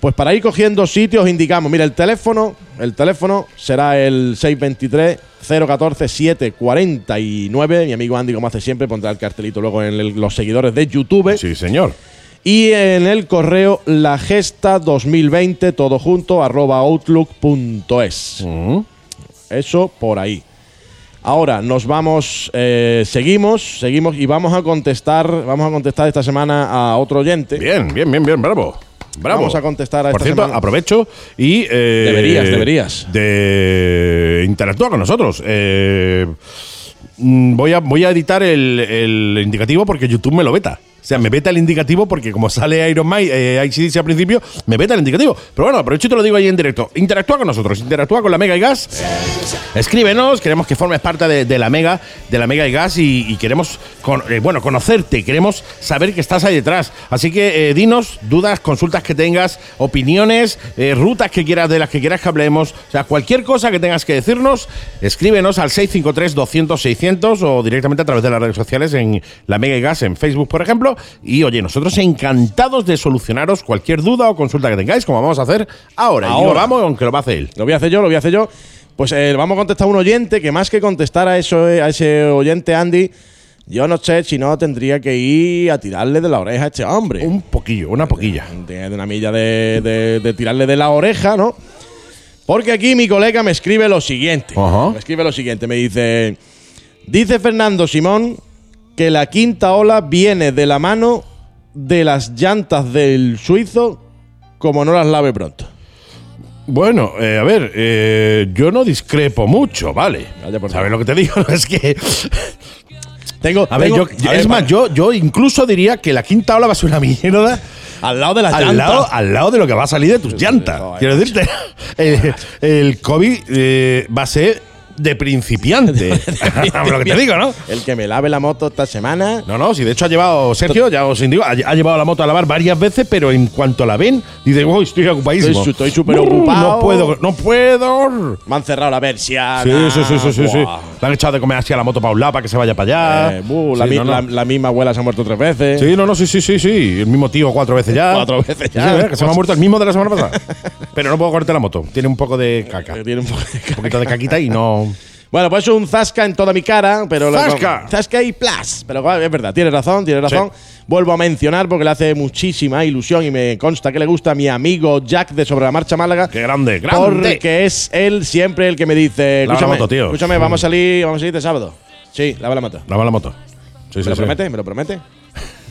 Pues para ir cogiendo sitios os indicamos, mira, el teléfono, el teléfono será el 623 014 749. Mi amigo Andy, como hace siempre, pondrá el cartelito luego en el- los seguidores de YouTube. Sí, señor. Y en el correo la gesta 2020, todo junto, arroba outlook.es. Mm. Eso por ahí. Ahora nos vamos, eh, seguimos, seguimos y vamos a contestar, vamos a contestar esta semana a otro oyente. Bien, bien, bien, bien, bravo. Bravo. Vamos a contestar a Por esta cierto, semana. aprovecho y. eh, Deberías, deberías. De interactúa con nosotros. Eh, mm, voy, a, voy a editar el, el indicativo porque YouTube me lo veta. Sea, me veta el indicativo porque como sale Iron Man, eh, ICDC al principio, me veta el indicativo. Pero bueno, aprovecho y te lo digo ahí en directo. Interactúa con nosotros, interactúa con la Mega y Gas. Escríbenos, queremos que formes parte de, la Mega, de la Mega y Gas y, queremos, eh, bueno, conocerte, queremos saber que estás ahí detrás. Así que eh, dinos dudas, consultas que tengas, opiniones, eh, rutas que quieras, de las que quieras que hablemos, o sea, cualquier cosa que tengas que decirnos, escríbenos al 653-200-600 o directamente a través de las redes sociales en la Mega y Gas, en Facebook, por ejemplo. Y oye, nosotros encantados de solucionaros cualquier duda o consulta que tengáis, como vamos a hacer ahora. Y Ahora. vamos, aunque lo va a hacer él. Lo voy a hacer yo, lo voy a hacer yo. Pues eh, vamos a contestar a un oyente que más que contestar a, eso, a ese oyente, Andy, yo no sé si no tendría que ir a tirarle de la oreja a este hombre. Un poquillo, una poquilla. de, de una milla de, de- de tirarle de la oreja, ¿no? Porque aquí mi colega me escribe lo siguiente. Me escribe lo siguiente, me dice, dice Fernando Simón que la quinta ola viene de la mano de las llantas del suizo como no las lave pronto. Bueno, eh, a ver, eh, yo no discrepo mucho, ¿vale? ¿Sabes lo que te digo? es que. Tengo, A ver, tengo- yo, a es ver, más, yo, yo incluso diría que la quinta ola va a ser una mierda al lado de las al llantas. lado, al lado de lo que va a salir de tus llantas. Quiero decirte, el, el COVID eh, va a ser de principiante. lo que te digo, ¿no? El que me lave la moto esta semana. No, no, si de hecho ha llevado, Sergio, ya os indico, ha, ha llevado la moto a lavar varias veces, pero en cuanto la ven, dice, uy, estoy ocupadísimo. Estoy súper ocupado. No puedo, no puedo. Me han cerrado la persiana. Sí, sí, sí, sí, sí, sí. Le han echado de comer así a la moto para un lado para que se vaya para allá. Eh, buh, la, Sí, mi- no, no. la- la misma abuela se ha muerto tres veces. Sí, no, no, sí, sí, sí, sí. El mismo tío cuatro veces ya. Cuatro veces Sí, ya. que se me ha muerto el mismo de la semana pasada. Pero no puedo cortar la moto. Tiene un poco de caca. Tiene un poco de Un poquito de caquita y no. Bueno, pues es un zasca en toda mi cara, pero lo- ¡Zasca! zasca y plas. Pero es verdad, tiene razón, tiene razón. Vuelvo a mencionar porque le hace muchísima ilusión y me consta que le gusta a mi amigo Jack de Sobre la Marcha Málaga. ¡Qué grande, grande! Porque es él siempre el que me dice, Lava la escúchame, moto, tío". escúchame, vamos a salir, vamos a salir de sábado. Sí, lava la moto. Lava la moto. Sí, ¿Me lo promete? ¿Me lo promete?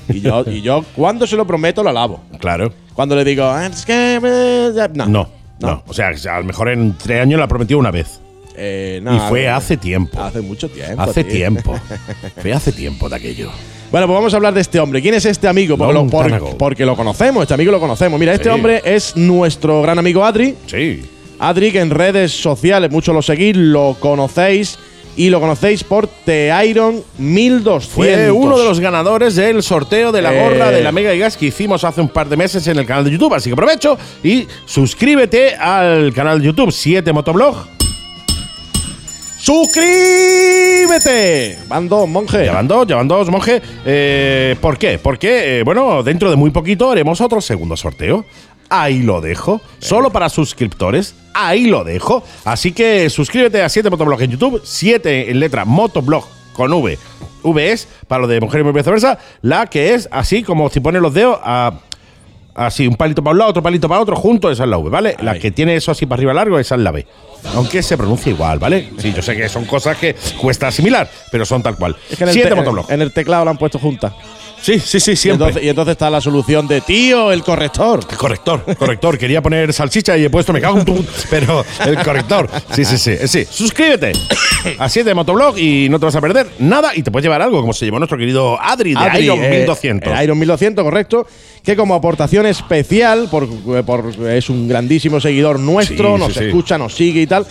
Y yo, y yo, cuando se lo prometo, lo lavo. Claro. Cuando le digo, "Ah, es que. eh, ya", No. No, no. O sea, a lo mejor en tres años la prometió una vez. Eh, y fue eh, hace tiempo. Hace mucho tiempo. Hace tío. tiempo. fue hace tiempo de aquello. Bueno, pues vamos a hablar de este hombre. ¿Quién es este amigo? Porque, lo, por- porque lo conocemos, este amigo lo conocemos. Mira, este Sí. hombre es nuestro gran amigo Adri. Sí. Adri, que en redes sociales muchos lo seguís, lo conocéis y lo conocéis por The Iron 1200. Fue uno de los ganadores del sorteo de la Eh. gorra de la Mega y Gas que hicimos hace un par de meses en el canal de YouTube. Así que aprovecho y suscríbete al canal de YouTube 7 Motoblog. ¡Suscríbete! Van dos, monje. Ya van dos, ya van dos, monje. Eh, ¿Por qué? Porque, eh, bueno, dentro de muy poquito haremos otro segundo sorteo. Ahí lo dejo. Solo para suscriptores. Ahí lo dejo. Así que suscríbete a 7 Motoblog en YouTube. 7 en letra Motoblog con V. V es, para lo de mujer y viceversa, la que es así como si pones los dedos a. Así, un palito para un lado, otro palito para otro, junto, esa es la V, ¿vale? La Ahí. que tiene eso así para arriba largo, esa es la B. Aunque se pronuncia igual, ¿vale? Sí, yo sé que son cosas que cuesta asimilar, pero son tal cual. Es que en Siete en el teclado lo han puesto juntas. Sí, sí, sí, Y siempre. entonces, y entonces está la solución de tío, el corrector. corrector, corrector. Quería poner salchicha y he puesto me cago en tu. Pero el corrector. Sí, sí, sí. Sí. Suscríbete a 7 de Motoblog y no te vas a perder nada y te puedes llevar algo, como se llevó nuestro querido Adri de Adri, Iron eh, 1200. el Iron 1200, correcto. Que como aportación especial, por, por- es un grandísimo seguidor nuestro, Sí, nos sí, sí. escucha, nos sigue y tal.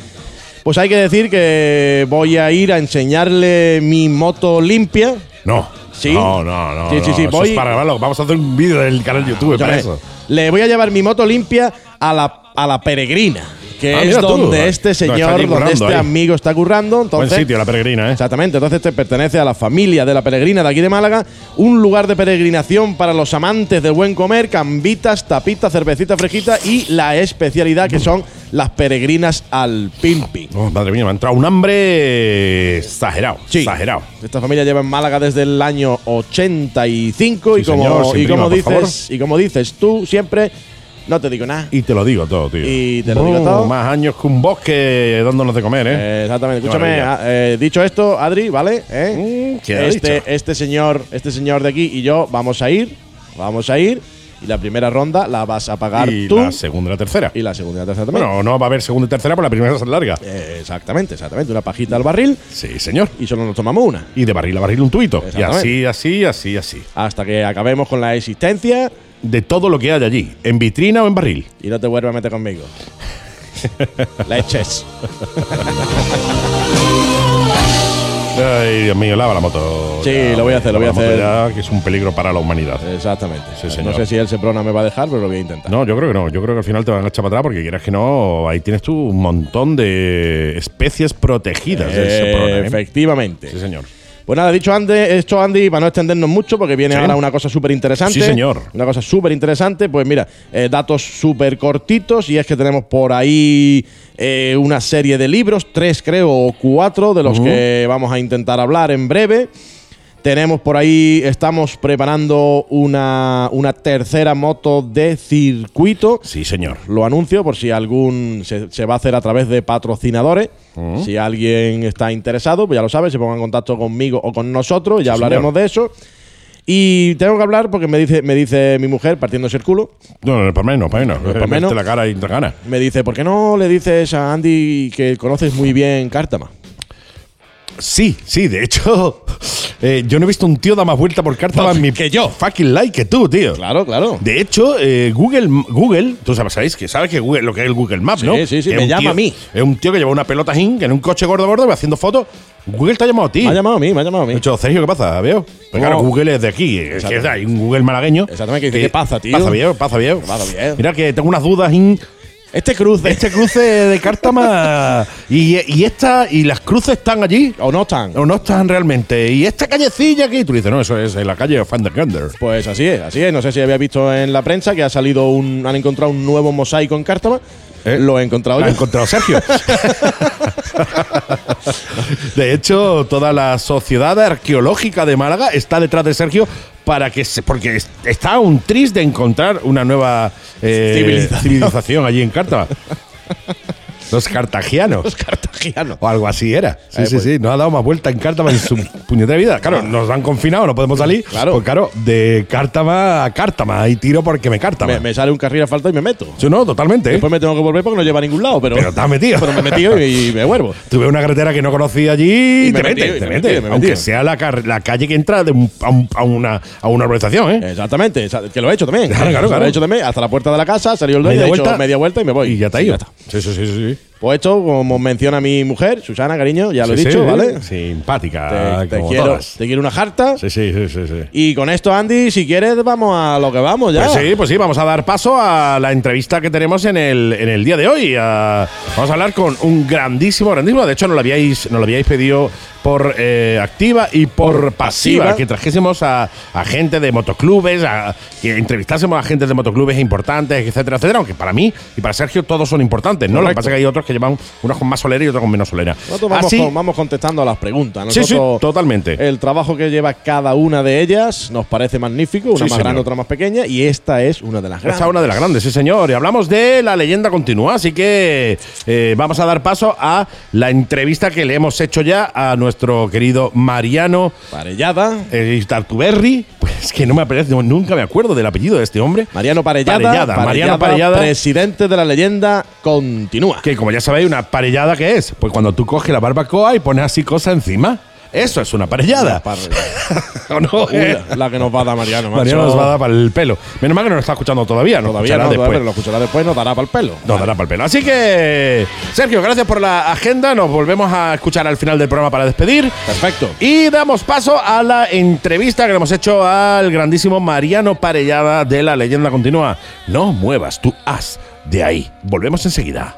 Pues hay que decir que voy a ir a enseñarle mi moto limpia. No. Sí. No, no, no. Sí, sí, no, sí, eso voy- es para grabarlo. Vamos a hacer un vídeo del canal de YouTube para eso. Le voy a llevar mi moto limpia a la, a la peregrina. Que Ah, es tú, donde este señor, donde este ahí. amigo está currando. Entonces, Buen sitio, la peregrina, ¿eh? Exactamente, entonces te pertenece a la familia de la peregrina de aquí de Málaga, un lugar de peregrinación para los amantes del buen comer, cambitas, tapitas, cervecita fresquita y la especialidad que son las peregrinas al pimpi. Oh, madre mía, me ha entrado un hambre exagerado. Sí. Exagerado. Esta familia lleva en Málaga desde el año 85 y como, señor, y, como prima, dices, y como dices tú siempre, no te digo nada. Y te lo digo todo, tío. Y te lo Oh, digo todo. Más años que un bosque dándonos de comer, ¿eh? Eh, exactamente. Qué Escúchame, maravilla. ah, eh, dicho esto, Adri, ¿vale? ¿Eh? Mm, ¿qué ha este, dicho? este señor, este señor de aquí y yo vamos a ir, vamos a ir y la primera ronda la vas a pagar y tú la segunda y la tercera. y la segunda y la tercera también. Bueno, no va a haber segunda y tercera, pero la primera es larga. Eh, exactamente, exactamente. Una pajita al barril Sí, señor. y solo nos tomamos una. Y de barril a barril un tuito. Y Exactamente. así, así, así, así. Hasta que acabemos con la existencia De todo lo que hay allí, en vitrina o en barril. y no te vuelvas a meter conmigo. Leches. Ay, Dios mío, lava la moto. Sí, Ya, lo voy a hacer, lo voy a hacer. ya, que es un peligro para la humanidad. Exactamente. Sí, no señor. sé si el Seprona me va a dejar, pero lo voy a intentar. No, yo creo que no. Yo creo que al final te van a echar para atrás porque quieras que no, ahí tienes tú un montón de especies protegidas de ese Eh, programa, ¿eh? efectivamente. Sí, señor. Pues nada, dicho antes, esto Andy, para no extendernos mucho, porque viene Sí. ahora una cosa súper interesante. Sí, señor. Una cosa súper interesante, pues mira, eh, datos súper cortitos, y es que tenemos por ahí eh, una serie de libros, tres creo, o cuatro, de los que vamos a intentar hablar en breve. Tenemos por ahí, estamos preparando una, una tercera moto de circuito. Sí, señor. Lo anuncio por si algún se, se va a hacer a través de patrocinadores. Si alguien está interesado, pues ya lo sabe, se ponga en contacto conmigo o con nosotros, ya Sí, hablaremos señor. de eso. Y tengo que hablar porque me dice, me dice mi mujer, partiéndose el culo, No, no, para menos, para menos. para menos. Verte la cara y te gana. me dice, ¿por qué no le dices a Andy que conoces muy bien Cártama? Sí, sí, de hecho, eh, yo no he visto un tío dar más vuelta por carta en mi que yo. fucking like que tú, tío. Claro, claro. De hecho, eh, Google, Google, tú sabes, sabéis que sabes que Google, lo que es el Google Maps, Sí, ¿no? sí, sí, Que me llama tío- a mí. Es un tío que lleva una pelota hin en un coche gordo gordo va haciendo fotos. Google te ha llamado a ti. Me ha llamado a mí, me ha llamado a mí. De hecho, Sergio, ¿qué pasa? ¿Veo? Pues No. claro, Google es de aquí. Es que hay un Google malagueño. Exactamente, que dice, ¿qué pasa, tío? Pasa bien, pasa bien. Pasa bien. Mira que tengo unas dudas. hin. Este cruce. Este cruce de Cártama y, y esta y las cruces están allí ¿O no están? o no están realmente. Y esta callecilla aquí, tú dices, no, eso es en la calle Van der Gander. Pues así es, así es. No sé si había visto en la prensa que ha salido un. han encontrado un nuevo mosaico en Cártama. ¿Eh? Lo he encontrado Lo yo. ha encontrado Sergio. de hecho, toda la sociedad arqueológica de Málaga está detrás de Sergio para que se, porque es- está un tris de encontrar una nueva eh, Civilización. civilización allí en Cártama. Los cartagianos. Los cartagianos. O algo así era. Sí, Eh, sí, pues. sí. Nos ha dado más vuelta en Cártama en su puñetera vida. Claro, nos han confinado, no podemos salir. Claro. Pues claro, de Cártama a Cártama. Y tiro porque me Cártama. Me, me sale un carril a falta y me meto. Sí, no, totalmente. Después me tengo que volver porque no lleva a ningún lado, pero. Pero te has metido. Pero me he metido y, y me vuelvo. Tuve una carretera que no conocía allí y, te metes, te me metes. metí, me Aunque sea la, la calle que entra de un- a, un- a una, a una urbanización, ¿eh? Exactamente, exa- que lo he hecho también. Claro, claro, Lo he hecho también. Hasta la puerta de la casa, salió el dueño, Media he hecho vuelta. media vuelta y me voy. Y ya te ha ido. Sí, sí, sí, sí. Pues esto, como menciona mi mujer, Susana, cariño, ya lo he dicho, sí, ¿vale? Simpática. Te, te como quiero, todas. te quiero una jarta. Sí, sí, sí, sí, sí. Y con esto, Andy, si quieres, vamos a lo que vamos ya. Pues sí, pues sí, vamos a dar paso a la entrevista que tenemos en el, en el día de hoy. Ah, vamos a hablar con un grandísimo, grandísimo. De hecho, nos lo habíais, nos lo habíais pedido por eh, activa y por, pasiva, pasiva. que trajésemos a, a gente de motoclubes, a, que entrevistásemos a gente de motoclubes importantes, etcétera, etcétera. Aunque para mí y para Sergio todos son importantes, ¿no? Lo que pasa es que hay otros que llevan unos con más solera y otros con menos solera. Nosotros vamos, Así, con- vamos contestando a las preguntas. sí, sí, Nosotros, totalmente. El trabajo que lleva cada una de ellas nos parece magnífico, una Sí, más señor. grande, otra más pequeña, y esta es una de las Esta grandes. es una de las grandes, sí señor. Y hablamos de la leyenda continua, así que eh, vamos a dar paso a la entrevista que le hemos hecho ya a nuestro querido Mariano Parellada. eh, Tartuberri. Pues que no me aparece, nunca me acuerdo del apellido de este hombre. Mariano Parellada, Parellada, Mariano Parellada. presidente de la leyenda continúa. Que como ya sabéis, una parellada que es, pues cuando tú coges la barbacoa y pones así cosas encima. Eso es una parellada. ¿O no? Uy, la, que nos va a dar Mariano. macho. Mariano nos va a dar para el pelo. Menos mal que no nos está escuchando todavía, no Todavía no, después. pero lo escuchará después, nos dará para el pelo. Nos dará para el pelo. Así que, Sergio, gracias por la agenda. Nos volvemos a escuchar al final del programa para despedir. Perfecto. Y damos paso a la entrevista que le hemos hecho al grandísimo Mariano Parellada de la leyenda continua. No muevas tu as de ahí. Volvemos enseguida.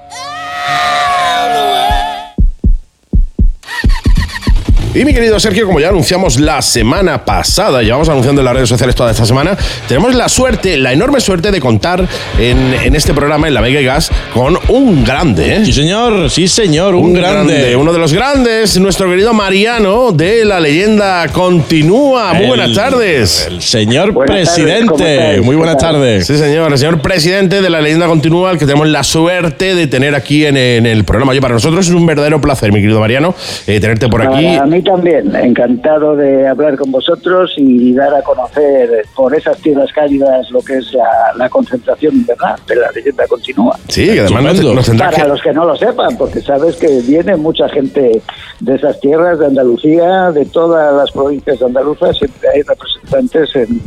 Y mi querido Sergio, como ya anunciamos la semana pasada, llevamos anunciando en las redes sociales toda esta semana, tenemos la suerte, la enorme suerte de contar en, en este programa, en La Vega y Gas, con un grande, ¿eh? Sí, señor, sí, señor, un, grande. Uno de los grandes, nuestro querido Mariano de La Leyenda Continúa. Muy buenas tardes. El señor Buenas tardes, ¿cómo presidente. Muy ¿Qué buenas tardes. Sí, señor, el señor presidente de La Leyenda Continúa, al que tenemos la suerte de tener aquí en, en el programa. Oye, para nosotros es un verdadero placer, mi querido Mariano, eh, tenerte por aquí. Mí también, encantado de hablar con vosotros y dar a conocer por esas tierras cálidas lo que es la, la concentración invernal de la leyenda continúa. Sí, que además nos, nos Para que... los que no lo sepan, porque sabes que viene mucha gente de esas tierras, de Andalucía, de todas las provincias andaluzas, siempre hay representantes en,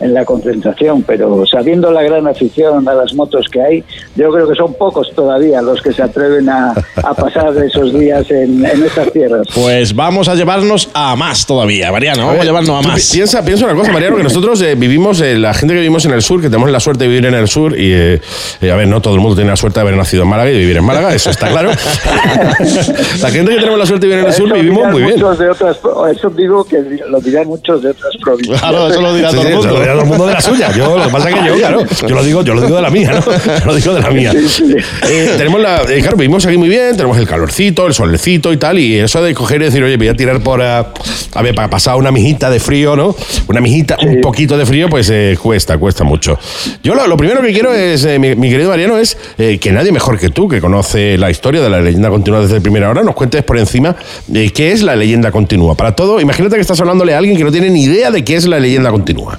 en la concentración, pero sabiendo la gran afición a las motos que hay, yo creo que son pocos todavía los que se atreven a, a pasar esos días en, en estas tierras. Pues vamos a llevarnos a más todavía, Mariano. Vamos a ver, llevarnos a más. pi- Piensa, piensa una cosa, Mariano, que nosotros eh, vivimos, eh, la gente que vivimos en el sur, que tenemos la suerte de vivir en el sur, y eh, eh, a ver, no todo el mundo tiene la suerte de haber nacido en Málaga y de vivir en Málaga, eso está claro. la gente que tenemos la suerte de vivir en el sur Eso vivimos muy bien. muchos de otras, eso digo que lo dirán muchos de otras provincias. Claro, eso lo dirá Sí, todo el eso lo mundo. dirá todo el mundo de la suya. Yo, lo que pasa es que yo, claro, yo lo digo, yo lo digo de la mía, ¿no? Yo lo digo de la mía. Sí, sí. Eh, tenemos la, eh, claro, vivimos aquí muy bien, tenemos el calorcito, el solecito y tal, y eso de coger y decir, oye, voy a tirar por, ah, a ver, para pasar una mijita de frío, ¿no? Una mijita, un poquito de frío, pues eh, cuesta, cuesta mucho. Yo lo, lo primero que quiero es, eh, mi, mi querido Mariano, es eh, que nadie mejor que tú, que conoce la historia de la leyenda continua desde primera hora, nos cuentes por encima eh, qué es la leyenda continua. Para todo, imagínate que estás hablándole a alguien que no tiene ni idea de qué es la leyenda continua.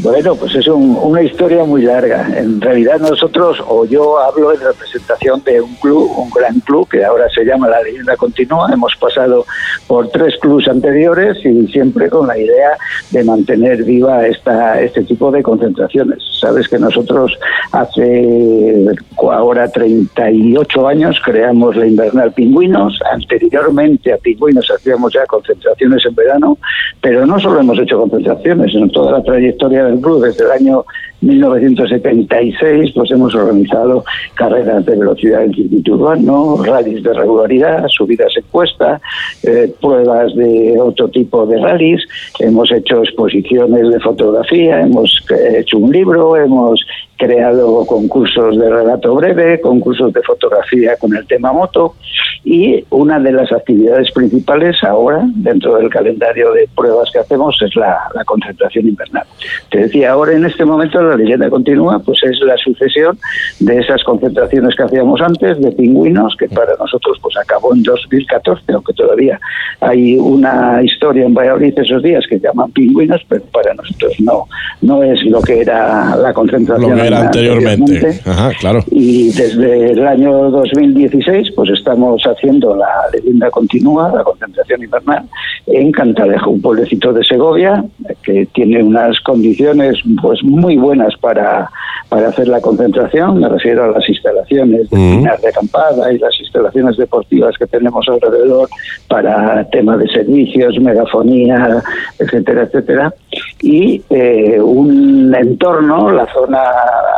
Bueno, pues es un- una historia muy larga. En realidad nosotros, o yo hablo en representación de un club, un gran club que ahora se llama La Leyenda Continúa. Hemos pasado por tres clubes anteriores y siempre con la idea de mantener viva esta, este tipo de concentraciones. Sabes que nosotros hace ahora 38 años creamos la Invernal Pingüinos. Anteriormente a Pingüinos hacíamos ya concentraciones en verano, pero no solo hemos hecho concentraciones, en toda la trayectoria del club desde el año 1976 pues hemos organizado carreras de velocidad en circuito urbano, rallies de regularidad, subidas en cuesta, eh, pruebas de otro tipo de rallies, hemos hecho exposiciones de fotografía, hemos eh, hecho un libro, hemos creado concursos de relato breve, concursos de fotografía con el tema moto y una de las actividades principales ahora dentro del calendario de pruebas que hacemos es la, la concentración invernal. Te decía, ahora en este momento la leyenda continúa, pues es la sucesión de esas concentraciones que hacíamos antes de pingüinos, que para nosotros pues acabó en 2014, aunque todavía hay una historia en Valladolid esos días que llaman pingüinos, pero para nosotros no, no es lo que era la concentración Lo que era anteriormente. Ajá, claro. y desde el año 2016 pues estamos haciendo la leyenda continua, la concentración invernal, en Cantalejo, un pueblecito de Segovia que tiene unas condiciones pues muy buenas para, para hacer la concentración, me refiero a las instalaciones de pinar de acampada y las instalaciones deportivas que tenemos alrededor para tema de servicios, megafonía, etcétera, etcétera, y eh, un entorno, la zona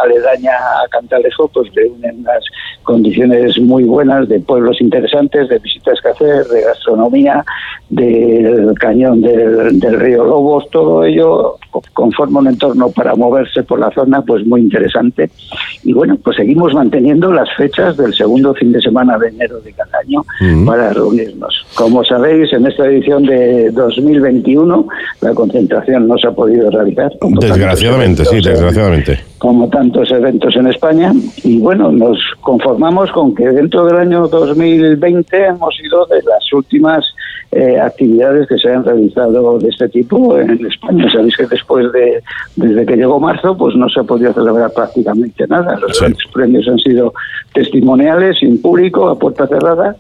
aledaña a Cantalejo, pues de unas condiciones muy buenas de pueblos interesantes, de visitas que hacer, de gastronomía, del cañón del, del río Lobos, todo ello co- conforma un entorno para moverse por la zona pues muy interesante. Y bueno, pues seguimos manteniendo las fechas del segundo fin de semana de enero de cada año Mm. para reunirnos. Como sabéis, en esta edición de 2021 la concentración no se ha podido realizar. Desgraciadamente, sí, eventos en- desgraciadamente. como tantos eventos en España y bueno, nos conformamos con que dentro del año 2020 hemos sido de las últimas eh, actividades que se han realizado de este tipo en España. Sabéis que después de, desde que llegó marzo, pues no se ha podido celebrar prácticamente nada. Los Sí. grandes premios han sido testimoniales, sin público, a puerta cerrada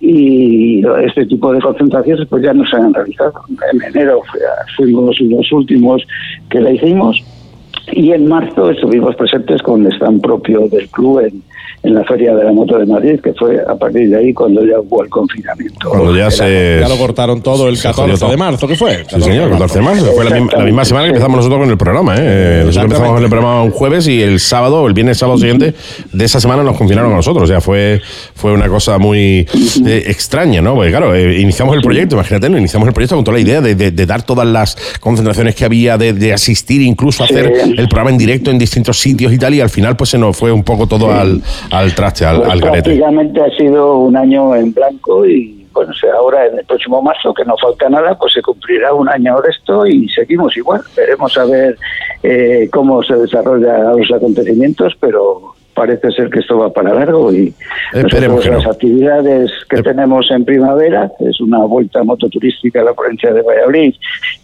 y este tipo de concentraciones pues ya no se han realizado. En enero fuimos los últimos que la hicimos y en marzo estuvimos presentes con el stand propio del club en, en la Feria de la Moto de Madrid, que fue a partir de ahí cuando ya hubo el confinamiento. Cuando ya Era- se. Ya lo cortaron todo el se jodió 14 todo. de marzo, ¿qué fue? Sí, señor, 14 de marzo. Fue la misma, la misma semana que empezamos nosotros con el programa. ¿eh? Eh, Nosotros empezamos con el programa un jueves y el sábado, el viernes sábado siguiente de esa semana nos confinaron a nosotros. O sea, fue, fue una cosa muy eh, extraña, ¿no? Porque claro, eh, iniciamos el proyecto, imagínate, ¿no? iniciamos el proyecto con toda la idea de, de- de dar todas las concentraciones que había, de, de asistir, incluso hacer el programa en directo en distintos sitios y tal, y al final pues se nos fue un poco todo al, al traste, al, Pues al garete. prácticamente ha sido un año en blanco y bueno, ahora en el próximo marzo, que no falta nada, pues se cumplirá un año de esto y seguimos igual. Veremos a ver eh, cómo se desarrollan los acontecimientos, pero parece ser que esto va para largo y nosotros no. las actividades que tenemos en primavera es una vuelta mototurística a la provincia de Valladolid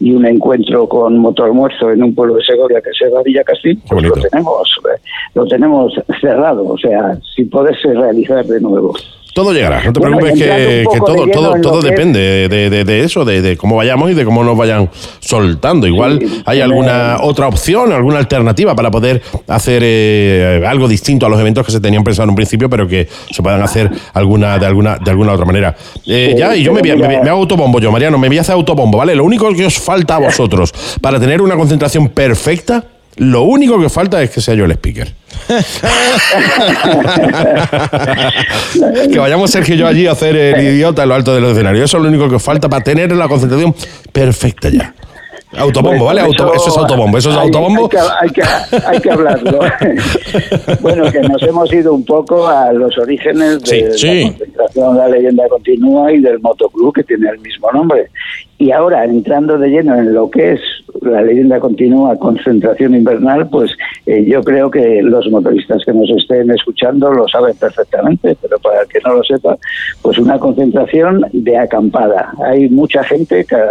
y un encuentro con motoalmuerzo en un pueblo de Segovia que se llama Villa Castillo, pues lo tenemos, eh, lo tenemos cerrado, o sea, sin poderse realizar de nuevo. Todo llegará, no te Bueno, preocupes que, que poco de todo, todo, todo depende de, de- de eso, de, de cómo vayamos y de cómo nos vayan soltando. Igual Sí, hay alguna otra opción, alguna alternativa para poder hacer eh, algo distinto a los eventos que se tenían pensado en un principio, pero que se puedan hacer alguna de alguna de alguna otra manera. Eh, Sí, ya, y yo me, voy a- pero me, mira- me hago autobombo, yo, Mariano, me voy a hacer autobombo, ¿vale? Lo único que os falta a vosotros para tener una concentración perfecta, lo único que falta es que sea yo el speaker. que vayamos Sergio y yo allí a hacer el idiota en lo alto del escenario. Eso es lo único que falta para tener la concentración perfecta ya. Autobombo, ¿vale? Auto- eso es autobombo, eso es hay- autobombo. Hay que, hay que- hay que hablarlo. bueno, que nos hemos ido un poco a los orígenes de Sí, la concentración La Leyenda Continúa y del motoclub que tiene el mismo nombre. Y ahora, entrando de lleno en lo que es la leyenda continua, concentración invernal, pues eh, yo creo que los motoristas que nos estén escuchando lo saben perfectamente, pero para el que no lo sepa, pues una concentración de acampada. Hay mucha gente, cada,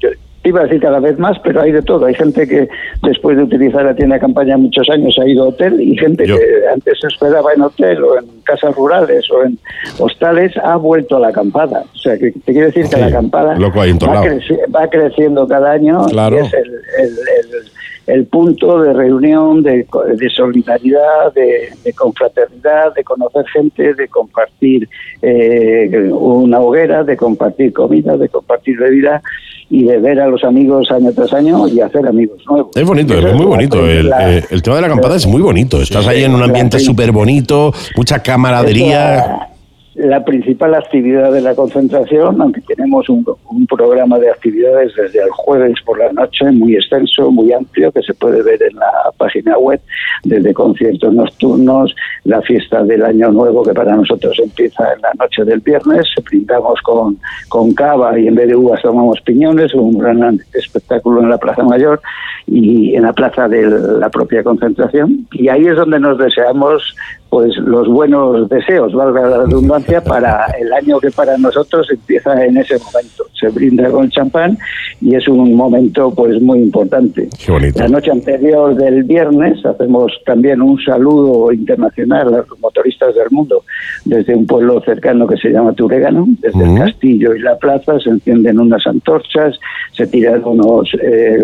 yo iba a decir cada vez más, pero hay de todo. Hay gente que después de utilizar la tienda de campaña muchos años ha ido a hotel y gente Yo. que antes se hospedaba en hotel o en casas rurales o en hostales ha vuelto a la acampada. O sea, que te quiero decir que la acampada va, creci- va creciendo cada año Claro. y es el, el- el- el punto de reunión, de, de solidaridad, de, de confraternidad, de conocer gente, de compartir eh, una hoguera, de compartir comida, de compartir bebida y de ver a los amigos año tras año y hacer amigos nuevos. Es bonito, Eso es muy bonito. El, eh, el tema de la acampada es muy bonito. Estás ahí en un ambiente súper bonito, mucha camaradería. La, principal actividad de la concentración, aunque tenemos un, programa de actividades desde el jueves por la noche, muy extenso, muy amplio, que se puede ver en la página web, desde conciertos nocturnos, la fiesta del Año Nuevo, que para nosotros empieza en la noche del viernes, brindamos con, con cava y en vez de uvas tomamos piñones, un gran espectáculo en la Plaza Mayor y en la plaza de la propia concentración. Y ahí es donde nos deseamos pues los buenos deseos, valga la redundancia, para el año que para nosotros empieza en ese momento. Se brinda con champán y es un momento pues muy importante. La noche anterior del viernes hacemos también un saludo internacional a los motoristas del mundo desde un pueblo cercano que se llama Turegano, desde el castillo y la plaza se encienden unas antorchas, se tiran unos eh,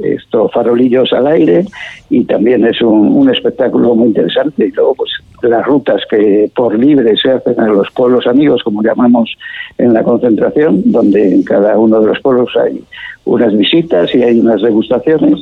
estos farolillos al aire y también es un, un espectáculo muy interesante y luego pues las rutas que por libre se hacen a los pueblos amigos como llamamos en la concentración donde en cada uno de los pueblos hay unas visitas y hay unas degustaciones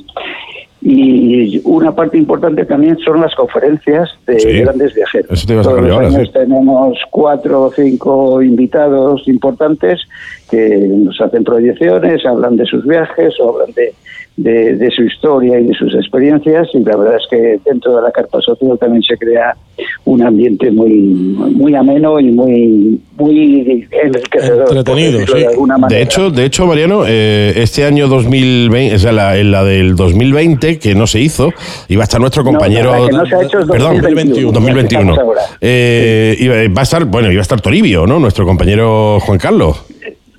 y una parte importante también son las conferencias de Sí. grandes viajeros. Eso te a Todos los ahora, años sí. tenemos cuatro o cinco invitados importantes que nos hacen proyecciones, hablan de sus viajes o hablan de, de, de su historia y de sus experiencias y la verdad es que dentro de la carpa social también se crea un ambiente muy muy ameno y muy muy enriquecedor Entretenido, sí. de alguna manera. De hecho, de hecho, Mariano, eh, este año 2020, o sea, la, en la del 2020, que no se hizo, iba a estar nuestro compañero. la que no se ha hecho es perdón, 2021, 2021. estamos ahora. Eh, iba, va a estar, bueno, iba a estar Toribio, ¿no? Nuestro compañero Juan Carlos.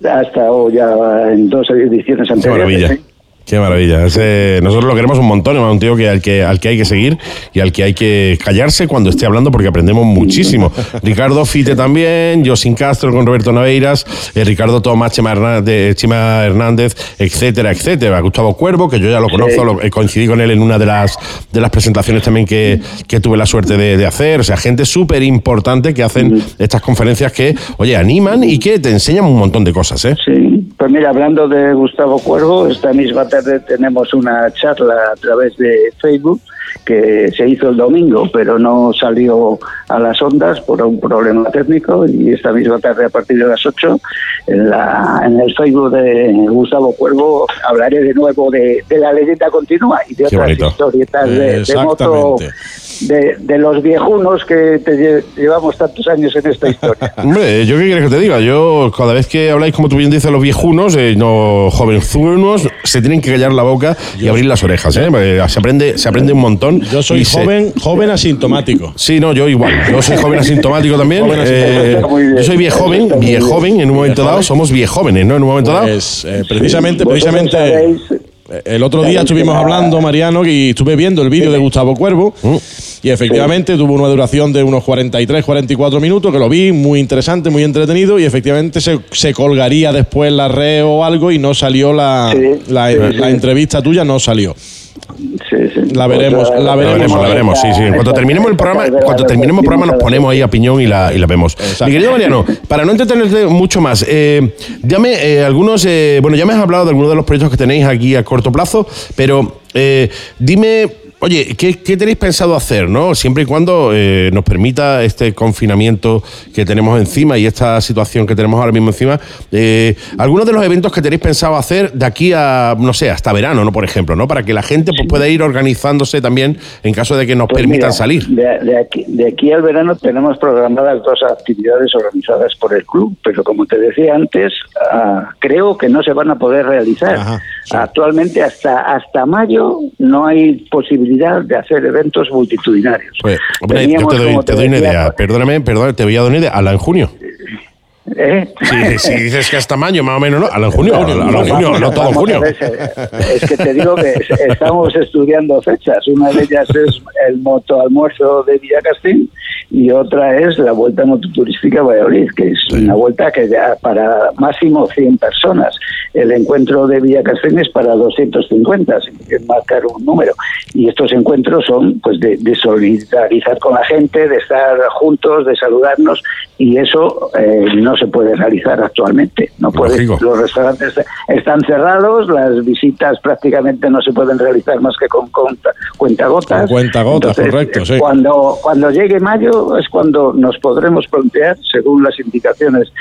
ha estado ya en dos ediciones Qué anteriores. Qué maravilla. Nosotros lo queremos un montón, es un tío que al, que al que hay que seguir y al que hay que callarse cuando esté hablando porque aprendemos muchísimo. Ricardo Fite también, Josin Castro con Roberto Naveiras, eh, Ricardo Tomás, Chema Hernández, Chema Hernández, etcétera, etcétera. Gustavo Cuervo, que yo ya lo conozco, lo- eh, coincidí con él en una de las, de las presentaciones también que, que tuve la suerte de, hacer. O sea, gente súper importante que hacen estas conferencias que, oye, animan y que te enseñan un montón de cosas, ¿eh? Sí, pues mira, hablando de Gustavo Cuervo, esta misma tenemos una charla a través de Facebook que se hizo el domingo, pero no salió a las ondas por un problema técnico y esta misma tarde a partir de las 8 en, la, en el Facebook de Gustavo Cuervo hablaré de nuevo de, de la leyenda continua y de Qué otras bonito. historietas de, de moto. De, de los viejunos que te lle- llevamos tantos años en esta historia. Hombre, ¿yo qué quieres que te diga? Yo, cada vez que habláis, como tú bien dices, los viejunos, eh, no jovenzunos, se tienen que callar la boca y abrir las orejas, ¿eh? Porque Se aprende, se aprende un montón. Yo soy se- joven, joven asintomático. Sí, no, yo igual. Yo soy joven asintomático también. Joven Eh, muy bien. yo soy viejoven. En un momento dado somos viejóvenes, ¿no? En un momento dado. Pues, eh, precisamente, precisamente. El otro día estuvimos hablando, Mariano, y estuve viendo el vídeo de Gustavo Cuervo. Y efectivamente tuvo una duración de unos 43, 44 minutos, que lo vi muy interesante, muy entretenido. Y efectivamente se, se colgaría después la red o algo y no salió la, Sí, la, sí, la sí. entrevista tuya, no salió. Sí, sí. La veremos, la La veremos. veremos, la veremos, sí, sí. En cuanto terminemos el programa, cuando terminemos el programa nos ponemos ahí a piñón y la, y la vemos. Exacto. Mi querido Mariano, para no entretenerte mucho más, eh, dame eh, algunos, eh, bueno, ya me has hablado de algunos de los proyectos que tenéis aquí a corto plazo, pero eh, dime, oye, ¿qué, qué tenéis pensado hacer, no? Siempre y cuando eh, nos permita este confinamiento que tenemos encima y esta situación que tenemos ahora mismo encima, eh, algunos de los eventos que tenéis pensado hacer de aquí a, no sé, hasta verano, ¿no? Por ejemplo, ¿no? Para que la gente pues, pueda ir organizándose también en caso de que nos Pues permitan mira, salir. De, de aquí, de aquí al verano tenemos programadas dos actividades organizadas por el club, pero como te decía antes, ah, creo que no se van a poder realizar. Ajá, sí. Actualmente hasta hasta mayo no hay posibilidad de hacer eventos multitudinarios. Pues, hombre, yo te doy, como te doy una idea. Perdóname, perdóname, te voy a dar una idea. Ala en junio. ¿Eh? Si, si dices que hasta mayo, más o menos, ¿no? Ala en junio. En Vamos junio, a- no todo a junio. Es que te digo que es- estamos estudiando fechas. Una de ellas es el moto almuerzo de Villacastín y otra es la vuelta mototurística a Valladolid, que es una vuelta que ya para máximo 100 personas. El encuentro de Villacastín es para 250, sin marcar un número. Y estos encuentros son pues de, de solidarizar con la gente, de estar juntos, de saludarnos y eso eh, no se puede realizar actualmente. No puede, los restaurantes están cerrados, las visitas prácticamente no se pueden realizar más que con, conta- cuentagotas. Con cuentagotas, correcto, sí. Cuando, cuando llegue mayo es cuando nos podremos plantear, según las indicaciones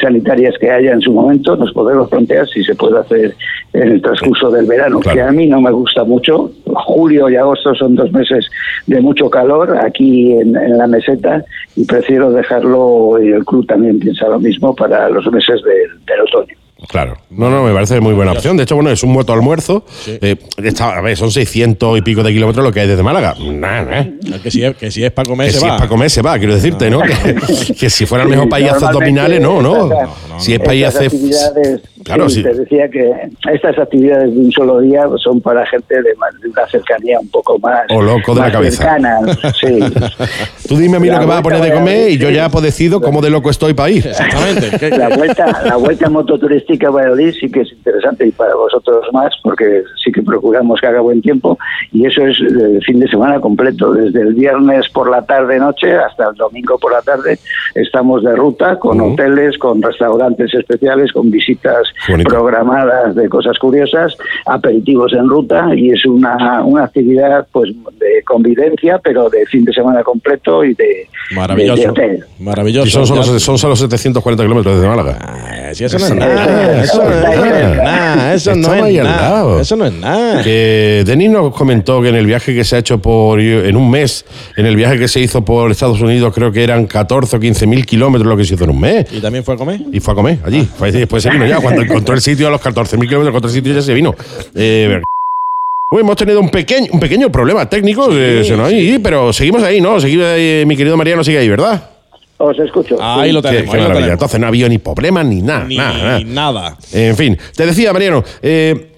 sanitarias que haya en su momento, nos podremos plantear si se puede hacer en el transcurso del verano, Claro. que a mí no me gusta mucho. Julio y agosto son dos meses de mucho calor aquí en, en la meseta y prefiero dejarlo, y el club también piensa lo mismo, para los meses del- del otoño. Claro. No, no, me parece muy buena opción. De hecho, bueno, es un muerto almuerzo. Eh, está- a ver, son 600 y pico de kilómetros lo que hay desde Málaga. Nah, nah. Que si es, que si es para comer, Que se si va. es para comer, se va, quiero decirte, ¿no? Que, que si fuera el mejor Sí, país hacer abdominales, no, no. estas- Si es para ir a estas hacer. Claro, sí, sí. Te decía que estas actividades de un solo día son para gente de, más- de una cercanía un poco más. O loco de la cabeza. cercana, sí. Tú dime a mí lo La que vas a vuelta poner de comer y yo ya pues decido cómo de loco estoy para ir. Exactamente. ¿Qué- La vuelta, la vuelta mototurística a Valladolid sí que es interesante y para vosotros más, porque sí que procuramos que haga buen tiempo y eso es el fin de semana completo, desde el viernes por la tarde noche hasta el domingo por la tarde estamos de ruta con Ujú. hoteles, con restaurantes especiales, con visitas bonito. programadas de cosas curiosas, aperitivos en ruta y es una, una actividad pues de convivencia, pero de fin de semana completo y de, Maravilloso. hotel. Maravilloso. Y son solo, son solo 740 kilómetros desde Málaga. Ah, si eso no es nada. es Eso no es nada. Eso no es nada. lado. Eso no es nada. Que Denis nos comentó que en el viaje que se ha hecho por en un mes, en el viaje que se hizo por Estados Unidos, creo que eran 14 o 15 mil kilómetros lo que se hizo en un mes. ¿Y también fue a comer? Y fue a comer allí. Allí, Después se vino ya. Cuando encontró el sitio a los 14.000 kilómetros, encontró el sitio ya se vino. Eh, Uy, hemos tenido un pequeño, un pequeño problema técnico, eh, se nos ha ido, pero seguimos ahí, ¿no? Seguimos ahí, mi querido Mariano sigue ahí, ¿verdad? Os escucho. Ahí lo Qué, tenemos. qué ahí lo maravilla. tenemos. Entonces no ha habido ni problemas ni nada. Ni nada, nada. nada. En fin, te decía, Mariano, eh,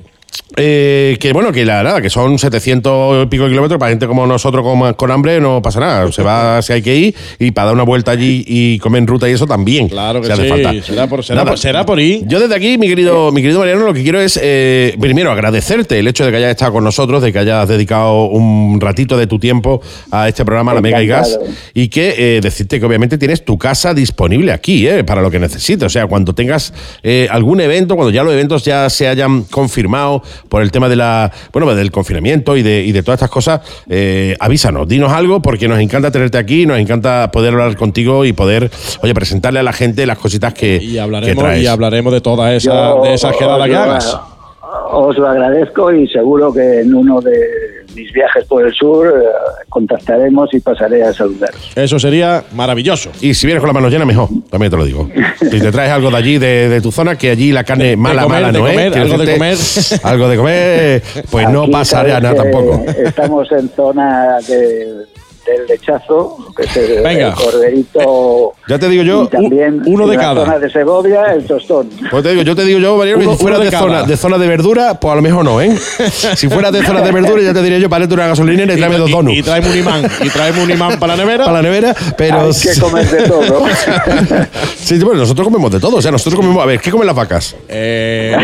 eh, que bueno, que la nada, que son 700 y pico kilómetros para gente como nosotros con, con hambre no pasa nada. Se va si hay que ir y para dar una vuelta allí y comer en ruta y eso también. Claro que hace sí. falta. Será por, será, por, será por ir. Yo desde aquí, mi querido, mi querido Mariano, lo que quiero es eh, primero agradecerte el hecho de que hayas estado con nosotros, de que hayas dedicado un ratito de tu tiempo a este programa, La Mega y Gas, y que eh, decirte que obviamente tienes tu casa disponible aquí, eh, para lo que necesites. O sea, cuando tengas eh, algún evento, cuando ya los eventos ya se hayan confirmado por el tema de la, bueno, del confinamiento y de, y de todas estas cosas, eh, avísanos, dinos algo, porque nos encanta tenerte aquí, nos encanta poder hablar contigo y poder, oye, presentarle a la gente las cositas que, Y que hablaremos, traes. y hablaremos de todas esas de esas quedadas que hagas. Os lo agradezco y seguro que en uno de mis viajes por el sur eh, contactaremos y pasaré a saludaros. Eso sería maravilloso. Y si vienes con las manos llenas, mejor, también te lo digo. Si te traes algo de allí, de, de tu zona, que allí la carne De- de mala, comer, mala no comer, es. Algo de comer. Algo de comer, pues no Aquí pasaría sabes nada tampoco. Estamos en zona de- del lechazo, que es el, Venga. el corderito. Ya te digo yo, y también uno de cada. zona de Segovia, el tostón. Pues te digo, yo te digo yo, Mariano, que si fuera de cada. zona, de zona de verdura, pues a lo mejor no, ¿eh? si fuera de zona de verdura, ya te diría yo, para una gasolinera y tráeme dos donuts. Y traemos un imán. Y traemos un imán para la nevera. para la nevera, pero. Hay que comer de todo. sí, bueno, nosotros comemos de todo. O sea, nosotros comemos. A ver, ¿qué comen las vacas? Eh,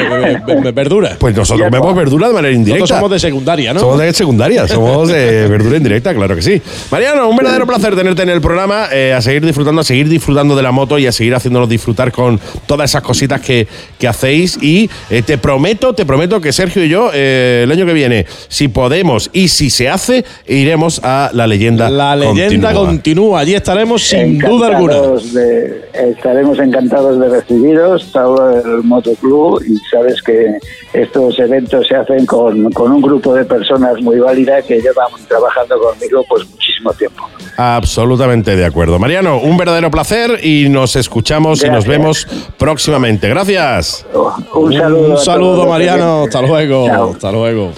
verdura. Pues nosotros comemos verdura de manera indirecta. Nosotros somos de secundaria, ¿no? Somos de secundaria, somos de verdura indirecta, claro que sí. Mariano, un verdadero placer tenerte en el programa, eh, a seguir disfrutando, a seguir disfrutando de la moto y a seguir haciéndonos disfrutar con todas esas cositas que, que hacéis. Y eh, te prometo, te prometo que Sergio y yo, eh, el año que viene, si podemos y si se hace, iremos a la leyenda. La leyenda continúa. continúa. Allí estaremos sin duda alguna. Encantados de- estaremos encantados de recibiros, todo el motoclub, y sabes que estos eventos se hacen con, con un grupo de personas muy válidas que llevan trabajando conmigo pues muchísimo tiempo. Absolutamente de acuerdo. Mariano, un verdadero placer y nos escuchamos y nos vemos próximamente. Gracias. Un saludo. Un saludo, Mariano. Hasta luego. Chao. Hasta luego.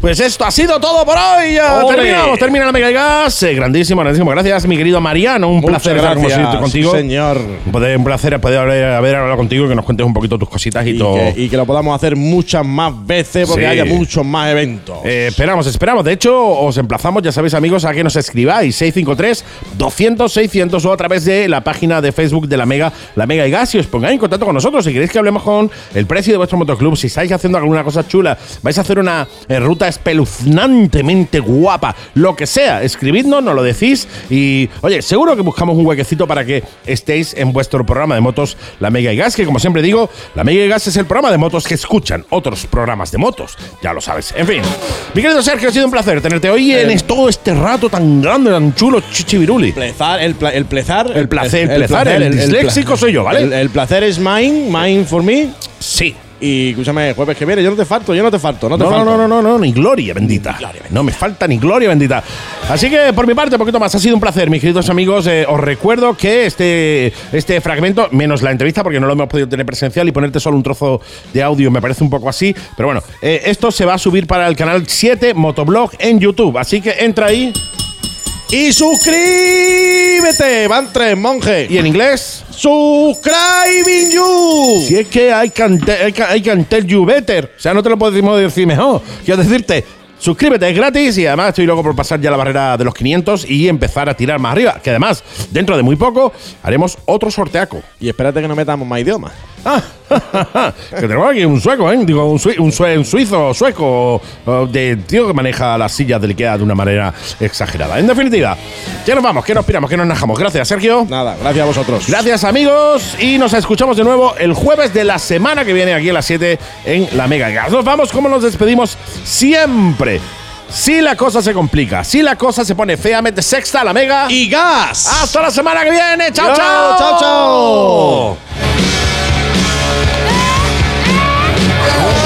Pues esto ha sido todo por hoy. Ya ¡Ole! terminamos. Termina la Mega y Gas. Eh, grandísimo, grandísimo. Gracias, mi querido Mariano. Un Muchas placer estar gracias, siempre contigo. señor. Un placer poder haber, haber hablado contigo y que nos cuentes un poquito tus cositas y, Y todo. que, y que lo podamos hacer muchas más veces porque Sí. haya muchos más eventos. Eh, esperamos, esperamos. De hecho, os emplazamos, ya sabéis, amigos, a que nos escribáis 653-200-600 o a través de la página de Facebook de la Mega, la Mega y Gas, y os pongáis en contacto con nosotros. Si queréis que hablemos con el precio de vuestro motoclub, si estáis haciendo alguna cosa chula, vais a hacer una eh, ruta espeluznantemente guapa, lo que sea, escribidnos, nos lo decís y, oye, seguro que buscamos un huequecito para que estéis en vuestro programa de motos, la Mega y Gas, que como siempre digo, la Mega y Gas es el programa de motos que escuchan otros programas de motos, ya lo sabes. En fin, mi querido Sergio, ha sido un placer tenerte hoy en es- todo este rato tan grande, tan chulo, chichibiruli. Plezar, el, pla- el plezar. El placer, el plezar, el disléxico soy yo, ¿vale? El, el placer es mine, mine for me. Sí. Y escúchame, jueves que viene, yo no te falto, yo no te falto, no te No, no, falto. no, no, no, no, ni gloria bendita. No me falta ni gloria bendita. Así que por mi parte, un poquito más. Ha sido un placer, mis queridos amigos. Eh, os recuerdo que este, este fragmento, menos la entrevista, porque no lo hemos podido tener presencial y ponerte solo un trozo de audio me parece un poco así. Pero bueno, eh, esto se va a subir para el canal 7 Motoblog en YouTube. Así que entra ahí. Y suscríbete, van tres monjes. Y en inglés. Subscribing you. Si es que can, I can, I can tell you better. O sea, no te lo podemos decir mejor. Quiero decirte, suscríbete, es gratis y además estoy loco por pasar ya la barrera de los 500 y empezar a tirar más arriba. Que además, dentro de muy poco, haremos otro sorteaco. Y espérate que no metamos más idiomas. Que tenemos aquí un sueco, ¿eh? Digo, un, sui- un, sue- un suizo sueco de tío que maneja las sillas del IKEA de una manera exagerada. En definitiva, ya nos vamos, que nos piramos, que nos najamos. Gracias, Sergio. Nada, gracias a vosotros. Gracias amigos y nos escuchamos de nuevo el jueves de la semana que viene aquí a las 7 en la Mega Gas. Nos vamos como nos despedimos siempre. Si la cosa se complica, si la cosa se pone feamente sexta, la Mega. Y gas. Hasta la semana que viene. Chao, chao. chao, chao. Yeah.